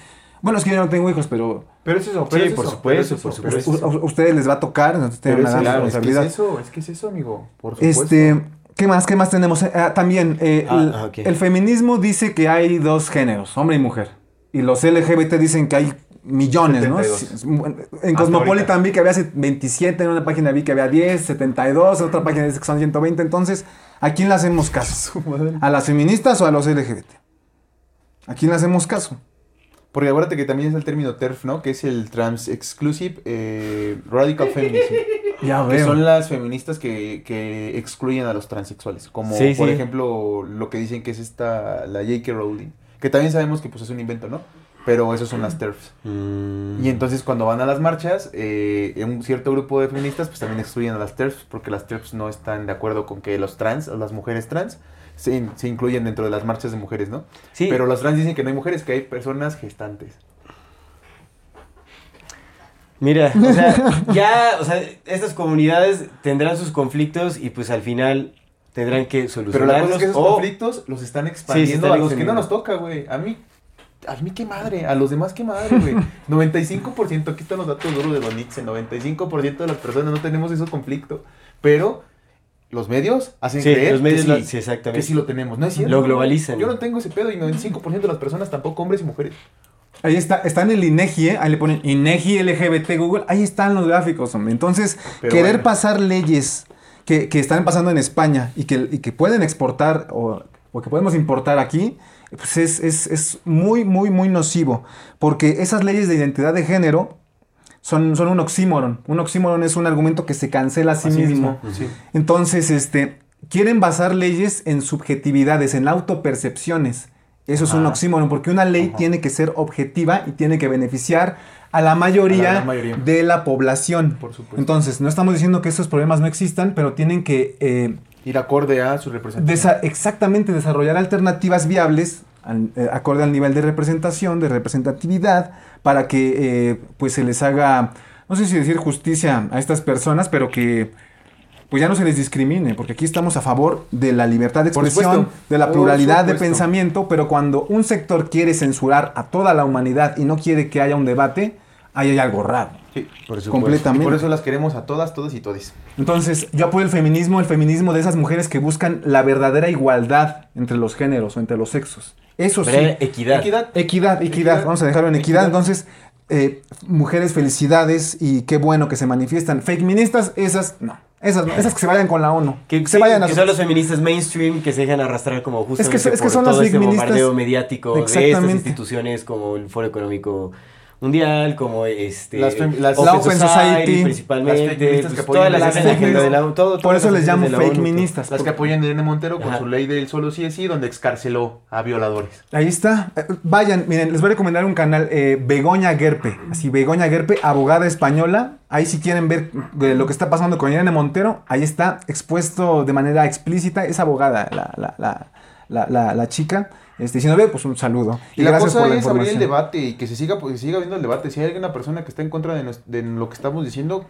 Bueno, es que yo no tengo hijos, pero Pero es eso, pero Sí, es por eso, supuesto, es por supuesto. es eso. a ustedes les va a tocar, entonces tienen una es gran eso, es que responsabilidad. es eso, es que es eso, amigo. Por supuesto. Este, ¿qué más? ¿Qué más tenemos? Eh, ah, también, eh, Ah, el, ah, el feminismo dice que hay dos géneros, hombre y mujer. Y los LGBT dicen que hay millones, ¿no? 72. En Cosmopolitan vi que había 27, en una página vi que había 10, 72, en otra página dice que son 120. Entonces, ¿a quién le hacemos caso? ¿A las feministas o a los LGBT? ¿A quién le hacemos caso? Porque acuérdate que también es el término TERF, ¿no? Que es el Trans Exclusive eh, Radical Feminism. Ya que veo. son las feministas que, que excluyen a los transexuales. Como, Sí, por sí. ejemplo, lo que dicen que es esta, la J.K. Rowling. Que también sabemos que pues es un invento, ¿no? Pero esos son las TERFs. Mm. Y entonces cuando van a las marchas, eh, un cierto grupo de feministas pues también excluyen a las TERFs porque las TERFs no están de acuerdo con que los trans, las mujeres trans, se, se incluyen dentro de las marchas de mujeres, ¿no? Sí. Pero los trans dicen que no hay mujeres, que hay personas gestantes. Mira, o sea, ya, o sea, estas comunidades tendrán sus conflictos y pues al final tendrán que Pero solucionarlos. la cosa es que esos o- conflictos los están expandiendo están a los que no nos toca, güey. A mí, a mí qué madre, a los demás qué madre, güey. 95%, aquí están los datos duros de Donitze, 95% de las personas no tenemos ese conflicto. Pero los medios hacen Sí, creer los medios que, lo- sí, sí, exactamente. que sí lo tenemos. No es cierto. Lo globalizan. Yo no tengo ese pedo y 95% de las personas tampoco, hombres y mujeres. Ahí está, está en el INEGI, ¿eh? ahí le ponen INEGI LGBT Google, ahí están los gráficos, hombre. Entonces, Pero querer bueno. pasar leyes que, que están pasando en España y que, y que pueden exportar o, o que podemos importar aquí, pues es, es- es muy, muy, muy nocivo. Porque esas leyes de identidad de género son, son un oxímoron. Un oxímoron es un argumento que se cancela a sí, Así mismo. mismo, sí. Entonces, este, quieren basar leyes en subjetividades, en autopercepciones. Eso es un oxímoron, porque una ley Ajá. tiene que ser objetiva y tiene que beneficiar a la mayoría, A la gran mayoría. de la población. Por supuesto. Entonces, no estamos diciendo que estos problemas no existan, pero tienen que eh, Ir acorde a su representación. desa- exactamente desarrollar alternativas viables al- eh, acorde al nivel de representación, de representatividad, para que eh, pues se les haga, no sé si decir justicia a estas personas, pero que pues ya no se les discrimine, porque aquí estamos a favor de la libertad de expresión, de la pluralidad de pensamiento, pero cuando un sector quiere censurar a toda la humanidad y no quiere que haya un debate, ahí hay algo raro. Sí, por supuesto. completamente. Y por eso las queremos a todas, todos y todis. Entonces, yo apoyo el feminismo, el feminismo de esas mujeres que buscan la verdadera igualdad entre los géneros o entre los sexos. Eso sí. Equidad. Equidad. Equidad, equidad, Equidad. vamos a dejarlo en equidad. Equidad. Entonces, eh, mujeres, felicidades y qué bueno que se manifiestan. Fake ministas, esas no. Esas no, esas que se vayan con la ONU. Que, se vayan a que son los feministas mainstream que se dejan arrastrar como justamente Es que- es que por son las todo este bombardeo mediático de estas instituciones como el Foro Económico Mundial, como este Las las- Open, La Open Society, Society, principalmente, las feministas que pues, apoyan todas las de la todo- Por eso les llamo fake ONU, ministas. Las que apoyan a Irene Montero con Ajá. su ley del solo sí es sí, donde excarceló a violadores. Ahí está. Eh, Vayan, miren, les voy a recomendar un canal, eh, Begoña Gerpe. Así, Begoña Gerpe, abogada española. Ahí si quieren ver de lo que está pasando con Irene Montero, ahí está expuesto de manera explícita. Es abogada la, la, la, la, la- la chica. Este, si no ve, pues un saludo. Y, la cosa por la es abrir el debate y que se siga, pues, que siga habiendo el debate. Si hay alguna persona que está en contra de, nos- de lo que estamos diciendo,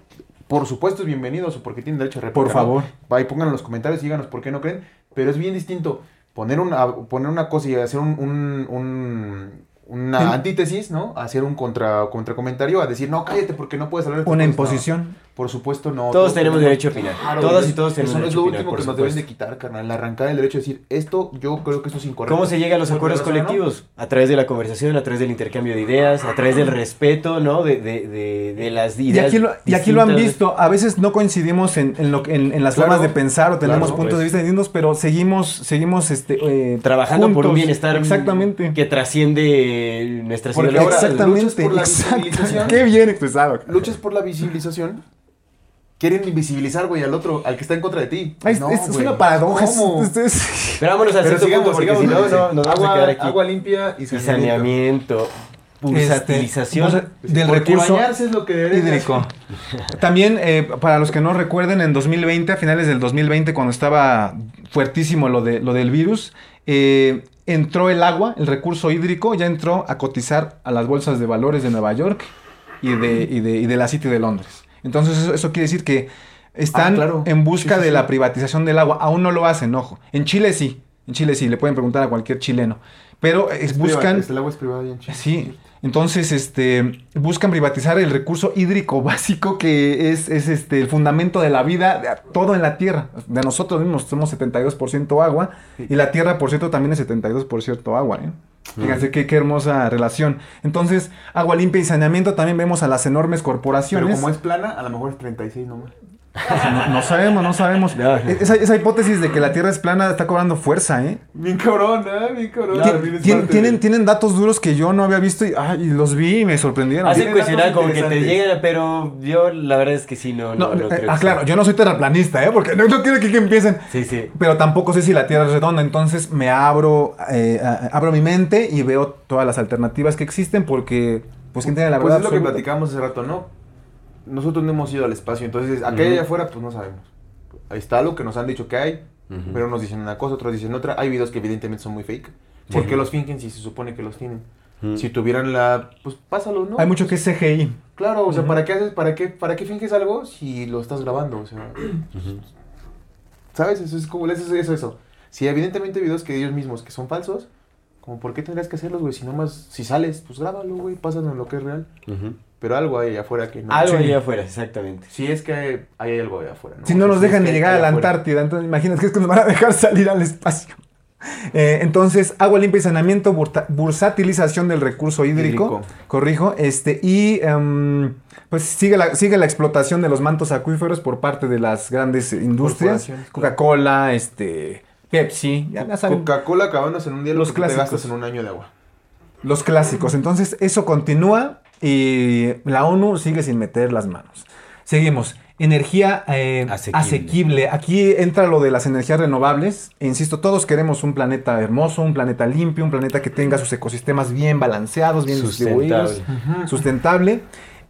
por supuesto es bienvenido o porque tiene derecho a réplica. Por favor. Ahí pongan en los comentarios y díganos por qué no creen. Pero es bien distinto poner una, poner una cosa y hacer un, un- un- una antítesis, ¿no? Hacer un contra, contracomentario a decir, no, cállate porque no puedes hablar de Una cosas". imposición. Por supuesto, no. Todos tenemos derecho a opinar. Todas y todos Eso tenemos es derecho lo a opinar, último por que nos deben de quitar, carnal. Arrancar el derecho a decir, esto yo creo que esto es incorrecto. ¿Cómo se llega a los acuerdos colectivos? A través de la conversación, a través del intercambio de ideas, a través del respeto, ¿no? De, de, de, de las Y ideas. aquí, lo, y aquí lo han visto, a veces no coincidimos en, en lo, en, en las Claro, formas de pensar o tenemos claro, puntos pues. de vista distintos, pero seguimos, seguimos este, eh, Trabajando por un bienestar Exactamente. que trasciende nuestras ahora Exactamente. luchas por la exacto. visibilización. Qué bien expresado. luchas por la visibilización, quieren invisibilizar, güey, al otro, al que está en contra de ti. Ay, es, No, es güey. una paradoja. Es- es- Pero vámonos al Pero cierto sigamos, punto, porque sigamos, si no, nos vamos agua, a quedar aquí. Agua limpia y y saneamiento. saneamiento. Pulsatilización. Este, del recurso es lo que hídrico. hacer. También, eh, para los que no recuerden, en 2020, a finales del 2020, cuando estaba fuertísimo lo, de, lo del virus, eh, entró el agua, el recurso hídrico, ya entró a cotizar a las bolsas de valores de Nueva York y de, y de, y de la City de Londres. Entonces, eso, eso quiere decir que están Ah, claro. en busca Sí, sí, de sí. la privatización del agua. Aún no lo hacen, ojo. En Chile sí. En Chile sí, le pueden preguntar a cualquier chileno. Pero eh, Es buscan... privado, El agua es privada y en Chile. Sí, entonces este buscan privatizar el recurso hídrico básico que es, es este el fundamento de la vida, de todo en la tierra. De nosotros mismos somos 72% agua y la tierra, por cierto, también es 72% agua. ¿eh? Fíjense qué, qué hermosa relación. Entonces, agua limpia y saneamiento, también vemos a las enormes Pero corporaciones. como es plana, a lo mejor es 36 nomás. No, no sabemos, no sabemos. Esa, esa hipótesis de que la Tierra es plana está cobrando fuerza, ¿eh? Bien cabrón, ¿eh? Bien cabrón. Tien- tienen, de- tienen datos duros que yo no había visto y, ay, y los vi y me sorprendieron. Hacen cuestionar como que te llegan, pero yo la verdad es que sí, no, No, no, no eh, creo ah, que claro, sea. yo no soy terraplanista, ¿eh? Porque no, no quiero que, que empiecen. Sí, sí. Pero tampoco sé si la Tierra es redonda, entonces me abro, eh, abro mi mente y veo todas las alternativas que existen porque, pues, ¿quién tiene la Pues verdad? es lo que platicamos hace rato, ¿no? Nosotros no hemos ido al espacio, entonces acá y Ujú. allá afuera, pues no sabemos. Ahí está lo que nos han dicho que hay, Ujú. pero unos dicen una cosa, otros dicen otra. Hay videos que evidentemente son muy fake. ¿Por qué los fingen si se supone que los tienen? Si tuvieran la, pues pásalo, ¿no? Hay mucho que es CGI. Claro, o sea. ¿para qué haces, para qué, para qué finges algo si lo estás grabando? O sea, ¿sabes? Eso es como, eso es eso, eso. Si evidentemente hay videos que ellos mismos que son falsos, como ¿por qué tendrías que hacerlos, güey? Si nomás, si sales, pues grábalo, güey, pásalo en lo que es real. Ujú. Pero algo hay allá afuera que no. Algo Sí. allá afuera, exactamente. Si es que hay, hay algo allá afuera, ¿no? Si no nos si dejan llegar a hay la afuera. Antártida, entonces imagínate que es que nos van a dejar salir al espacio. Eh, entonces, agua limpia y saneamiento, bursatilización del recurso hídrico, Hídrico. corrijo, este, y em, pues sigue la, sigue la explotación de los mantos acuíferos por parte de las grandes industrias, Coca-Cola, este, Pepsi, Coca-Cola acabándose en un día lo Los que tú te clásicos. gastas en un año de agua. los clásicos. Entonces, eso continúa y la ONU sigue sin meter las manos. Seguimos. Energía eh, Asequible. asequible. Aquí entra lo de las energías renovables. E insisto, todos queremos un planeta hermoso, un planeta limpio, un planeta que tenga sus ecosistemas bien balanceados, bien distribuidos, sustentable.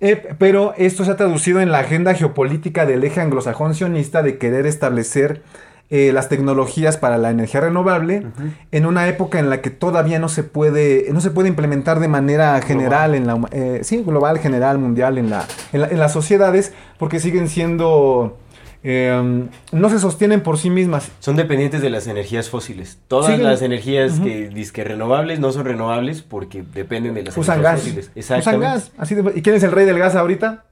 Eh, pero esto se ha traducido en la agenda geopolítica del eje anglosajón sionista de querer establecer eh, las tecnologías para la energía renovable en una época en la que todavía no se puede no se puede implementar de manera general en la eh, sí global general mundial en la, en la- en las sociedades porque siguen siendo eh, no se sostienen por sí mismas. Son dependientes de las energías fósiles. Todas las energías que dizque renovables no son renovables porque dependen de las usan energías gas. fósiles. usan Exactamente. gas así de- y quién es el rey del gas ahorita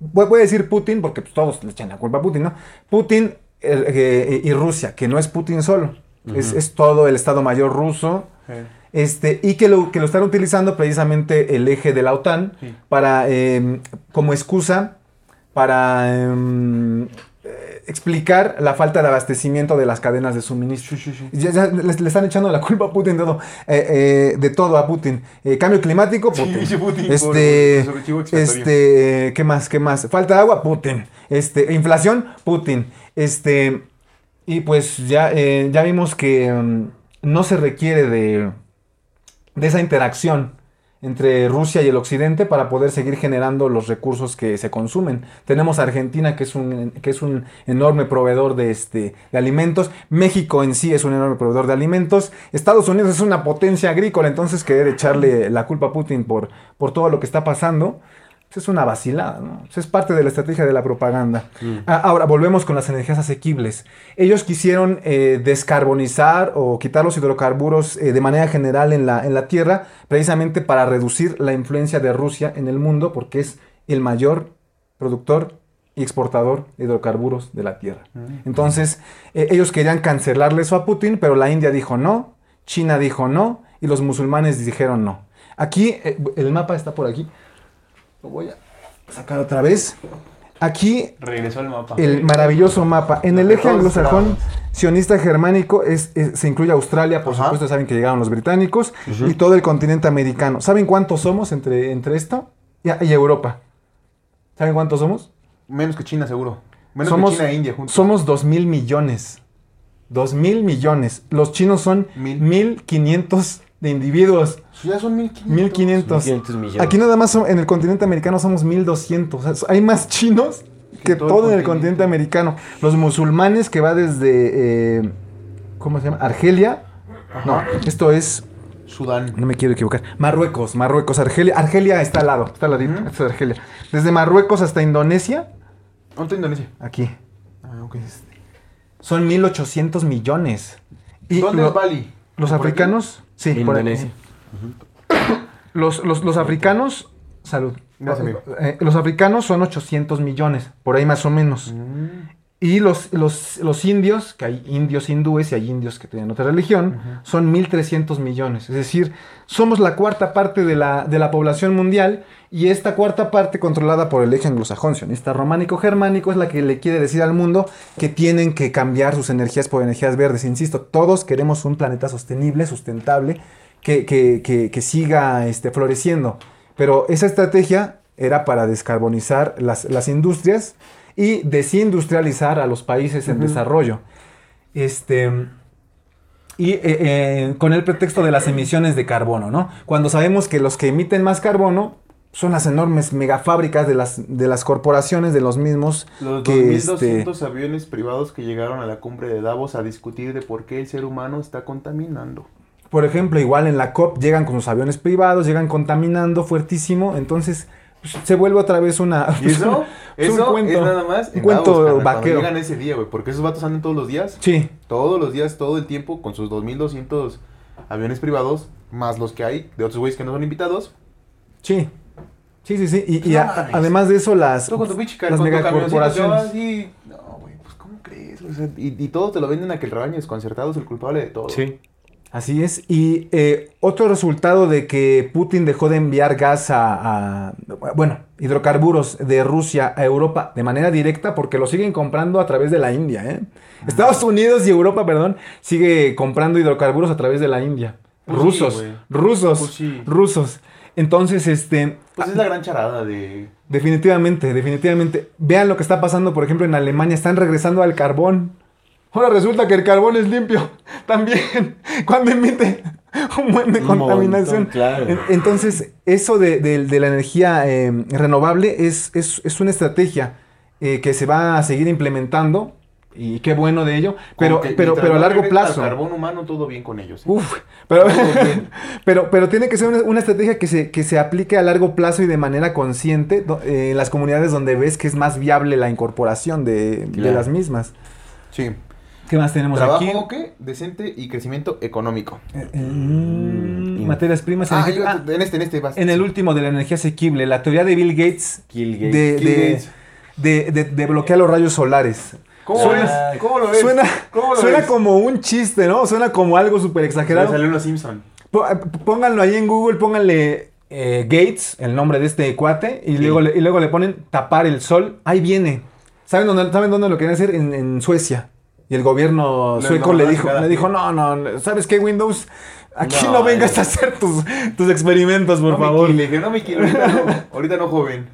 voy, voy a decir Putin porque pues, todos le echan la culpa a Putin no Putin eh, eh, y Rusia que no es Putin solo es, es todo el Estado Mayor ruso Este, y que lo, que lo están utilizando precisamente el eje de la OTAN Sí. para, eh, como excusa para em, eh, explicar la falta de abastecimiento de las cadenas de suministro. Ya- ya le, le están echando la culpa a Putin de todo, eh, eh, de todo a Putin. Eh, cambio climático, Putin. Sí, Putin, este, este, ¿qué más? ¿Qué más? Falta de agua, Putin. Este, inflación, Putin. Este, y pues ya, ya vimos que mm, no se requiere de, de esa interacción entre Rusia y el Occidente para poder seguir generando los recursos que se consumen. Tenemos a Argentina, que es un, que es un enorme proveedor de, este, de alimentos. México en sí es un enorme proveedor de alimentos. Estados Unidos es una potencia agrícola, entonces querer echarle la culpa a Putin por, por todo lo que está pasando. Es una vacilada, ¿no? Es parte de la estrategia de la propaganda. Ah, ahora, volvemos con las energías asequibles. Ellos quisieron eh, descarbonizar o quitar los hidrocarburos eh, de manera general en la, en la Tierra, precisamente para reducir la influencia de Rusia en el mundo, porque es el mayor productor y exportador de hidrocarburos de la Tierra. Entonces, eh, ellos querían cancelarle eso a Putin, pero la India dijo no, China dijo no, y los musulmanes dijeron no. Aquí, el mapa está por aquí. Lo voy a sacar otra vez. Aquí Regresó al mapa. el maravilloso mapa. En el eje todos anglosajón sionista germánico es- es- se incluye Australia, por Ajá. supuesto, saben que llegaron los británicos, y todo el continente americano. ¿Saben cuántos somos entre, entre esto y, y Europa? ¿Saben cuántos somos? Menos que China, seguro. Menos somos, que China e India juntos. Somos 2 mil millones. 2 mil millones. Los chinos son Mil. 1500 de individuos. Ya son 1500. 1500. 1500 millones. Aquí nada más son- en el continente americano somos 1200. O sea, hay más chinos que todo todo, el en el continente americano. Los musulmanes que va desde. eh, ¿Cómo se llama? Argelia. No, esto es. Sudán. No me quiero equivocar. Marruecos, Marruecos, Argelia. Argelia está al lado, está al ladito. Esto es Argelia. Desde Marruecos hasta Indonesia, ¿Dónde está Indonesia? aquí. Ah, ok. Son 1800 millones. Y ¿Dónde lo- es Bali? Los ¿Por africanos, sí, por. Indonesia. Los, los, los africanos, salud. Gracias, amigo. Eh, los africanos son 800 millones, por ahí más o menos. Y los, los, los indios, que hay indios hindúes y hay indios que tienen otra religión, son 1.300 millones. Es decir, somos la cuarta parte de la, de la población mundial y esta cuarta parte controlada por el eje anglosajón, sionista románico-germánico, es la que le quiere decir al mundo que tienen que cambiar sus energías por energías verdes. Insisto, todos queremos un planeta sostenible, sustentable, que, que- que- que siga este, floreciendo. Pero esa estrategia era para descarbonizar las, las industrias y desindustrializar a los países en desarrollo. Este, y eh, eh, con el pretexto de las emisiones de carbono, ¿no? Cuando sabemos que los que emiten más carbono son las enormes megafábricas de las, de las corporaciones, de los mismos Los que 2.200 este, aviones privados que llegaron a la cumbre de Davos a discutir de por qué el ser humano está contaminando. Por ejemplo, igual en la COP llegan con sus aviones privados, llegan contaminando fuertísimo, entonces se vuelve otra vez una... ¿Y eso? es un cuento, es nada más un en cuento Davos, vaquero. llegan ese día, güey. Porque esos vatos andan todos los días. Sí, Todos los días, todo el tiempo, con sus 2.200 aviones privados, más los que hay de otros güeyes que no son invitados. sí. Sí, sí, sí. Y, a- además de eso, las, Tú con tu las con tu megacorporaciones. y... No, güey, pues ¿cómo crees? O sea, y, y todo te lo venden a que el rebaño desconcertado es el culpable de todo. Sí. Así es. Y eh, otro resultado de que Putin dejó de enviar gas a, a- bueno, hidrocarburos de Rusia a Europa de manera directa porque lo siguen comprando a través de la India. ¿eh? Estados Unidos y Europa, perdón, sigue comprando hidrocarburos a través de la India. Pues rusos, rusos, Pues sí. rusos. Entonces, este, Pues es la gran charada de... definitivamente, definitivamente. Vean lo que está pasando, por ejemplo, en Alemania. Están regresando al carbón. Ahora resulta que el carbón es limpio también cuando emite un buen de contaminación. montón, claro. En- Entonces, eso de, de- de la energía eh, renovable es, es- es una estrategia eh, que se va a seguir implementando y qué bueno de ello, pero, que pero, pero a largo al plazo. carbón humano, todo bien con ellos. ¿eh? Uf, pero, pero, pero tiene que ser una, una estrategia que se, que se aplique a largo plazo y de manera consciente eh, en las comunidades donde ves que es más viable la incorporación de, de las mismas. Sí. ¿Qué más tenemos Trabajo aquí? ¿qué? decente y crecimiento económico. Eh, eh, mm, materias primas. Ah, energía- yo- ah, en este, en este vas. en el último de la energía asequible, la teoría de Bill Gates Kill Gates. de, de, Gates. de- de- de bloquear los rayos solares. ¿Cómo, Suena- lo ves? Suena, ¿Cómo lo suena ves? como un chiste, ¿no? Suena como algo súper exagerado. salió los Simpson. Eh, Pónganlo ahí en Google, pónganle eh, Gates, el nombre de este cuate, y, luego le, y luego le ponen tapar el sol. Ahí viene. ¿Saben dónde, ¿saben dónde lo querían hacer? En, en Suecia. Y el gobierno sueco no, le dijo, le dijo, no, no, ¿sabes qué, Windows? Aquí no, No, vengas a hacer tus, tus experimentos, por no favor. Me quile, no me quile, ahorita no, ahorita no, joven.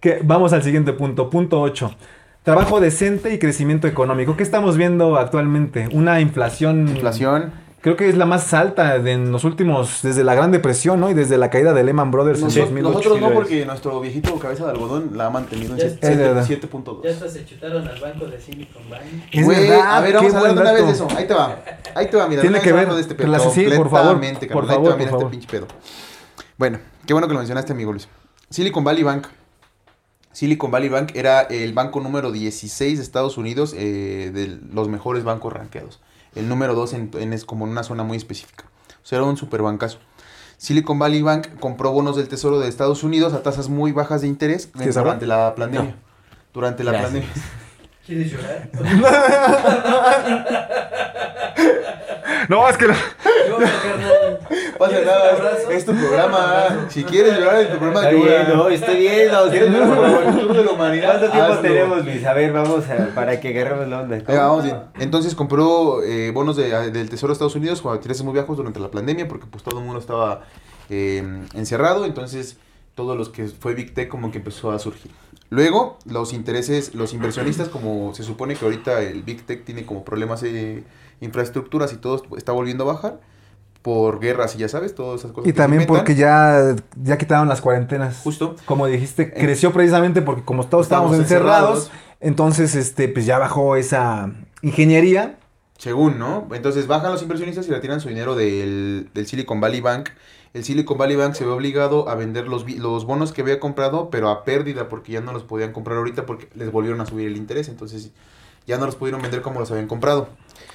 Que, vamos al siguiente punto, punto 8. Trabajo decente y crecimiento económico. ¿Qué estamos viendo actualmente? Una inflación. Inflación. Creo que es la más alta de en los últimos, desde la Gran Depresión, ¿no? Y desde la caída de Lehman Brothers en Nosotros, 2008. nosotros no, porque nuestro viejito cabeza de algodón la ha mantenido en Ya siete- es siete- verdad. 7.2. Ya hasta se chutaron al banco de Silicon Valley. Güey, a ver, vamos a hablar de una vez de eso. Ahí te va. Ahí te va, mira. Tiene que ver de este pedo. clase, sí, por favor, por carnal. Ahí te favor, va, mira por este favor. pinche pedo. Bueno, qué bueno que lo mencionaste, amigo Luis. Silicon Valley Bank. Silicon Valley Bank era el banco número 16 de Estados Unidos, eh, de los mejores bancos rankeados. El número 2 en, en- es como en una zona muy específica. O sea, era un super bancazo. Silicon Valley Bank compró bonos del Tesoro de Estados Unidos a tasas muy bajas de interés ¿Quieres durante la pandemia. Durante la Gracias. pandemia. ¿Quieres llorar? No, es que no. Carnal. Pasa ¿Quieres nada, es tu programa. Si quieres llorar en tu programa, Está llora. bien, no, estoy bien. no, ¿Quieres sí, llorar no, por no. el futuro de la humanidad? ¿Cuánto tiempo Hazlo. tenemos, Luis? A ver, vamos a, para que agarremos la onda. Va, vamos bien. Entonces compró eh, bonos de- del Tesoro de Estados Unidos con intereses muy bajos durante la pandemia porque pues todo el mundo estaba eh, encerrado. Entonces todos los que fue Big Tech como que empezó a surgir. Luego los intereses, los inversionistas como se supone que ahorita el Big Tech tiene como problemas de infraestructuras y todo está volviendo a bajar por guerras y ya sabes, todas esas cosas. Y que también porque ya, ya quitaron las cuarentenas. Justo. Como dijiste, creció precisamente porque como todos estábamos Estábamos encerrados, encerrados. entonces este pues ya bajó esa ingeniería. Según, ¿no? Entonces bajan los inversionistas y retiran su dinero del, del Silicon Valley Bank. El Silicon Valley Bank se ve obligado a vender los, los bonos que había comprado, pero a pérdida, porque ya no los podían comprar ahorita porque les volvieron a subir el interés. Entonces ya no los pudieron vender como los habían comprado.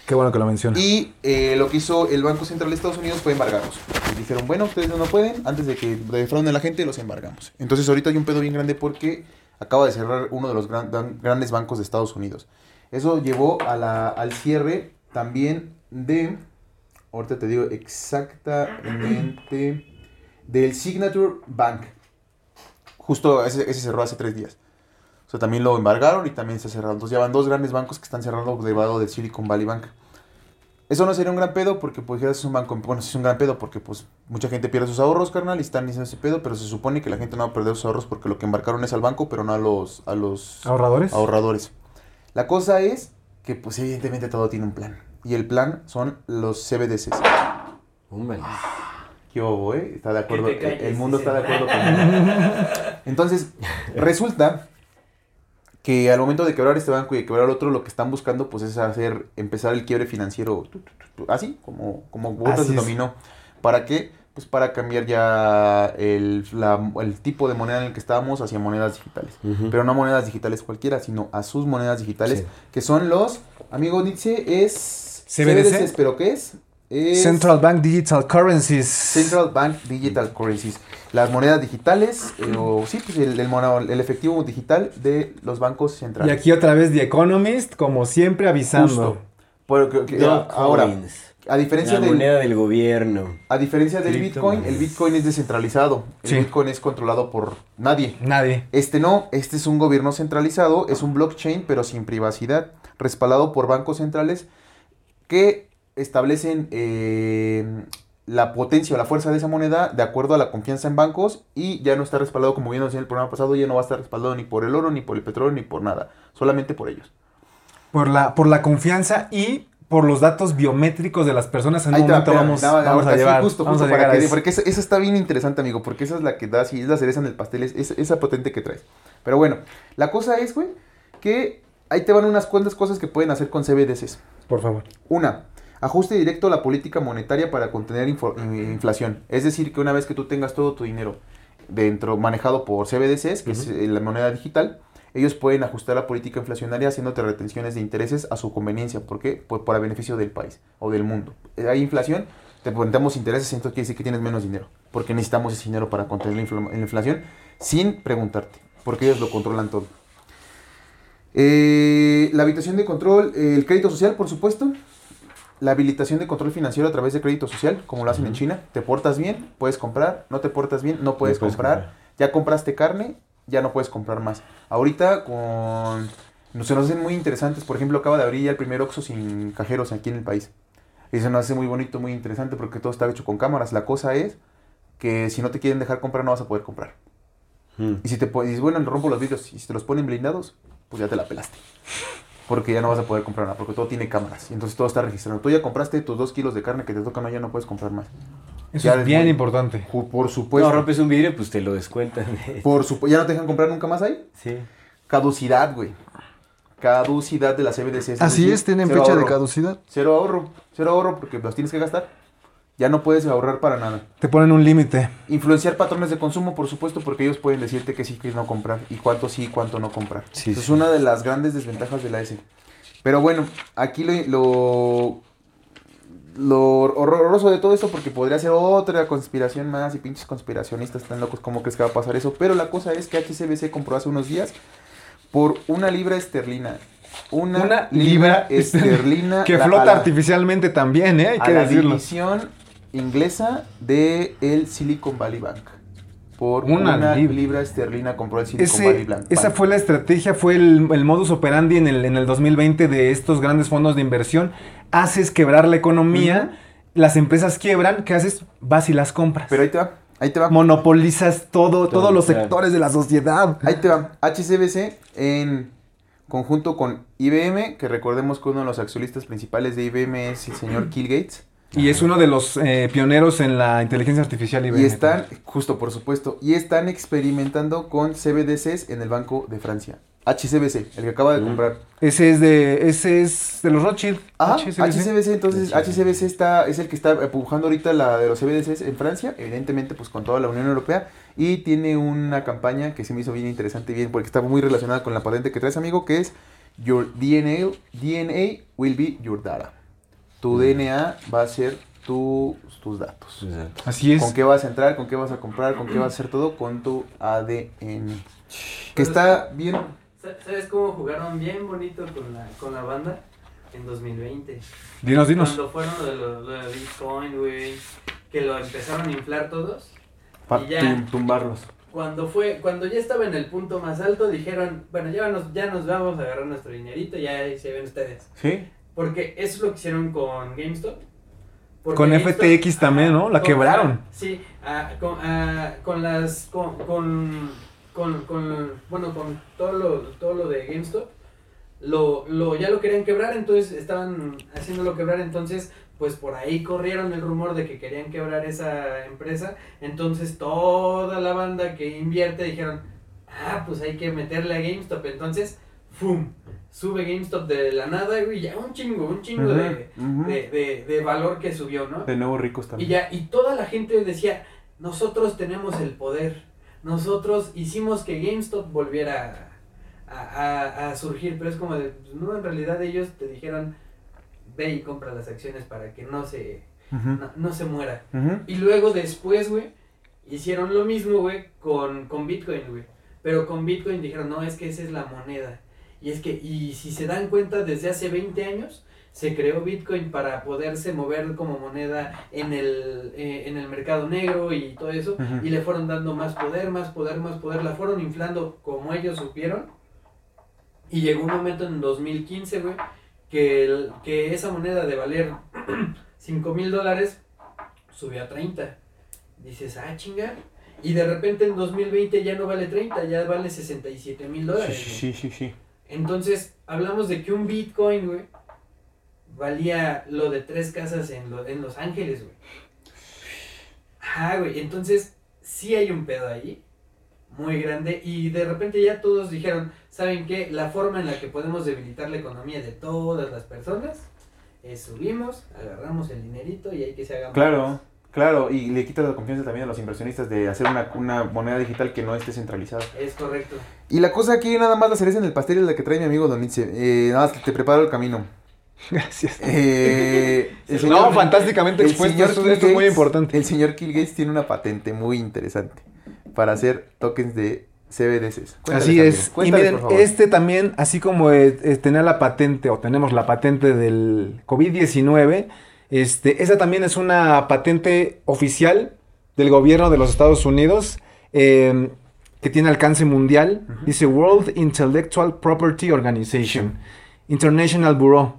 Qué bueno que lo menciona. Y eh, lo que hizo el Banco Central de Estados Unidos fue embargarlos. Les dijeron, bueno, ustedes no pueden, antes de que defrauden a la gente, los embargamos. Entonces ahorita hay un pedo bien grande porque acaba de cerrar uno de los gran- grandes bancos de Estados Unidos. Eso llevó a la, al cierre también de, ahorita te digo exactamente, del Signature Bank. Justo ese, ese cerró hace tres días. O sea, también lo embargaron y también se cerraron. Entonces ya van dos grandes bancos que están cerrando derivado del Silicon Valley Bank. Eso no sería un gran pedo porque pues es un banco, bueno, es un gran pedo porque pues mucha gente pierde sus ahorros, carnal, y están diciendo ese pedo, pero se supone que la gente no va a perder sus ahorros porque lo que embarcaron es al banco, pero no a los, a los ¿Ahorradores? ahorradores. La cosa es que pues evidentemente todo tiene un plan. Y el plan son los CBDCs. Húmbale. ¿Qué hubo, eh? Está de acuerdo. calles, el mundo está de acuerdo conmigo. Entonces, resulta que al momento de quebrar este banco y de quebrar otro, lo que están buscando pues es hacer, empezar el quiebre financiero tu, tu, tu, tu, así, como, como botas Así de dominó. ¿Para qué? Pues para cambiar ya el, la- el tipo de moneda en el que estábamos hacia monedas digitales. Pero no monedas digitales cualquiera, sino a sus monedas digitales, Sí. que son los, amigo Nietzsche, es... CBDC. CBDCs, ¿Pero qué es? Es Central Bank Digital Currencies. Central Bank Digital Currencies. Las monedas digitales, eh, o sí, pues el, el mono- el efectivo digital de los bancos Y centrales. aquí otra vez The Economist, como siempre, avisando. Justo. Que- Dog ahora, coins. a diferencia La del, moneda del gobierno. a diferencia del. Bitcoin, el Bitcoin es descentralizado. El Sí. Bitcoin es controlado por nadie. Nadie. Este no, este es un gobierno centralizado, es un blockchain, pero sin privacidad, respaldado por bancos centrales que establecen eh, la potencia o la fuerza de esa moneda de acuerdo a la confianza en bancos y ya no está respaldado, como vimos en el programa pasado, ya no va a estar respaldado ni por el oro, ni por el petróleo, ni por nada, solamente por ellos. Por la, por la confianza y por los datos biométricos de las personas. En un Ahí te momento vamos, nada más, vamos a llevar. justo, vamos justo a eso. porque eso, eso está bien interesante, amigo, porque esa es la que da, sí, es la cereza en el pastel, es, es- esa potente que traes. Pero bueno, la cosa es, güey, que ahí te van unas cuantas cosas que pueden hacer con CBDCs. Por favor. Una, ajuste directo a la política monetaria para contener eh, inflación. Es decir, que una vez que tú tengas todo tu dinero dentro, manejado por CBDCs, que es eh, la moneda digital, ellos pueden ajustar la política inflacionaria haciéndote retenciones de intereses a su conveniencia. ¿Por qué? Pues para beneficio del país o del mundo. Eh, Hay inflación, te ponemos intereses, entonces quiere decir que tienes menos dinero. Porque necesitamos ese dinero para contener la inflación sin preguntarte. Porque ellos lo controlan todo. Eh, la habitación de control, eh, el crédito social, por supuesto. La habilitación de control financiero a través de crédito social, como lo hacen en China. Te portas bien, puedes comprar. No te portas bien, no puedes, puedes comprar. comprar. Ya compraste carne, ya no puedes comprar más. Ahorita con... Se nos hacen muy interesantes. Por ejemplo, acaba de abrir ya el primer Oxxo sin cajeros aquí en el país. Y se nos hace muy bonito, muy interesante porque todo está hecho con cámaras. La cosa es que si no te quieren dejar comprar, no vas a poder comprar. Mm. Y si te dices, bueno, rompo los vidrios y si te los ponen blindados, pues ya te la pelaste. Porque ya no vas a poder comprar nada, porque todo tiene cámaras. Y entonces todo está registrado. Tú ya compraste tus dos kilos de carne que te tocan, no, ya no puedes comprar más. Eso Ya es bien muy- importante. Por supuesto. no, rompes un vidrio, pues te lo descuentan. Por supuesto. ¿Ya no te dejan comprar nunca más ahí? sí. Caducidad, güey. Caducidad de la CBDC. Así es, tienen fecha de caducidad. Cero ahorro. Cero ahorro porque los tienes que gastar. Ya no puedes ahorrar para nada. Te ponen un límite. Influenciar patrones de consumo, por supuesto, porque ellos pueden decirte que sí, que no comprar. Y cuánto sí, cuánto no comprar. Sí, Eso sí. Es una de las grandes desventajas de la S. Pero bueno, aquí lo, lo, lo horroroso de todo esto, porque podría ser otra conspiración más y pinches conspiracionistas están locos, ¿cómo crees que va a pasar eso? Pero la cosa es que HCBC compró hace unos días por una libra esterlina. Una, Una libra libra esterlina. Que la- flota la- artificialmente también, ¿eh? Hay a que la decirlo. división inglesa de el Silicon Valley Bank. Por Una una, libra. libra. esterlina compró el Silicon Valley Bank. esa fue la estrategia, fue el, el modus operandi en el, en el 2020 de estos grandes fondos de inversión. Haces quebrar la economía, las empresas quiebran, ¿qué haces? Vas y las compras. Pero ahí te va, ahí te va. Monopolizas todo, todos los claro. sectores de la sociedad. Ahí te va. HCBC en conjunto con IBM, que recordemos que uno de los accionistas principales de IBM es el señor Kill Gates. Y es uno de los eh, pioneros en la inteligencia artificial. IBM. Y están, justo por supuesto, y están experimentando con CBDCs en el Banco de Francia. HCBC, el que acaba de comprar. Ese es de, ese es de los Rothschild. Ajá, HSBC. HCBC, entonces HCBC está, es el que está empujando ahorita la de los CBDCs en Francia, evidentemente pues con toda la Unión Europea, y tiene una campaña que se me hizo bien interesante, bien, porque está muy relacionada con la patente que traes, amigo, que es Your DNA, DNA will be your data. Tu DNA va a ser tu- tus datos. Exacto. Así es. ¿Con qué vas a entrar? ¿Con qué vas a comprar? ¿Con qué vas a hacer todo? Con tu ADN. Que está bien. Sa- ¿Sabes cómo jugaron bien bonito con la, con la banda? En 2020. Dinos, dinos. Cuando fueron lo de, lo, lo de Bitcoin, güey. Que lo empezaron a inflar todos. Pa- Y ya. tum- tumbarlos. Cuando fue, cuando ya estaba en el punto más alto, dijeron, bueno, ya nos, ya nos vamos a agarrar nuestro dinerito, ya ahí se ven ustedes. ¿Sí? Porque eso es lo que hicieron con GameStop. Porque Con GameStop- FTX también, ¿no? La con- quebraron. Sí, ah, con, ah, con las, con, con, con, con- bueno, con todo lo, todo lo de GameStop, lo, lo, ya lo querían quebrar, entonces estaban haciéndolo quebrar, entonces, pues por ahí corrieron el rumor de que querían quebrar esa empresa, entonces toda la banda que invierte dijeron, ah, pues hay que meterle a GameStop, entonces, ¡fum! Sube GameStop de la nada, güey, ya un chingo, un chingo de, de, de, de valor que subió, ¿no? De nuevo ricos Y también. ya, y toda la gente decía, nosotros tenemos el poder, nosotros hicimos que GameStop volviera a, a- a surgir, pero es como de, pues, no, en realidad ellos te dijeron, ve y compra las acciones para que no se, no, no se muera. Y luego después, güey, hicieron lo mismo, güey, con, con Bitcoin, güey. Pero con Bitcoin dijeron, no, es que esa es la moneda. Y es que, y si se dan cuenta, desde hace 20 años se creó Bitcoin para poderse mover como moneda en el, eh, en el mercado negro y todo eso. Y le fueron dando más poder, más poder, más poder. La fueron inflando como ellos supieron. Y llegó un momento en 2015, güey, que, el- que esa moneda de valer 5 mil dólares subió a 30. Dices, ah, chinga. Y de repente en 2020 ya no vale 30, ya vale 67 mil dólares. sí, sí, sí, sí. Entonces, hablamos de que un Bitcoin, güey, valía lo de tres casas en, lo- en Los Ángeles, güey. Ah, güey, entonces sí hay un pedo ahí, muy grande, y de repente ya todos dijeron, ¿saben qué? La forma en la que podemos debilitar la economía de todas las personas es subimos, agarramos el dinerito y hay que se haga más. Claro. Y le quitas la confianza también a los inversionistas de hacer una, una moneda digital que no esté centralizada. Es correcto. Y la cosa aquí, nada más la cereza en el pastel es la que trae mi amigo Don Itze. Eh, nada más que te preparo el camino. Gracias. Eh, el no, señor- fantásticamente expuesto. señor Esto, es muy importante. El señor Kill Gates tiene una patente muy interesante para hacer tokens de CBDCs. Cuéntales, Así es. Y miren, este también, así como eh, tenía la patente o tenemos la patente del COVID-19, este, esa también es una patente oficial del gobierno de los Estados Unidos eh, que tiene alcance mundial. Dice World Intellectual Property Organization, International Bureau.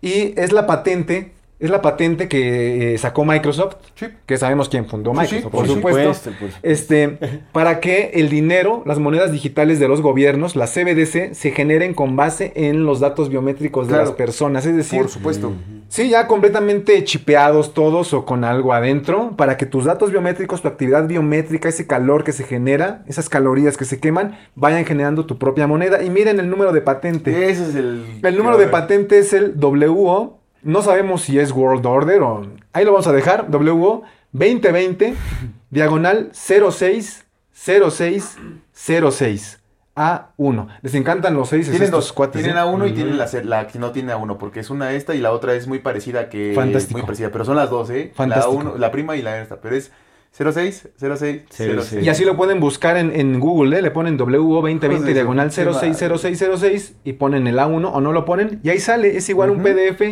Y es la patente, es la patente que eh, sacó Microsoft, Sí. que sabemos quién fundó sí, Microsoft, por por sí. supuesto. por supuesto. Este, para que el dinero, las monedas digitales de los gobiernos, las CBDC, se generen con base en los datos biométricos de las personas. Es decir, Por supuesto. sí, ya completamente chipeados todos o con algo adentro, para que tus datos biométricos, tu actividad biométrica, ese calor que se genera, esas calorías que se queman, vayan generando tu propia moneda. Y miren el número de patente. Ese es el... El número de patente es el WO. No sabemos si es World Order o. Ahí lo vamos a dejar. WO 2020 diagonal 060606 A1. Les encantan los 6 Tienen dos, cuates. tienen ¿eh? A1 y tienen la, la que no tiene A1, porque es una esta y la otra es muy parecida que... Fantástico. Muy parecida, pero son las dos, ¿eh? Fantástico. La, uno- la prima y la esta, pero es 06, 06, 06. Y así lo pueden buscar en, en Google, ¿eh? le ponen WO 2020 Hijos de su diagonal pinche madre. 060606 y ponen el A1 o no lo ponen y ahí sale, es igual un. PDF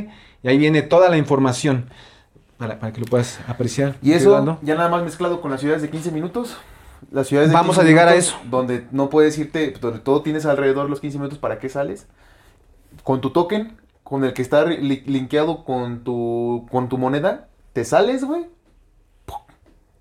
y ahí viene toda la información para, para que lo puedas apreciar. Y eso, ya nada más mezclado con las ciudades de 15 minutos. Las ciudades de Vamos 15 a llegar a eso. Donde no puedes irte, donde todo tienes alrededor los 15 minutos, ¿para qué sales? Con tu token, con el que está li- linkeado con tu, con tu moneda, te sales, güey.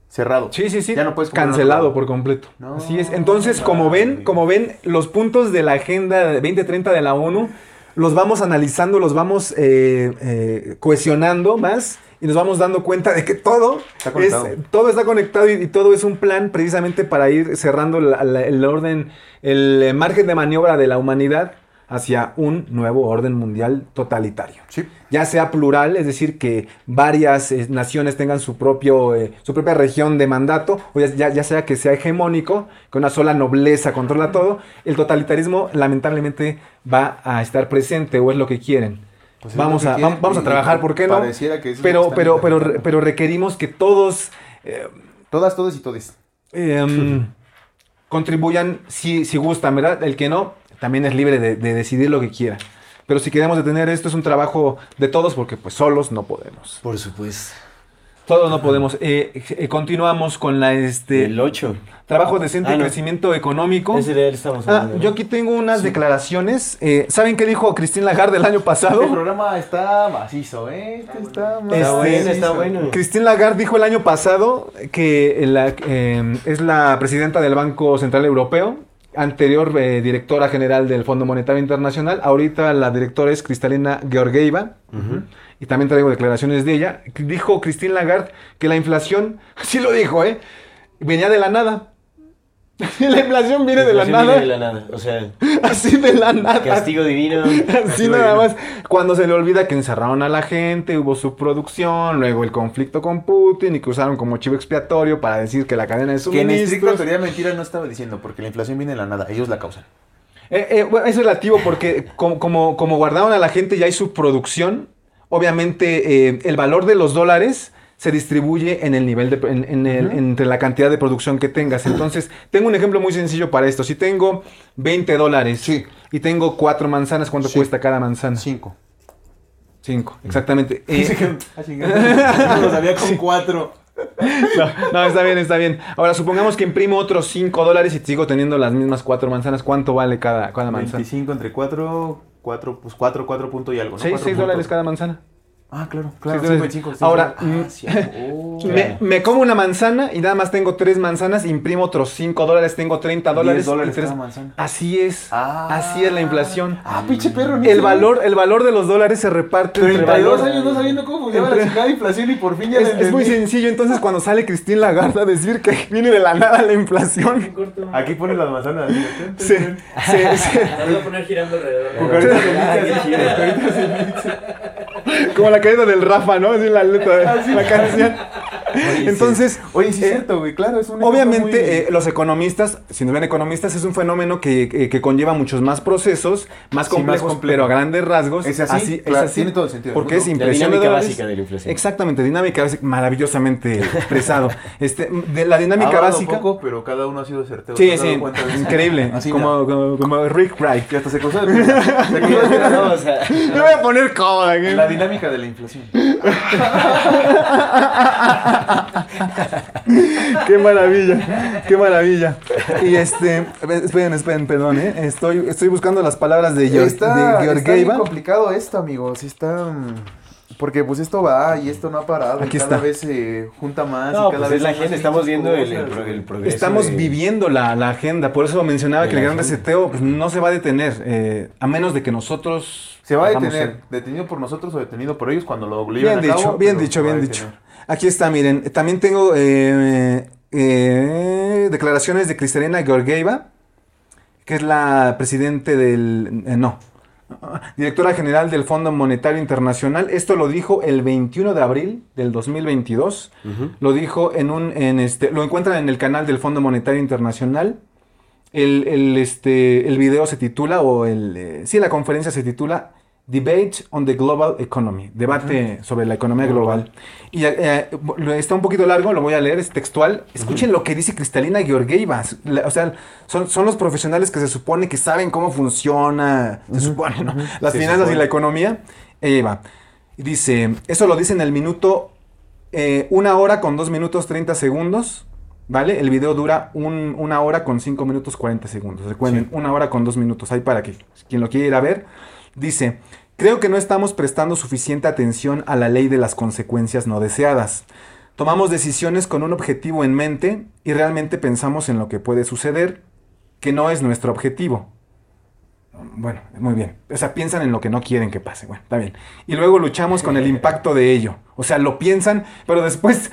Cerrado. Sí, sí, sí. Ya no puedes Cancelado por completo. No, Así es. Entonces, como ven, como ven, los puntos de la agenda de 2030 de la ONU los vamos analizando, los vamos eh, eh, cohesionando más y nos vamos dando cuenta de que todo Está es, conectado. todo está conectado y, y todo es un plan precisamente para ir cerrando la- la- el orden, el eh, margen de maniobra de la humanidad hacia un nuevo orden mundial totalitario Sí. ya sea plural, es decir, que varias eh, naciones tengan su, propio, eh, su propia región de mandato, o ya, sea que sea hegemónico, que una sola nobleza controla todo, el totalitarismo lamentablemente va a estar presente o es lo que quieren. Pues es vamos, que a, quieren vamos a trabajar, ¿por qué no? que Pero, pero, pero, pero requerimos que todos eh, Todas, todos y todes. em, contribuyan si, si gustan, ¿verdad? El que no, también es libre de, de decidir lo que quiera. Pero si queremos detener esto es un trabajo de todos porque pues solos no podemos. Por supuesto. Todos no podemos. Eh, eh, continuamos con la este El 8. trabajo decente Ah, y no. crecimiento económico. Ese de él estamos Ah, yo aquí tengo unas declaraciones. Eh, ¿Saben qué dijo Christine Lagarde el año pasado? Este programa está macizo, ¿eh? Este está Está Este, bueno, está bueno. Christine Lagarde dijo el año pasado que la- eh, es la presidenta del Banco Central Europeo, anterior eh, directora general del Fondo Monetario Internacional. Ahorita la directora es Cristalina Georgieva. Y también traigo declaraciones de ella. Dijo Christine Lagarde que la inflación, sí lo dijo, ¿eh? Venía de la nada. la inflación viene de la Inflación nada. viene de la nada. O sea, Así de la nada. castigo divino. Así nada más. Cuando se le olvida que encerraron a la gente, hubo subproducción, luego el conflicto con Putin y que usaron como chivo expiatorio para decir que la cadena de Que en estricta suministros. teoría mentira no estaba diciendo, porque la inflación viene de la nada, ellos la causan. Eh, eh, bueno, es relativo porque como, como, como guardaron a la gente y hay subproducción, obviamente eh, el valor de los dólares se distribuye en el nivel de, en- en el- entre la cantidad de producción que tengas. Entonces, tengo un ejemplo muy sencillo para esto. Si tengo 20 dólares Sí. y tengo cuatro manzanas, ¿cuánto Sí. cuesta cada manzana? Cinco. Cinco, exactamente. Eh, no lo sabía con cuatro. No, no, está bien, está bien. Ahora, supongamos que imprimo otros 5 dólares y sigo teniendo las mismas cuatro manzanas. ¿Cuánto vale cada, cada manzana? 25 entre 4, 4, pues 4, 4 punto y algo, ¿no? 6, Cuatro punto. dólares cada manzana. Ah, claro, claro. Sí, dólares. 25, sí, Ahora, sí. mm, Ah, sí, oh. Me, me como una manzana y nada más tengo tres manzanas, imprimo otros 5 dólares, tengo 30 dólares. 10 dólares y tres-. Así es. Ah. Así es la inflación. Ah, pinche perro. El valor, el valor de los dólares se reparte entre 32 valor- años no sabiendo cómo funcionaba Entre- la chingada inflación y por fin ya Es, es muy sencillo, entonces cuando sale Cristín Lagarde a decir que viene de la nada la inflación. Aquí pones las manzanas. se, se- se- La voy a poner girando alrededor. Como la caída del Rafa, ¿no? Así la letra, la canción. Oye, Entonces, Oye, sí eh, es cierto, güey, claro, es un Obviamente, muy- eh, los economistas, si nos ven economistas, es un fenómeno que, que- que conlleva muchos más procesos, más Sí, más complejos, complejo. pero a grandes rasgos. Es así, claro, tiene todo el sentido Porque es La de dinámica básica de la inflación. Exactamente, dinámica básica, maravillosamente expresado. Este, de la dinámica básica. poco, pero cada uno ha sido certero. ¿te Sí, sí, increíble. Así, como, como, como Rick Wright. Y hasta se cruzó de. No, o sea, Me voy a poner cómoda. La dinámica de la inflación. Qué maravilla, qué maravilla. Y este, esperen, esperen, perdón, ¿eh? Estoy, estoy buscando las palabras de, Georg- está, de está bien Georgieva. complicado esto, amigos. Está. mm, Porque pues esto va y esto no ha parado. y Aquí cada está. vez se junta más. no, y cada pues vez es la gente, estamos viendo el, el, cosas, pro- el güey. progreso. Estamos de- viviendo la, la agenda, por eso mencionaba de que el gran agenda. reseteo pues, no se va a detener, eh, a menos de que nosotros... Se va a detener. Detenido por nosotros o detenido por ellos cuando lo lleven Bien a dicho, cabo, bien dicho, va a bien dicho. Aquí está, miren, también tengo eh, eh, declaraciones de Cristalina Georgieva, que es la presidente del... eh, no, directora general del Fondo Monetario Internacional. Esto lo dijo el 21 de abril del 2022. Lo dijo en un... En este, lo encuentran en el canal del Fondo Monetario Internacional. El, el, este, el video se titula, o el... sí, la conferencia se titula Debate on the Global Economy. Debate sobre la economía global. Y eh, lo- está un poquito largo, lo voy a leer, es textual. Escuchen lo que dice Cristalina Georgieva. La- O sea, son, son los profesionales que se supone que saben cómo funciona, se supone, ¿no? Las finanzas y la economía. Ella dice, eso lo dice en el minuto, eh, una hora con dos minutos 30 segundos. ¿Vale? El video dura un- una hora con 5 minutos 40 segundos. Recuerden, una hora con 2 minutos. Ahí para que quien lo quiera ir a ver. Dice, creo que no estamos prestando suficiente atención a la ley de las consecuencias no deseadas. Tomamos decisiones con un objetivo en mente y realmente pensamos en lo que puede suceder, que no es nuestro objetivo. Bueno, muy bien. O sea, piensan en lo que no quieren que pase. Bueno, está bien. Y luego luchamos con el impacto de ello. O sea, lo piensan, pero después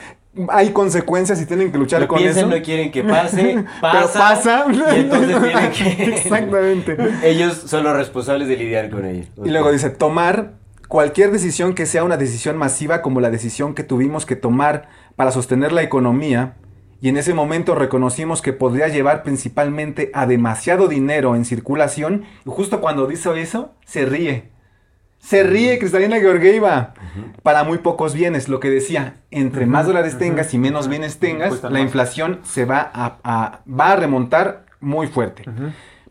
hay consecuencias y tienen que luchar Lo con piensan, eso. no quieren que pase, Pero pasa. y entonces tienen que... Exactamente. Ellos son los responsables de lidiar con ello. Y luego dice, tomar cualquier decisión que sea una decisión masiva como la decisión que tuvimos que tomar para sostener la economía, y en ese momento reconocimos que podría llevar principalmente a demasiado dinero en circulación, y justo cuando dice eso, se ríe. Se ríe Cristalina Georgieva. Para muy pocos bienes, lo que decía, entre más dólares tengas y menos bienes tengas, la más. inflación se va a, a- va a remontar muy fuerte.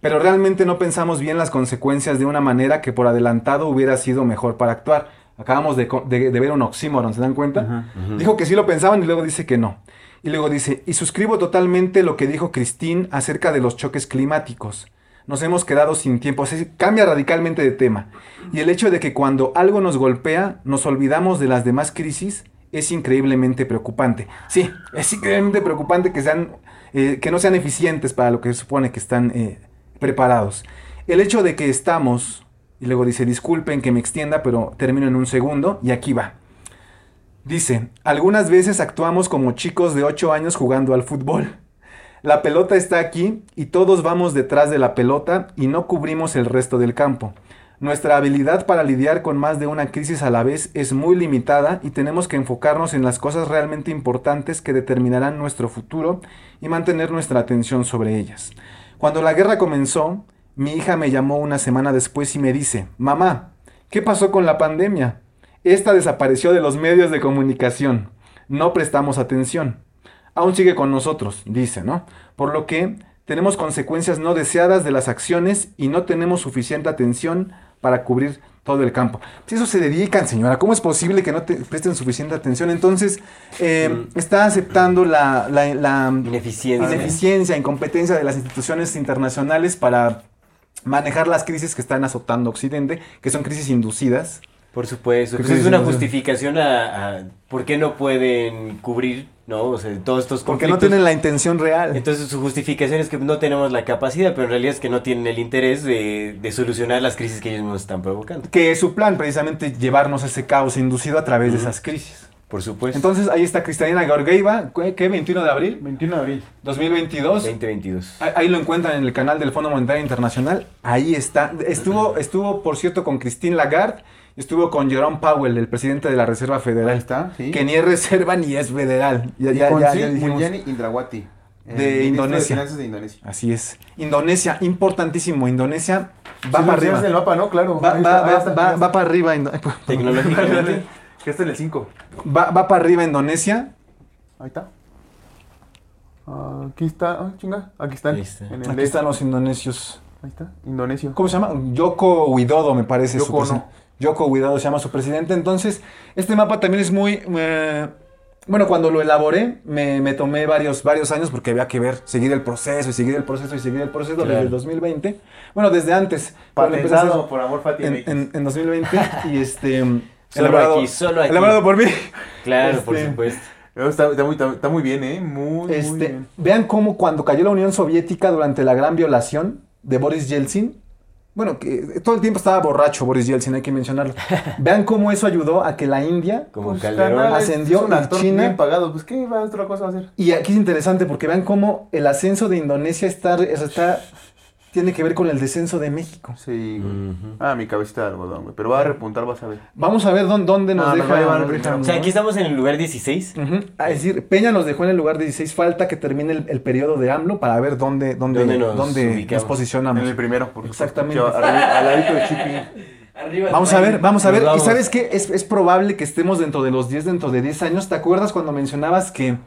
pero realmente no pensamos bien las consecuencias de una manera que por adelantado hubiera sido mejor para actuar. Acabamos de, co- de- de ver un oxímoron, ¿se dan cuenta? Dijo que sí lo pensaban y luego dice que no. Y luego dice, y suscribo totalmente lo que dijo Christine acerca de los choques climáticos. Nos hemos quedado sin tiempo, cambia radicalmente de tema. Y el hecho de que cuando algo nos golpea, nos olvidamos de las demás crisis, es increíblemente preocupante. Sí, es increíblemente preocupante que, sean, eh, que no sean eficientes para lo que se supone que están eh, preparados. El hecho de que estamos, y luego dice, disculpen que me extienda, pero termino en un segundo, y aquí va. Dice, algunas veces actuamos como chicos de 8 años jugando al fútbol. La pelota está aquí y todos vamos detrás de la pelota y no cubrimos el resto del campo. Nuestra habilidad para lidiar con más de una crisis a la vez es muy limitada y tenemos que enfocarnos en las cosas realmente importantes que determinarán nuestro futuro y mantener nuestra atención sobre ellas. Cuando la guerra comenzó, mi hija me llamó una semana después y me dice, mamá, ¿qué pasó con la pandemia? Esta desapareció de los medios de comunicación. No prestamos atención. Aún sigue con nosotros, dice, ¿no? Por lo que tenemos consecuencias no deseadas de las acciones y no tenemos suficiente atención para cubrir todo el campo. Si eso se dedican, señora, ¿cómo es posible que no te presten suficiente atención? Entonces, eh, está aceptando la, la- la Ineficiencia. ineficiencia, incompetencia de las instituciones internacionales para manejar las crisis que están azotando Occidente, que son crisis inducidas. Por supuesto. Pues es una justificación a, a por qué no pueden cubrir, ¿no? O sea, todos estos Porque conflictos. no tienen la intención real. Entonces su justificación es que no tenemos la capacidad, pero en realidad es que no tienen el interés de, de solucionar las crisis que ellos mismos están provocando. que es su plan, precisamente llevarnos a ese caos inducido a través de esas crisis. Por supuesto. Entonces ahí está Cristalina Georgieva, ¿qué? qué? 21 de abril 21 de abril. 2022. 2022. Ahí- Ahí lo encuentran en el canal del Fondo Monetario Internacional. Ahí está. Estuvo, estuvo por cierto, con Christine Lagarde. Estuvo con Jerome Powell, el presidente de la Reserva Federal. Ahí está, sí. Que ni es reserva ni es federal. Ya, Y ya, con ya, Sri ya dijimos. Indrawati. De Indonesia. finanzas de Indonesia. Así es. Indonesia, importantísimo. Indonesia va Sí, para sí, arriba. el mapa, ¿no? Claro. Va, va- va- está, va- va para arriba. Tecnológicamente. Que está en el 5. Va, va para arriba Indonesia. Ahí está. Aquí está. Ah, chinga. Aquí están. Ahí está. En el Aquí están los indonesios. Ahí está. Indonesio. ¿Cómo se llama? Yoko Widodo, me parece. su Yoko presi- no. Yoko Widodo se llama su presidente. Entonces, este mapa también es muy... eh, bueno, cuando lo elaboré, me, me tomé varios, varios años porque había que ver, seguir el proceso y seguir el proceso y seguir el proceso Claro. desde el 2020. Bueno, desde antes. a hacer Patentado por amor Fati en, MX. en- en 2020 y este... Solo elaborado, aquí, solo aquí. elaborado por mí. Claro, por Este, supuesto. Está, está muy, está, está muy bien, ¿eh? Muy, muy Este, bien. vean cómo cuando cayó la Unión Soviética durante la gran violación de Boris Yeltsin, bueno, que todo el tiempo estaba borracho Boris Yeltsin, hay que mencionarlo. Vean cómo eso ayudó a que la India, Como Pues, Calderón. ascendió es actor China- bien pagado. Pues, ¿qué va otra cosa a hacer? y aquí es interesante porque vean cómo el ascenso de Indonesia está, está tiene que ver con el descenso de México. Sí, güey. Ah, mi cabecita de algodón, güey. Pero va a repuntar, vas a ver. Vamos a ver dónde, dónde nos No, nos deja. llevar nos O sea, aquí estamos en el lugar 16. Ujú. Ah, Es decir, Peña nos dejó en el lugar 16, falta que termine el, el periodo de AMLO para ver dónde, dónde, ¿Dónde nos dónde nos, ubicamos? posicionamos. En el primero. por Exactamente. Al ladito de Chippy. Arriba Vamos a ver, vamos a ver. ¿Y sabes qué? Es, es probable que estemos dentro de los 10, dentro de 10 años. ¿Te acuerdas cuando mencionabas que,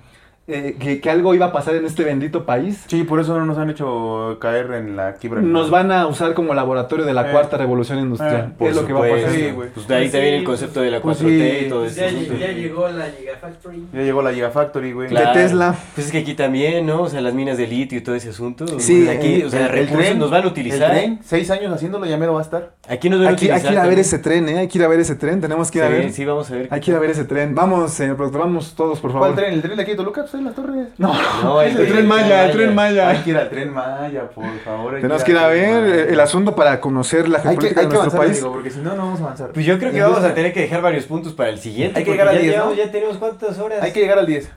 eh, que, que algo iba a pasar en este bendito país? Sí, por eso no nos han hecho caer en la quiebra. Nos van a usar como laboratorio de la Eh. cuarta revolución industrial. Eh, Por es lo que va a supuesto. pasar. Sí, güey. Pues de ahí Pues también sí, el concepto de la 4T pues sí. y todo Pues eso. ya, ya llegó la Gigafactory. Ya llegó la Gigafactory, güey. Claro. De Tesla. Pues es que aquí también, ¿no? O sea, las minas de litio y todo ese asunto. Sí, Pues aquí, o sea, El recursos tren, nos van a utilizar. El tren, seis años haciéndolo, ya mero va a estar. Aquí nos van a Aquí, utilizar. hay que ir a ver ese tren, ¿eh? Hay que ir a ver ese tren. Tenemos que ir a Sí, ver. sí, vamos a ver. Hay que ir a ver ese tren. Vamos, señor productor, vamos todos, por favor. ¿Cuál tren? ¿El tren de aquí de Toluca? Pues las torres. No, No, el, tren Maya, el tren Maya. Hay que ir al tren Maya, por favor. Tenemos que ir a ver Maya. el, asunto para conocer la Hay que, geopolítica hay de que nuestro avanzar, país. digo, porque si no, no vamos a avanzar. Pues yo creo que Entonces, vamos a tener que dejar varios puntos para el siguiente. Hay que llegar al ya 10, ¿no? llevamos- Ya tenemos cuántas horas. Hay que llegar al 10.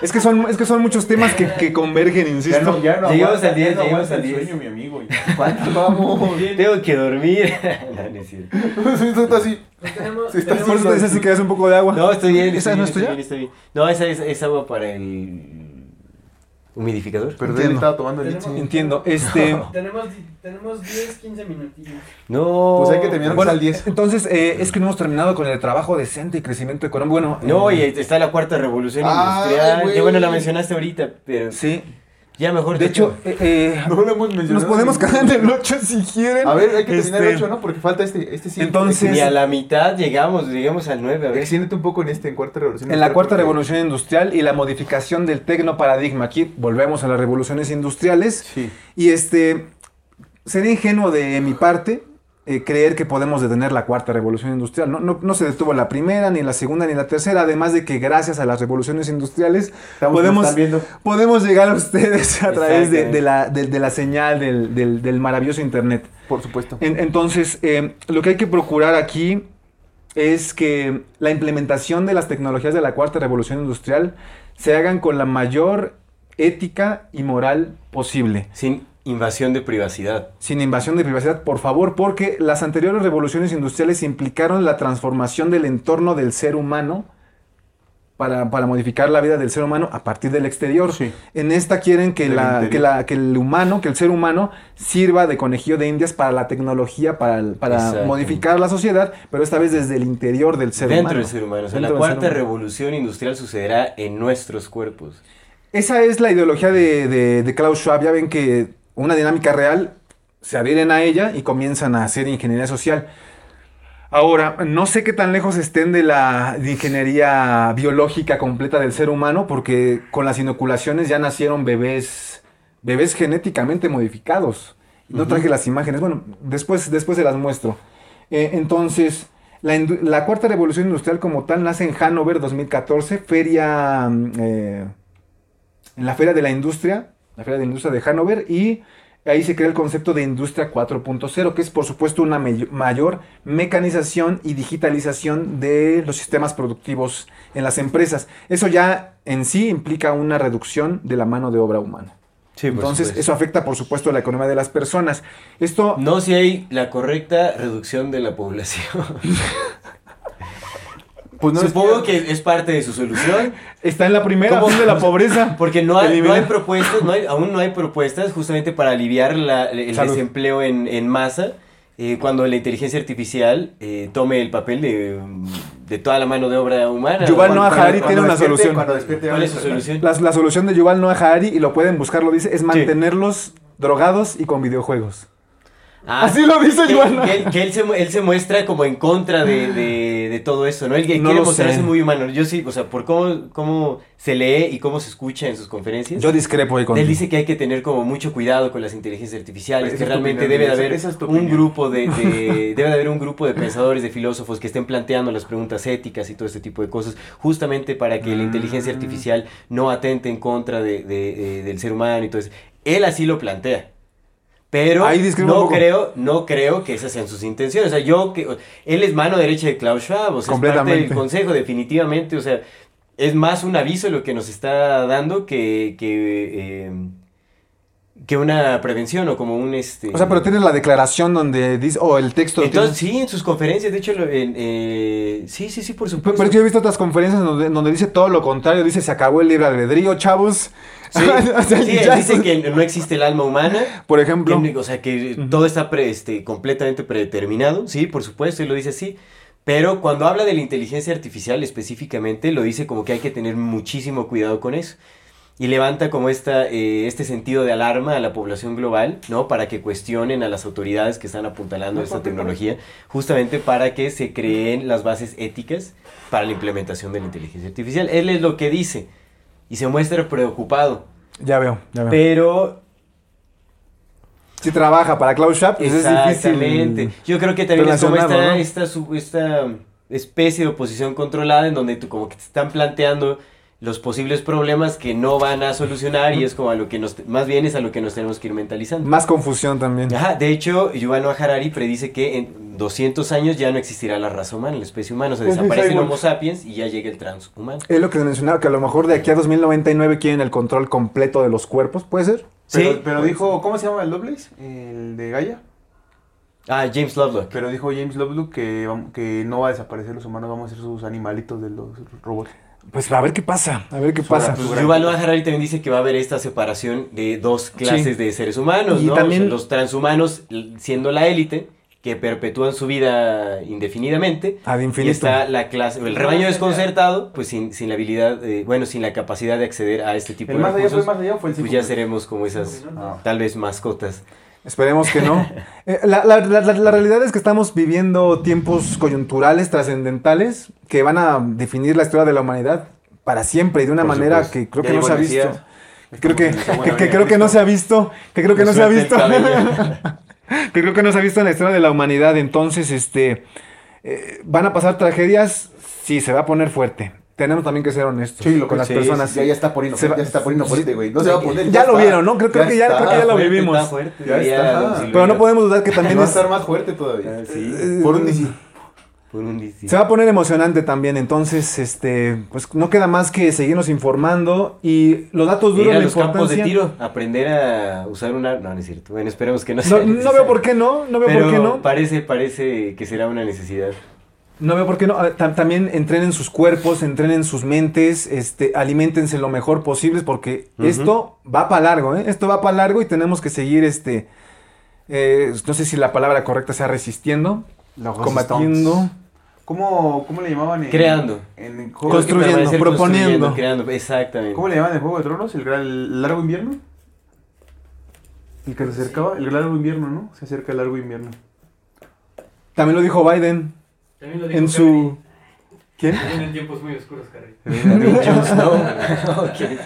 Es que son, es que son muchos temas que, que convergen, Ya insisto. no, ya no Llegamos aguanta, al 10, ya no llegamos al el 10. sueño, mi amigo. ¿Cuánto vamos? Tengo que dormir. no, no es cierto. Esto está así. Tenemos, Sí, está tenemos- Por eso te decía si quedas un poco de agua. No, estoy bien. ¿Esa estoy no es estoy bien, estoy bien. No, esa es, es agua para el humidificador. Pero él estaba tomando el Tenemos- Itzi. Entiendo. Este. Tenemos, tenemos 10, 15 minutillos. No. Pues hay que terminar Bueno, al 10. entonces, eh, es que no hemos terminado con el trabajo decente y crecimiento económico. Bueno, No, eh, y está la cuarta revolución Ay, industrial. Que bueno, la mencionaste ahorita, pero. Sí. Ya mejor De hecho, eh, eh, No lo hemos mencionado. nos podemos quedar en el 8 si quieren. A ver, hay que terminar Este, el 8, ¿no? Porque falta este. Este sí. Entonces- ni a la mitad llegamos, llegamos al 9, a ver. Extiéndete un poco en este, en cuarta revolución. En la cuarta porque- revolución industrial y la modificación del tecnoparadigma. Aquí volvemos a las revoluciones industriales. Sí. Y este, sería ingenuo de mi parte eh, creer que podemos detener la cuarta revolución industrial. No, no, no se detuvo la primera, ni la segunda, ni la tercera. Además de que gracias a las revoluciones industriales podemos, podemos llegar a ustedes a través de, la, de- de la señal del, del- del maravilloso Internet. Por supuesto. En- entonces, eh, lo que hay que procurar aquí es que la implementación de las tecnologías de la cuarta revolución industrial se hagan con la mayor ética y moral posible. Sin invasión de privacidad. Sin invasión de privacidad, por favor, porque las anteriores revoluciones industriales implicaron la transformación del entorno del ser humano para, para modificar la vida del ser humano a partir del exterior. Sí. En esta quieren que, la, que, la- que el humano, que el ser humano sirva de conejillo de indias para la tecnología, para, el- para modificar la sociedad, pero esta vez desde el interior del ser Dentro humano. del ser humano. O sea, Dentro la cuarta humano. revolución industrial sucederá en nuestros cuerpos. Esa es la ideología de, de, de Klaus Schwab. Ya ven que una dinámica real se adhieren a ella y comienzan a hacer ingeniería social. Ahora, no sé qué tan lejos estén de la de ingeniería biológica completa del ser humano, porque con las inoculaciones ya nacieron bebés, bebés genéticamente modificados. No traje las imágenes, bueno, después, después se las muestro. Eh, entonces, la cuarta revolución industrial como tal nace en Hannover 2014, feria, mm, eh, en la Feria de la Industria, la Feria de Industria de Hannover, y ahí se crea el concepto de Industria 4.0, que es por supuesto una mayor mecanización y digitalización de los sistemas productivos en las empresas. Eso ya en sí implica una reducción de la mano de obra humana. Sí, Entonces, eso afecta por supuesto a la economía de las personas. Esto No si hay la correcta reducción de la población. Pues no es Supongo que es parte de su solución. está en la primera ¿Cómo? de la pobreza. Porque no hay, no hay propuestas, no hay- aún no hay propuestas justamente para aliviar la- el Salud. desempleo en, en masa. eh, cuando la inteligencia artificial eh, tome el papel de, de toda la mano de obra humana. Yuval ¿no? Noah Cuando- Harari tiene una despierte- solución. Cuando despierte, ¿Cuál es su vamos a- solución? La, la solución de Yuval Noah Harari, y lo pueden buscar, lo dice, es mantenerlos drogados y con videojuegos. Ah, Así lo dice que, que él, que él se, él se muestra como en contra de, de- de todo eso, ¿no? Él No quiere mostrarse sé. muy humano. Yo sí, o sea, por cómo, cómo se lee y cómo se escucha en sus conferencias. Yo discrepo ahí con Él dice que hay que tener como mucho cuidado con las inteligencias artificiales, que realmente opinión, debe de haber es un grupo de, de- debe de haber un grupo de pensadores, de filósofos que estén planteando las preguntas éticas y todo este tipo de cosas, justamente para que la inteligencia Mm. artificial no atente en contra de, de- de- del ser humano y todo eso. Él así lo plantea. Pero Ahí no creo, no creo que esas sean sus intenciones. O sea, yo que él es mano derecha de Klaus Schwab, o sea, es parte del consejo, definitivamente. O sea, es más un aviso lo que nos está dando que, que, eh, que una prevención o como un este. O sea, pero tienes la declaración donde dice, o el texto. Entonces, tiene- sí, en sus conferencias, de hecho, en, eh, sí, sí, sí, por Pero, supuesto. pero que yo he visto otras conferencias donde, donde dice todo lo contrario, dice se acabó el libre albedrío, chavos. Sí, O sea, sí, él ya dice que no existe el alma humana. Por ejemplo, Que, o sea, que todo está pre- este, completamente predeterminado, sí, por supuesto, y lo dice así. Pero cuando habla de la inteligencia artificial específicamente, lo dice como que hay que tener muchísimo cuidado con eso. Y levanta como esta, eh, este sentido de alarma a la población global, ¿no? Para que cuestionen a las autoridades que están apuntalando esta tecnología, justamente para que se creen las bases éticas para la implementación de la inteligencia artificial. Él es lo que dice y se muestra preocupado. ya veo, ya veo. Pero si trabaja para Klaus Schwab, pues es difícil. Yo creo que también es como esta, ¿no? esta, esta especie de oposición controlada en donde tú como que te están planteando los posibles problemas que no van a solucionar y es como a lo que nos, más bien es a lo que nos tenemos que ir mentalizando. Más confusión también. Ajá, de hecho, Yuval Noah Harari predice que en 200 años ya no existirá la raza humana, la especie humana, o sea, sí, desaparece el. Homo sapiens y ya llega el transhumano. Es lo que mencionaba, que a lo mejor de aquí a 2099 quieren el control completo de los cuerpos, ¿puede ser? Pero, Sí. pero dijo, ¿cómo se llama el Lovelace? El de Gaia. Ah, James Lovelock. Pero dijo James Lovelock que, que no va a desaparecer los humanos, vamos a ser sus animalitos de los robots. Pues a ver qué pasa, a ver qué pasa. Pues Yuval Noah Harari también dice que va a haber esta separación de dos clases Sí. de seres humanos, Y ¿no? también- O sea, los transhumanos siendo la élite que perpetúan su vida indefinidamente. Ad Y infinito. está la clase, el rebaño desconcertado, pues sin, sin la habilidad, eh, bueno, sin la capacidad de acceder a este tipo El de más allá fue más allá fue el pues ya seremos como esas, Ah. tal vez mascotas. Esperemos que no. Eh, la, la- la- realidad es que estamos viviendo tiempos coyunturales, trascendentales, que van a definir la historia de la humanidad para siempre y de una Por manera supuesto. que creo Ya que no se ha visto. Creo que, que- creo que no se ha visto. Que creo que no se ha visto. que creo que no se ha visto en la historia de la humanidad. Entonces, este, eh, van a pasar tragedias. Sí, se va a poner fuerte. Tenemos también que ser honestos Sí, lo con que las sí, personas. Ya, ya está poniendo, Se va- ya se está poniendo fuerte, güey. No se va a poner. Ya lo está. vieron, ¿no? Creo- creo que ya- creo que ya lo Fuerte, vivimos. está fuerte, Ya está. Pero no podemos dudar que también va a es- estar más fuerte todavía. Ah, sí, Por un DC. por un dici- Se va a poner emocionante también, entonces, este, pues no queda más que seguirnos informando y los datos duros la los campos de importancia. tiro, aprender a usar una... No, no es cierto. Bueno, esperemos que no No, sea no necesario. veo por qué no, no veo Pero por qué no. parece, parece que será una necesidad. No veo por qué no. Tam- También entrenen sus cuerpos, entrenen sus mentes, este, aliméntense lo mejor posible porque esto va para largo, ¿eh? Esto va para largo y tenemos que seguir, este, eh, no sé si la palabra correcta sea resistiendo, combatiendo. ¿Cómo, ¿Cómo le llamaban? En, Creando. En el juego Constru- de- Construyendo, proponiendo. construyendo, creando, exactamente. ¿Cómo le llamaban en Juego de Tronos? ¿El, gran- el largo invierno? El que se acercaba, el largo invierno, ¿no? Se acerca el largo invierno. También lo dijo Biden También lo dijo en su... ¿Quién? Vienen tiempos muy oscuros, Harry.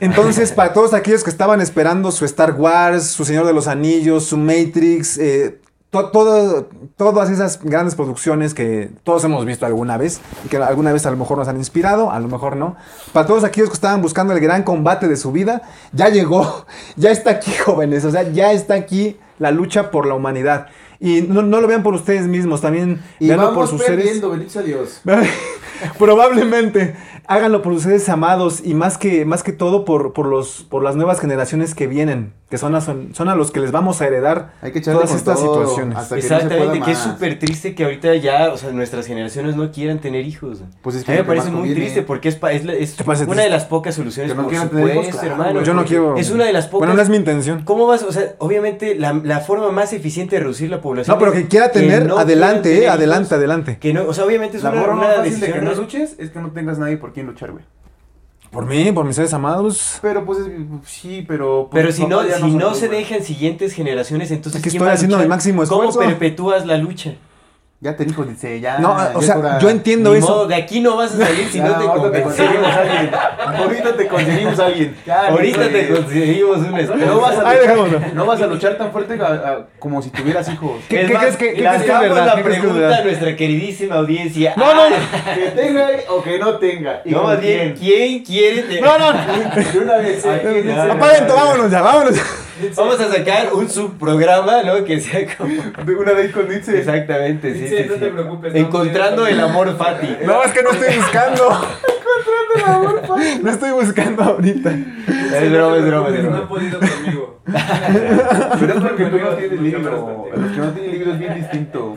Entonces, para todos aquellos que estaban esperando su Star Wars, su Señor de los Anillos, su Matrix, eh, to- todo- todas esas grandes producciones que todos hemos visto alguna vez y que alguna vez a lo mejor nos han inspirado, a lo mejor no. Para todos aquellos que estaban buscando el gran combate de su vida, ya llegó, ya está aquí, jóvenes, o sea, ya está aquí la lucha por la humanidad. Y no, no lo vean por ustedes mismos, también Y véanlo vamos por sus seres. bendito Dios. Probablemente. Háganlo por ustedes amados y más que, más que todo por, por, los, por las nuevas generaciones que vienen, que son a, son, son a los que les vamos a heredar Hay que echarle todas estas todo situaciones. hasta que no se pueda Exactamente, que es súper triste que ahorita ya, o sea, nuestras generaciones no quieran tener hijos. Pues es que a mí me parece muy conviene. triste porque es, pa- es, la- es ¿Te parece una triste? de las pocas soluciones, Que no por quieran tener hijos, claro, hermano. Yo no quiero. Es una de las pocas... Bueno, no es mi intención. ¿Cómo vas? O sea, obviamente la, la forma más eficiente de reducir la población No, pero que quiera tener, no adelante, eh, adelante, adelante. Que no, o sea, obviamente es La una, forma una decisión... no luches es que no tengas nadie por quien luchar, güey. Por mí, por mis seres amados. Pero pues es- sí, pero... pues, Pero si no, si no son, se dejan siguientes generaciones, entonces Aquí ¿quién estoy haciendo luchar? mi máximo ¿Cómo esfuerzo. perpetúas la lucha? Ya te dijo, dice, ya. No, o sea, yo entiendo Ni eso. modo, de aquí no vas a salir si Ya, no te ahorita te conseguimos a alguien. Ahorita te conseguimos a alguien. Ya, Ahorita te conseguimos esposa. No vas, a luchar, dejámoslo. no vas a luchar tan fuerte a- a- como si tuvieras hijos. ¿Qué- Es qué más, crees que- qué le crees que es hagamos verdad? la ¿Qué crees que es pregunta a nuestra queridísima audiencia. No, no, Ah, Que tenga o que no tenga. ¿Y No, más bien, quién? ¿quién quiere? te- No, no. De una vez. ¿a quién? Ya, Apaguen, todo, vámonos ya, vámonos. Vamos a sacar un subprograma, ¿no? Que sea como... De una vez con Nietzsche. Exactamente, sí, Dice, sí, no sí. te preocupes, no, Encontrando no, el amor fati. No, es que no estoy buscando. No estoy buscando ahorita. Es broma, es broma, es No han podido conmigo. Pero es porque tú no tienes libro. Los que no tienen libro es bien distinto.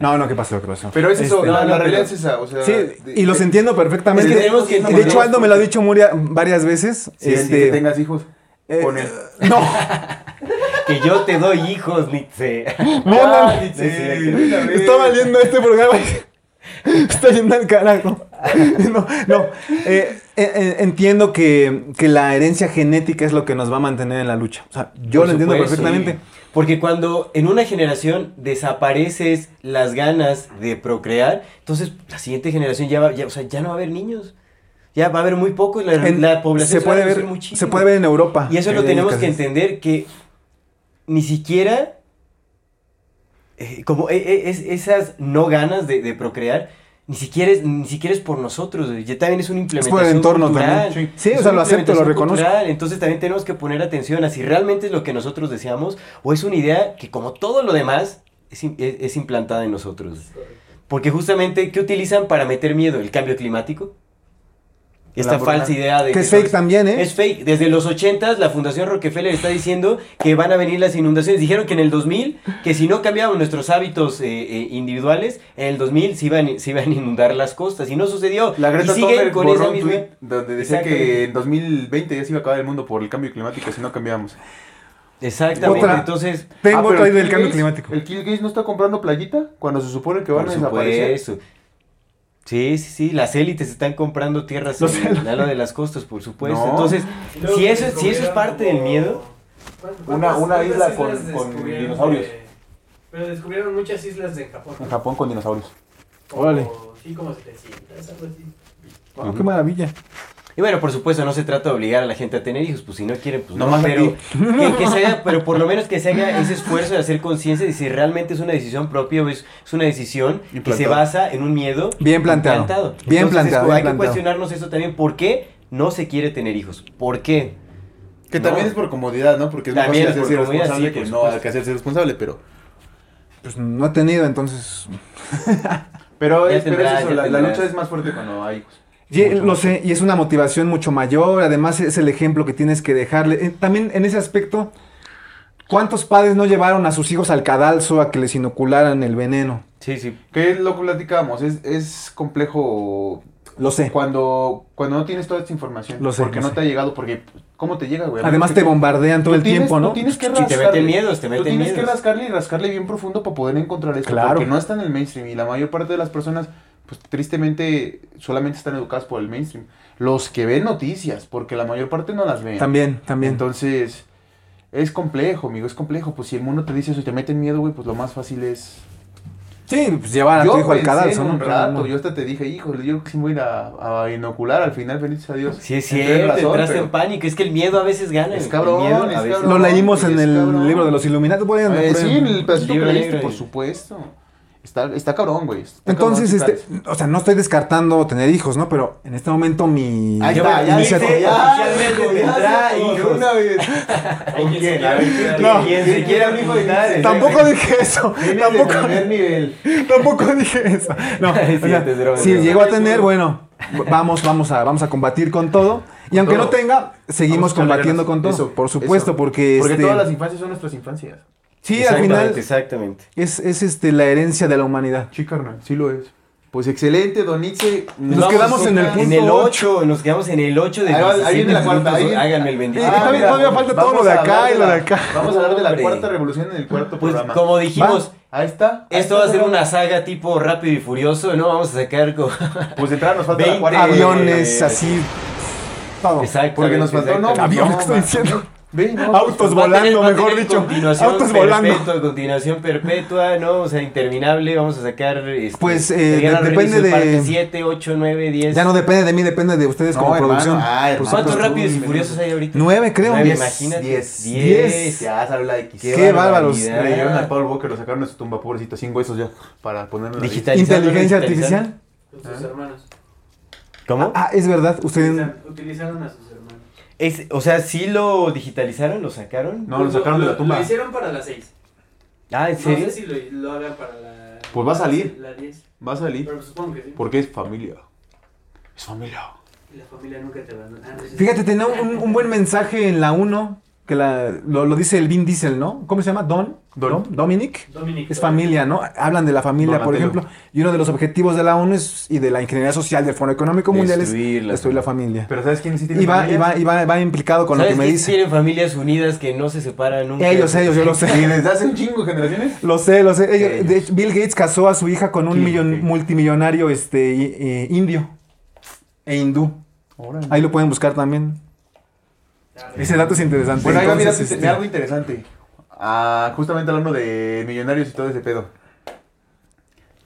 No, no, ¿qué pasó? ¿Qué pasó? Pero es eso, Este, la, no, la realidad es esa. O sea, Sí, de- y los de- entiendo perfectamente. Es que tenemos que de hecho, Aldo me lo ha dicho Muria varias veces. Sí, este, que tengas hijos. Eh, con él. No, Que yo te doy hijos, Nietzsche. no, no. Ah, Nietzsche, Sí, sí. Está valiendo este programa. Está yendo al carajo. No, no. Eh, eh, eh, entiendo que, que la herencia genética es lo que nos va a mantener en la lucha. O sea, yo Por lo entiendo perfectamente. Porque cuando en una generación desapareces las ganas de procrear, entonces la siguiente generación ya, va, ya, o sea, ya no va a haber niños. Ya va a haber muy pocos, la, En- la población se va a puede ver, muchísimo. se puede ver en Europa. Y eso lo tenemos que entender que ni siquiera eh, como e- e- es, esas no ganas de, de procrear, ni siquiera, es, ni siquiera es por nosotros, güey. ya también es una implementación el entorno cultural. también. Sí, Es o sea, lo acepto, lo reconozco. cultural. Entonces también tenemos que poner atención a si realmente es lo que nosotros deseamos o es una idea que como todo lo demás es, es- es implantada en nosotros. Porque justamente, ¿qué utilizan para meter miedo? ¿El cambio climático? Esta falsa idea de Que es fake también, ¿eh? es fake. Desde los 80 la Fundación Rockefeller está diciendo que van a venir las inundaciones. Dijeron que en el 2000, que si no cambiábamos nuestros hábitos eh, eh, individuales, en el 2000 se iban, se iban a inundar las costas. Y no sucedió. La Greta y siguen Thunberg con borró esa un misma... tweet donde decía que en 2020 ya se iba a acabar el mundo por el cambio climático si no cambiábamos. Exactamente, Otra- entonces... Tengo Ah, el del Kill cambio Gates- climático. ¿El Kill Gates no está comprando playita cuando se supone que van Por a desaparecer? supuesto. Sí, sí, sí, las élites están comprando tierras Los en el lado de las costas, por supuesto. No. Entonces, luego si eso, es- si eso es parte del miedo, ¿Cuántas- Una- una isla con- con descubrieron dinosaurios. de- Pero descubrieron muchas islas de Japón. En Japón con dinosaurios. Órale. Sí, como 700, algo así. Qué maravilla. Y bueno, por supuesto, no se trata de obligar a la gente a tener hijos, pues si no quieren, pues no, No más pero que, que se haga, pero por lo menos que se haga ese esfuerzo de hacer conciencia de si realmente es una decisión propia o es, es una decisión que se basa en un miedo Bien planteado. implantado. Bien Entonces, planteado, es- bien hay que cuestionarnos eso también, ¿por qué no se quiere tener hijos? ¿Por qué? Que No. también es por comodidad, ¿no? Porque es más También fácil es por hacerse responsable sí, por que no hay que hacerse responsable, pero... Pues no he tenido, entonces. Pero, es, pero tendrás, es eso, la, la lucha es más fuerte cuando hay hijos. Y, Mucho lo sé, y es una motivación mucho mayor. Además, es el ejemplo que tienes que dejarle. Eh, También en ese aspecto, ¿cuántos padres no llevaron a sus hijos al cadalso a que les inocularan el veneno? Sí, sí. Que es lo que platicábamos, es, es complejo Lo sé. cuando, cuando no tienes toda esta información. Lo sé, Porque lo no sé. te ha llegado, porque ¿cómo te llega, güey? Además, Que te bombardean todo el tienes- tiempo, tú ¿no? tienes que te rascarle, meten miedos, te tú meten tienes que rascarle y rascarle bien profundo para poder encontrar esto. Claro. Porque no está en el mainstream y la mayor parte de las personas, pues tristemente, solamente están educadas por el mainstream. Los que ven noticias, porque la mayor parte no las ven. También, también. Entonces, es complejo, amigo, es complejo. Pues si el mundo te dice eso y te mete miedo, güey, pues lo más fácil es... sí, pues llevar a tu hijo al pensé cadalso, un rato, yo hasta te dije, híjole, yo creo que sí me voy a ir a, a inocular al final, benditos a Dios. Sí, es cierto, razón, entraste pero- en pánico. Es que el miedo a veces gana. Es cabrón, miedo es cabrón. Lo leímos en el cabrón. libro de los Illuminati. Vayan, Eh, sí, en el pedacito que leíste, por supuesto. Está, está cabrón, güey. está Entonces, cabrón, este, o sea, no estoy descartando tener hijos, ¿no? Pero en este momento mi Ahí Ya está, ya dice oficialmente tendrá hijos. Una vez. ¿Con quién? A ver, ¿quién- No. ¿Quién se quiera un hijo de nadie? Tampoco dije eso. Tampoco, nivel. tampoco dije eso. No, si llego a tener, bueno, vamos, vamos a, vamos a combatir con todo. Y aunque todo. no tenga, seguimos combatiendo con todo. Eso, por supuesto, eso. porque, Porque este, todas las infancias son nuestras infancias. Sí, al final Exactamente. es, es este la herencia de la humanidad. Sí, carnal, sí lo es. Pues excelente, Don Itze. Nos quedamos en el En punto el ocho. 8, nos quedamos en el 8 de Ahí va- ahí viene la 17 cuarta, ahí Háganme el bendito. Eh, todavía- mira, todavía falta todo vamos lo de a acá hablar y lo de la- acá. Vamos a hablar de la Hombre. cuarta revolución en el cuarto Pues programa. como dijimos, Ahí está. ahí esto está, va a ser una saga tipo rápido y furioso, ¿no? Vamos a sacar como... Pues de entrada nos falta la 20 cuarta. Aviones, eh, así, todo. Exacto. Porque nos faltó, no. Avión, no, ¿qué estoy diciendo? Ve, no, Autos Va a tener- volando, a mejor tener dicho. Continuación Autos volando. perpetua, continuación perpetua, ¿no? O sea, interminable. Vamos a sacar. Este, Pues, eh, de- depende de- Parte 7, 8, 9, 10. Ya no depende de mí, depende de ustedes No, como hermano, producción. ah, hermano. ¿Cuántos Pues, rápidos y furiosos hay ahorita? Nueve, creo. Nueve, Diez. imagínate. Diez. Diez. Ya salió la X. Qué bárbaros. barbaridad. Le dieron a Paul Walker, lo sacaron de su tumba, pobrecito, sin huesos ya, para ponerle la Digitalizando, Inteligencia artificial. Con sus hermanos. ¿Cómo? Ah, es verdad. Usted. Utilizan- Utilizaron a sus hermanos. Es, o sea, ¿sí lo digitalizaron? ¿Lo sacaron? No, lo sacaron de la tumba. Lo hicieron para las 6. Ah, ¿en No serio? sé si lo, lo hagan para la. Pues va a salir. La 10. Va a salir. Pero supongo que sí. Porque es familia. Es familia. Y la familia nunca te va a. Ah, no. Fíjate, tenía un, un buen mensaje en la 1 que la, lo, lo dice el Vin Diesel, ¿no? ¿Cómo se llama? Don. Don. Dominic. Dominic. Es familia, ¿no? Hablan de la familia, por Donatello. ejemplo. Y uno de los objetivos de la ONU es, y de la ingeniería social del Fondo Económico Mundial es destruir la familia. Pero ¿sabes quién sí tiene Y va, y familia? va, y va, va implicado con lo ¿Sabes que me dice. tienen familias unidas que no se separan nunca? Ellos, ellos, yo lo sé. ¿Y desde hace un chingo generaciones? Lo sé, lo sé. Ellos- de hecho, Bill Gates casó a su hija con un millon- multimillonario este, eh, indio e hindú. Ahí lo pueden buscar también. Ese dato es interesante. Bueno, ahí va, mira, este, algo interesante. Ah, justamente hablando de millonarios y todo ese pedo.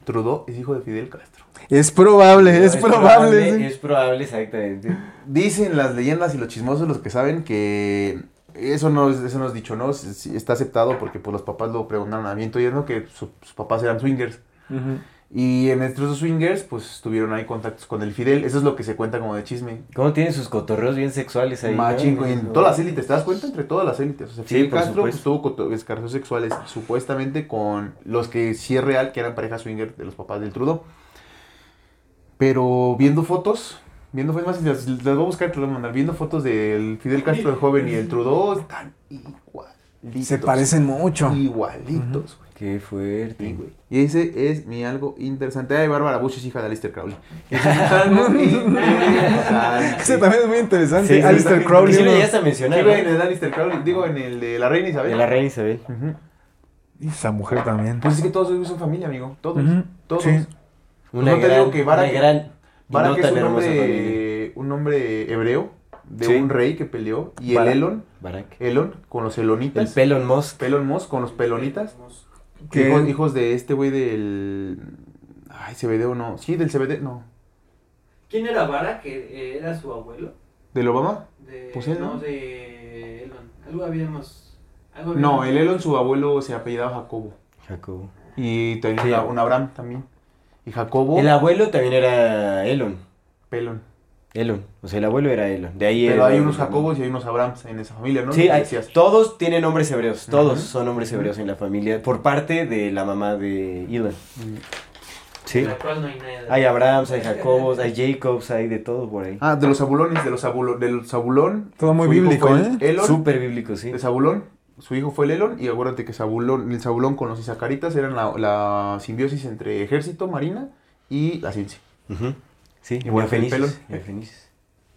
Trudeau es hijo de Fidel Castro. es probable, es, probable. sí. Es probable, exactamente. Dicen las leyendas y los chismosos, los que saben, que eso no es, eso no es dicho, ¿no? Está aceptado porque pues, los papás lo preguntaron a viento yerno que su- sus papás eran swingers. Ujú. Y en estos swingers, pues tuvieron ahí contactos con el Fidel. Eso es lo que se cuenta como de chisme. ¿Cómo tienen sus cotorreos bien sexuales ahí? Machín, no? en todas las élites, ¿te das cuenta? Entre todas las élites. O sea, Fidel Castro pues, tuvo coto- escarceos sexuales supuestamente con los que sí es real, que eran pareja swinger de los papás del Trudeau. Pero viendo fotos, viendo fotos más, las, las voy a buscar, te las voy a mandar. Viendo fotos del Fidel Castro de joven y el Trudeau, están igualitos. Se parecen mucho. Igualitos, güey. Qué fuerte, güey. Y ese es mi algo interesante. Ay, Bárbara Bush es hija de Alistair Crowley. Ese es mi algo interesante. Ese también es muy interesante. Sí, Alistair Crowley. sí lo ¿no? llegaste a mencionar, Sí, en el de Alistair Crowley. Digo, en el de la reina Isabel. De la reina Isabel. Y esa mujer también. Pues es que todos ellos son familia, amigo. Todos. Todos. sí. Una No te gran, digo que Barak- gran Barak no es un nombre hebreo de Sí. un rey que peleó. Y Barak. el Elon, Barak. Elon, con los El elonitas. Pelon Musk. Pelon Moss con los pelonitas. Que- Hijos, hijos de este güey del. Ay, CBD o no. Sí, del CBD, no. ¿Quién era Vara? Que era su abuelo. ¿Del Obama? De, Pues él, ¿no? no, de Elon. Algo habíamos. Algo No, habíamos- el Elon, su abuelo se apellidaba Jacobo. Jacobo. Y tenía Sí. una- un Abraham también. Y Jacobo, El abuelo también era Elon. Pelon. Elon. O sea, el abuelo era Elon. De ahí Pero hay unos Jacobos y hay unos Abrahams en esa familia, ¿no? Sí, hay- todos tienen nombres hebreos. Todos son nombres hebreos en la familia. Por parte de la mamá de Elon. Sí. De la cual no hay. Hay Abrahams, hay Jacobos, hay Jacobs, hay de todo por ahí. Ah, de los abulones, de los abulo, del Zabulón. Todo muy bíblico, ¿eh? Elon, Súper bíblico, sí. de Zabulón. Su hijo fue el Elon. Y acuérdate que Zabulón, el Zabulón con los Isacaritas eran la, la simbiosis entre ejército, marina y la ciencia. Ujú. Sí, bueno, neofenices, Pelón. neofenices.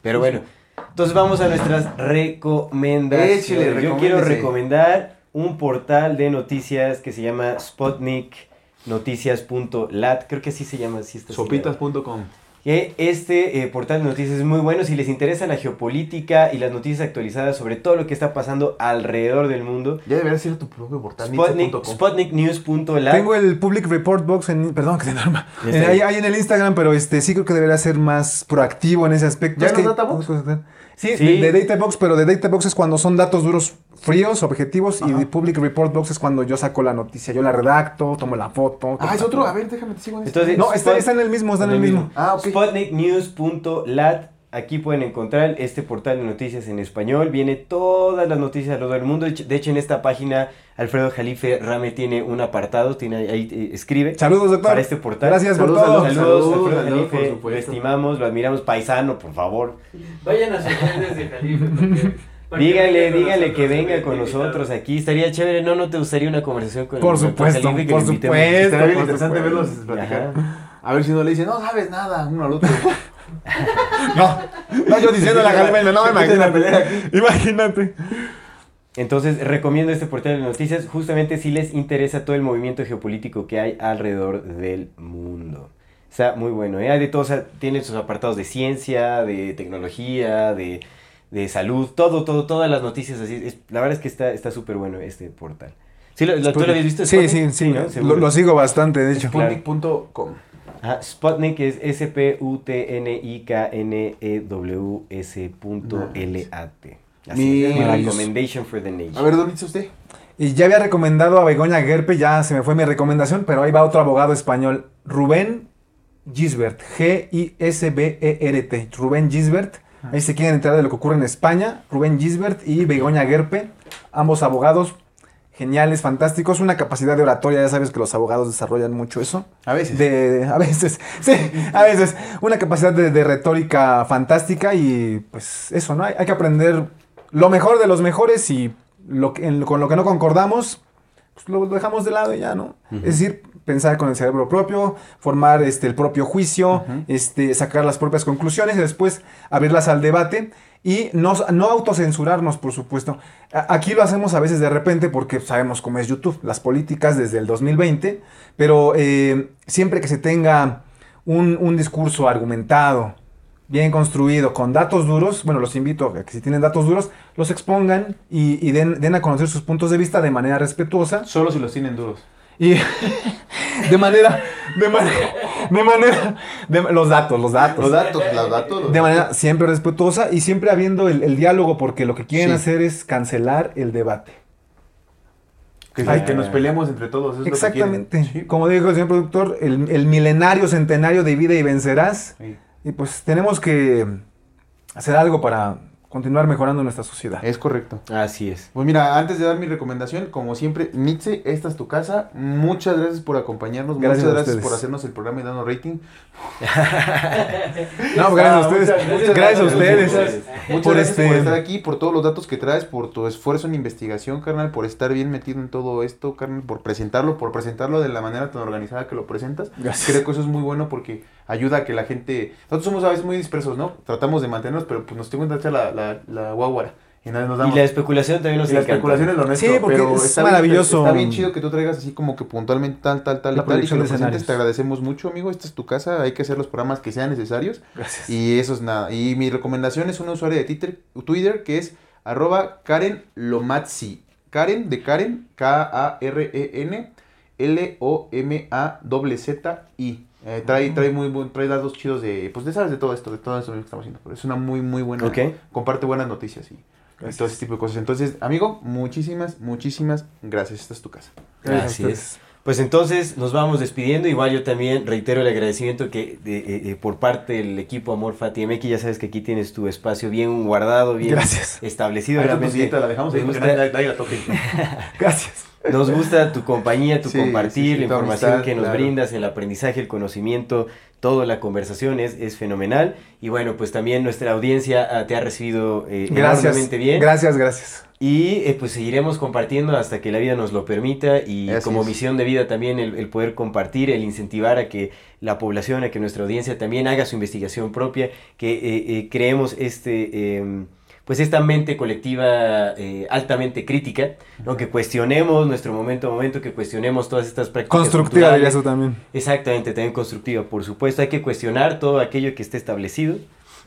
Pero bueno, entonces vamos a nuestras recomendaciones. Échale, Yo quiero recomendar un portal de noticias que se llama sputniknoticias.lat. Creo que así se llama. Sopitas.com. Que este eh, portal de noticias es muy bueno si les interesa la geopolítica y las noticias actualizadas sobre todo lo que está pasando alrededor del mundo. Ya debería ser tu propio portal. Sputnik, nitsa.com. sputniknews.lat. Tengo el Public Report Box en. Perdón, que te norma. Ahí en el Instagram, pero este sí creo que debería ser más proactivo en ese aspecto. ¿Ya Es no que-? Sí, Sí. De, de Databox, pero de Databox es cuando son datos duros fríos, objetivos, y de Public Report Box es cuando yo saco la noticia, yo la redacto, tomo la foto. Ah, es otro. A ver, déjame te sigo en este. Entonces, No, está, está en el mismo, está en el mismo. Ah, ok. Sputniknews.lat. Aquí pueden encontrar este portal de noticias en español. Viene todas las noticias alrededor del mundo. De hecho- de en esta página, Alfredo Jalife Rame tiene un apartado. Tiene ahí, eh, escribe Saludos, doctor. para este portal. Gracias Saludos, por todo. Saludos, Saludos, Alfredo saludos, Jalife. por Lo estimamos, lo admiramos. Paisano, por favor. Vayan a sus redes de Jalife. porque- para que Dígale, venga con dígale que nosotros, venga con nosotros aquí. Estaría chévere. ¿No, no te gustaría una conversación con Por el supuesto, Jalife que por supuesto. Estaría bien interesante verlos platicar. Ajá. A ver si uno le dice, no sabes nada, uno al otro. No, no, yo diciendo la Jalimena, no, pelear imagínate. Imagínate. Entonces, recomiendo este portal de noticias justamente si les interesa todo el movimiento geopolítico que hay alrededor del mundo. Está muy bueno, ¿eh? Hay de todo, o sea, tiene sus apartados de ciencia, de tecnología, de, de salud, todo, todo, todas las noticias así. Es- la verdad es que está está súper bueno este portal. ¿Sí, lo, lo- ¿Tú lo habías visto? Sí, sí, sí. ¿no? Lo, sigo bastante, de hecho. Claro. Sputnik.com. Ajá, Sputnik es S-P-U-T-N-I-K-N-E-W-S punto L-A-T. Así es, mi recommendation for the nation. A ver, ¿dónde dice usted? Y ya había recomendado a Begoña Gerpe, ya se me fue mi recomendación, pero ahí va otro abogado español, Rubén Gisbert, G-I-S-B-E-R-T, Rubén Gisbert. Ahí se quieren enterar de lo que ocurre en España, Rubén Gisbert y Begoña Gerpe, ambos abogados geniales, fantásticos, una capacidad de oratoria, ya sabes que los abogados desarrollan mucho eso. A veces. De, a veces, sí, a veces. Una capacidad de, de retórica fantástica y pues eso, ¿no? Hay, hay que aprender lo mejor de los mejores y lo que- en- con lo que no concordamos, pues lo, lo dejamos de lado y ya, ¿no? Es decir, pensar con el cerebro propio, formar este, el propio juicio, este, sacar las propias conclusiones y después abrirlas al debate. Y no, no autocensurarnos, por supuesto. Aquí lo hacemos a veces de repente porque sabemos cómo es YouTube, las políticas desde el 2020, pero eh, siempre que se tenga un, un discurso argumentado, bien construido, con datos duros, bueno, los invito a que si tienen datos duros, los expongan y, y den, den a conocer sus puntos de vista de manera respetuosa Solo si los tienen duros. y de manera, de manera, de manera, de- los datos, los datos. Los datos, los datos. los De manera siempre respetuosa y siempre habiendo el, el diálogo, porque lo que quieren Sí. hacer es cancelar el debate. Que, Ay, que nos peleemos entre todos. lo que Exactamente. Como dijo el señor productor, el, el milenario centenario de vida y vencerás. Sí. Y pues tenemos que hacer algo para continuar mejorando nuestra sociedad. Es correcto. Así es. Pues mira, antes de dar mi recomendación, como siempre, Nitze, esta es tu casa. Muchas gracias por acompañarnos. Gracias muchas gracias por hacernos el programa y darnos rating. No, gracias a ustedes. muchas- muchas gracias a ustedes. Muchas- Muchas Por gracias este- por estar aquí, por todos los datos que traes, por tu esfuerzo en investigación, carnal, por estar bien metido en todo esto, carnal, por presentarlo, por presentarlo de la manera tan organizada que lo presentas. Gracias. Creo que eso es muy bueno porque ayuda a que la gente... Nosotros somos a veces muy dispersos, ¿no? Tratamos de mantenernos, pero pues nos tengo echar la, la, la guaguara. Y nada, nos damos... Y la especulación también nos Y la encanta. especulación es lo nuestro, Sí, porque pero es está bien- maravilloso. está bien chido que tú traigas así como que puntualmente tal, tal, tal La y tal. Y que proyección lo de presentes. Te agradecemos mucho, amigo. Esta es tu casa. Hay que hacer los programas que sean necesarios. Gracias. Y eso es nada. Y mi recomendación es una usuaria de Twitter, Twitter que es arroba Karen Lomazzi. Karen de Karen, K-A-R-E-N, L-O-M-A-Z-Z-I. Eh, trae, trae muy buen, trae datos chidos de, pues de sabes de todo esto, de todo esto que estamos haciendo. Pero es una muy, muy buena, comparte buenas noticias y, y todo ese tipo de cosas. Entonces, amigo, muchísimas, muchísimas gracias. Esta es tu casa. Gracias es. Pues entonces nos vamos despidiendo. Igual yo también reitero el agradecimiento que de- eh, eh, por parte del equipo Amor Fati MX. Ya sabes que aquí tienes tu espacio bien guardado, bien Gracias. establecido. Realmente sillita, la dejamos ahí nos porque gusta- nadie, nadie la toque. Gracias. Nos gusta tu compañía, tu Sí, compartir, sí, sí, la información amistad, que nos claro. brindas, el aprendizaje, el conocimiento, toda la conversación es, es fenomenal. Y bueno, pues también nuestra audiencia ah, te ha recibido eh, Gracias. enormemente bien. Gracias, gracias. Y eh, pues seguiremos compartiendo hasta que la vida nos lo permita y Así como es. misión de vida también el, el poder compartir, el incentivar a que la población, a que nuestra audiencia también haga su investigación propia, que eh, eh, creemos este... em, pues esta mente colectiva eh, altamente crítica, ¿no? que cuestionemos nuestro momento a momento, que cuestionemos todas estas prácticas Constructiva, diría eso también. Exactamente, también constructiva, por supuesto. Hay que cuestionar todo aquello que esté establecido,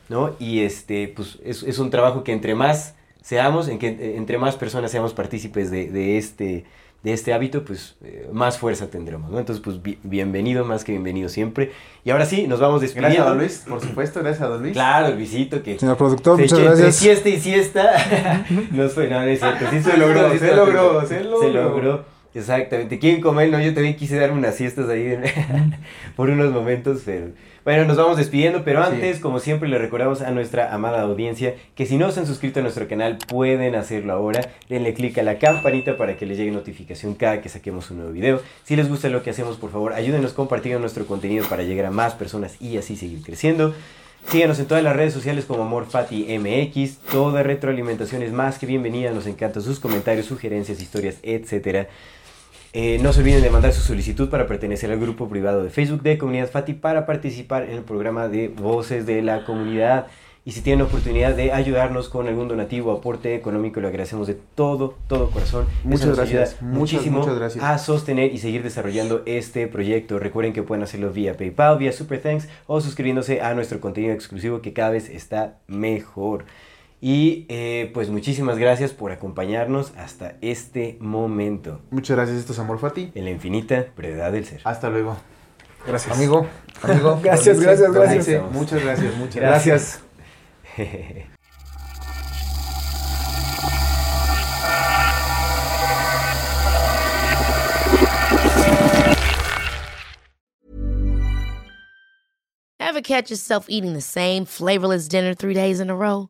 ¿no? Y este, pues es, es un trabajo que entre más seamos, en que eh, entre más personas seamos partícipes de, de este, de este hábito, pues eh, más fuerza tendremos, ¿no? Entonces, pues bi- bienvenido, más que bienvenido siempre. Y ahora sí, nos vamos despidiendo. Gracias a Don Luis, por supuesto, gracias a Don Luis. Claro, el visito que... Señor productor, se muchas gracias. siesta y siesta. no fue, no, no es cierto. Sí, Se logró, se logró, se Se logró. Exactamente. ¿Quién come? No, yo también quise darme unas siestas ahí por unos momentos, pero... Bueno, nos vamos despidiendo, pero Sí. antes, como siempre, le recordamos a nuestra amada audiencia que si no se han suscrito a nuestro canal, pueden hacerlo ahora. Denle click a la campanita para que les llegue notificación cada que saquemos un nuevo video. Si les gusta lo que hacemos, por favor, ayúdenos compartiendo nuestro contenido para llegar a más personas y así seguir creciendo. Síganos en todas las redes sociales como AmorFati MX. Toda retroalimentación es más que bienvenida. Nos encantan sus comentarios, sugerencias, historias, etcétera. Eh, no se olviden de mandar su solicitud para pertenecer al grupo privado de Facebook de Comunidad Fati para participar en el programa de Voces de la Comunidad. Y si tienen la oportunidad de ayudarnos con algún donativo o aporte económico, lo agradecemos de todo, todo corazón. Eso Muchas nos gracias, ayuda muchas, muchísimo muchas gracias. a sostener y seguir desarrollando este proyecto. Recuerden que pueden hacerlo vía PayPal, vía Super Thanks o suscribiéndose a nuestro contenido exclusivo que cada vez está mejor. Y eh, pues muchísimas gracias por acompañarnos hasta este momento Muchas gracias, esto es Amor Fati. en la infinita brevedad del ser. Hasta luego. Gracias. Amigo, amigo. Gracias, gracias, gracias. Muchas gracias, muchas gracias. Gracias. Ever catch yourself eating the same flavorless dinner three days in a row?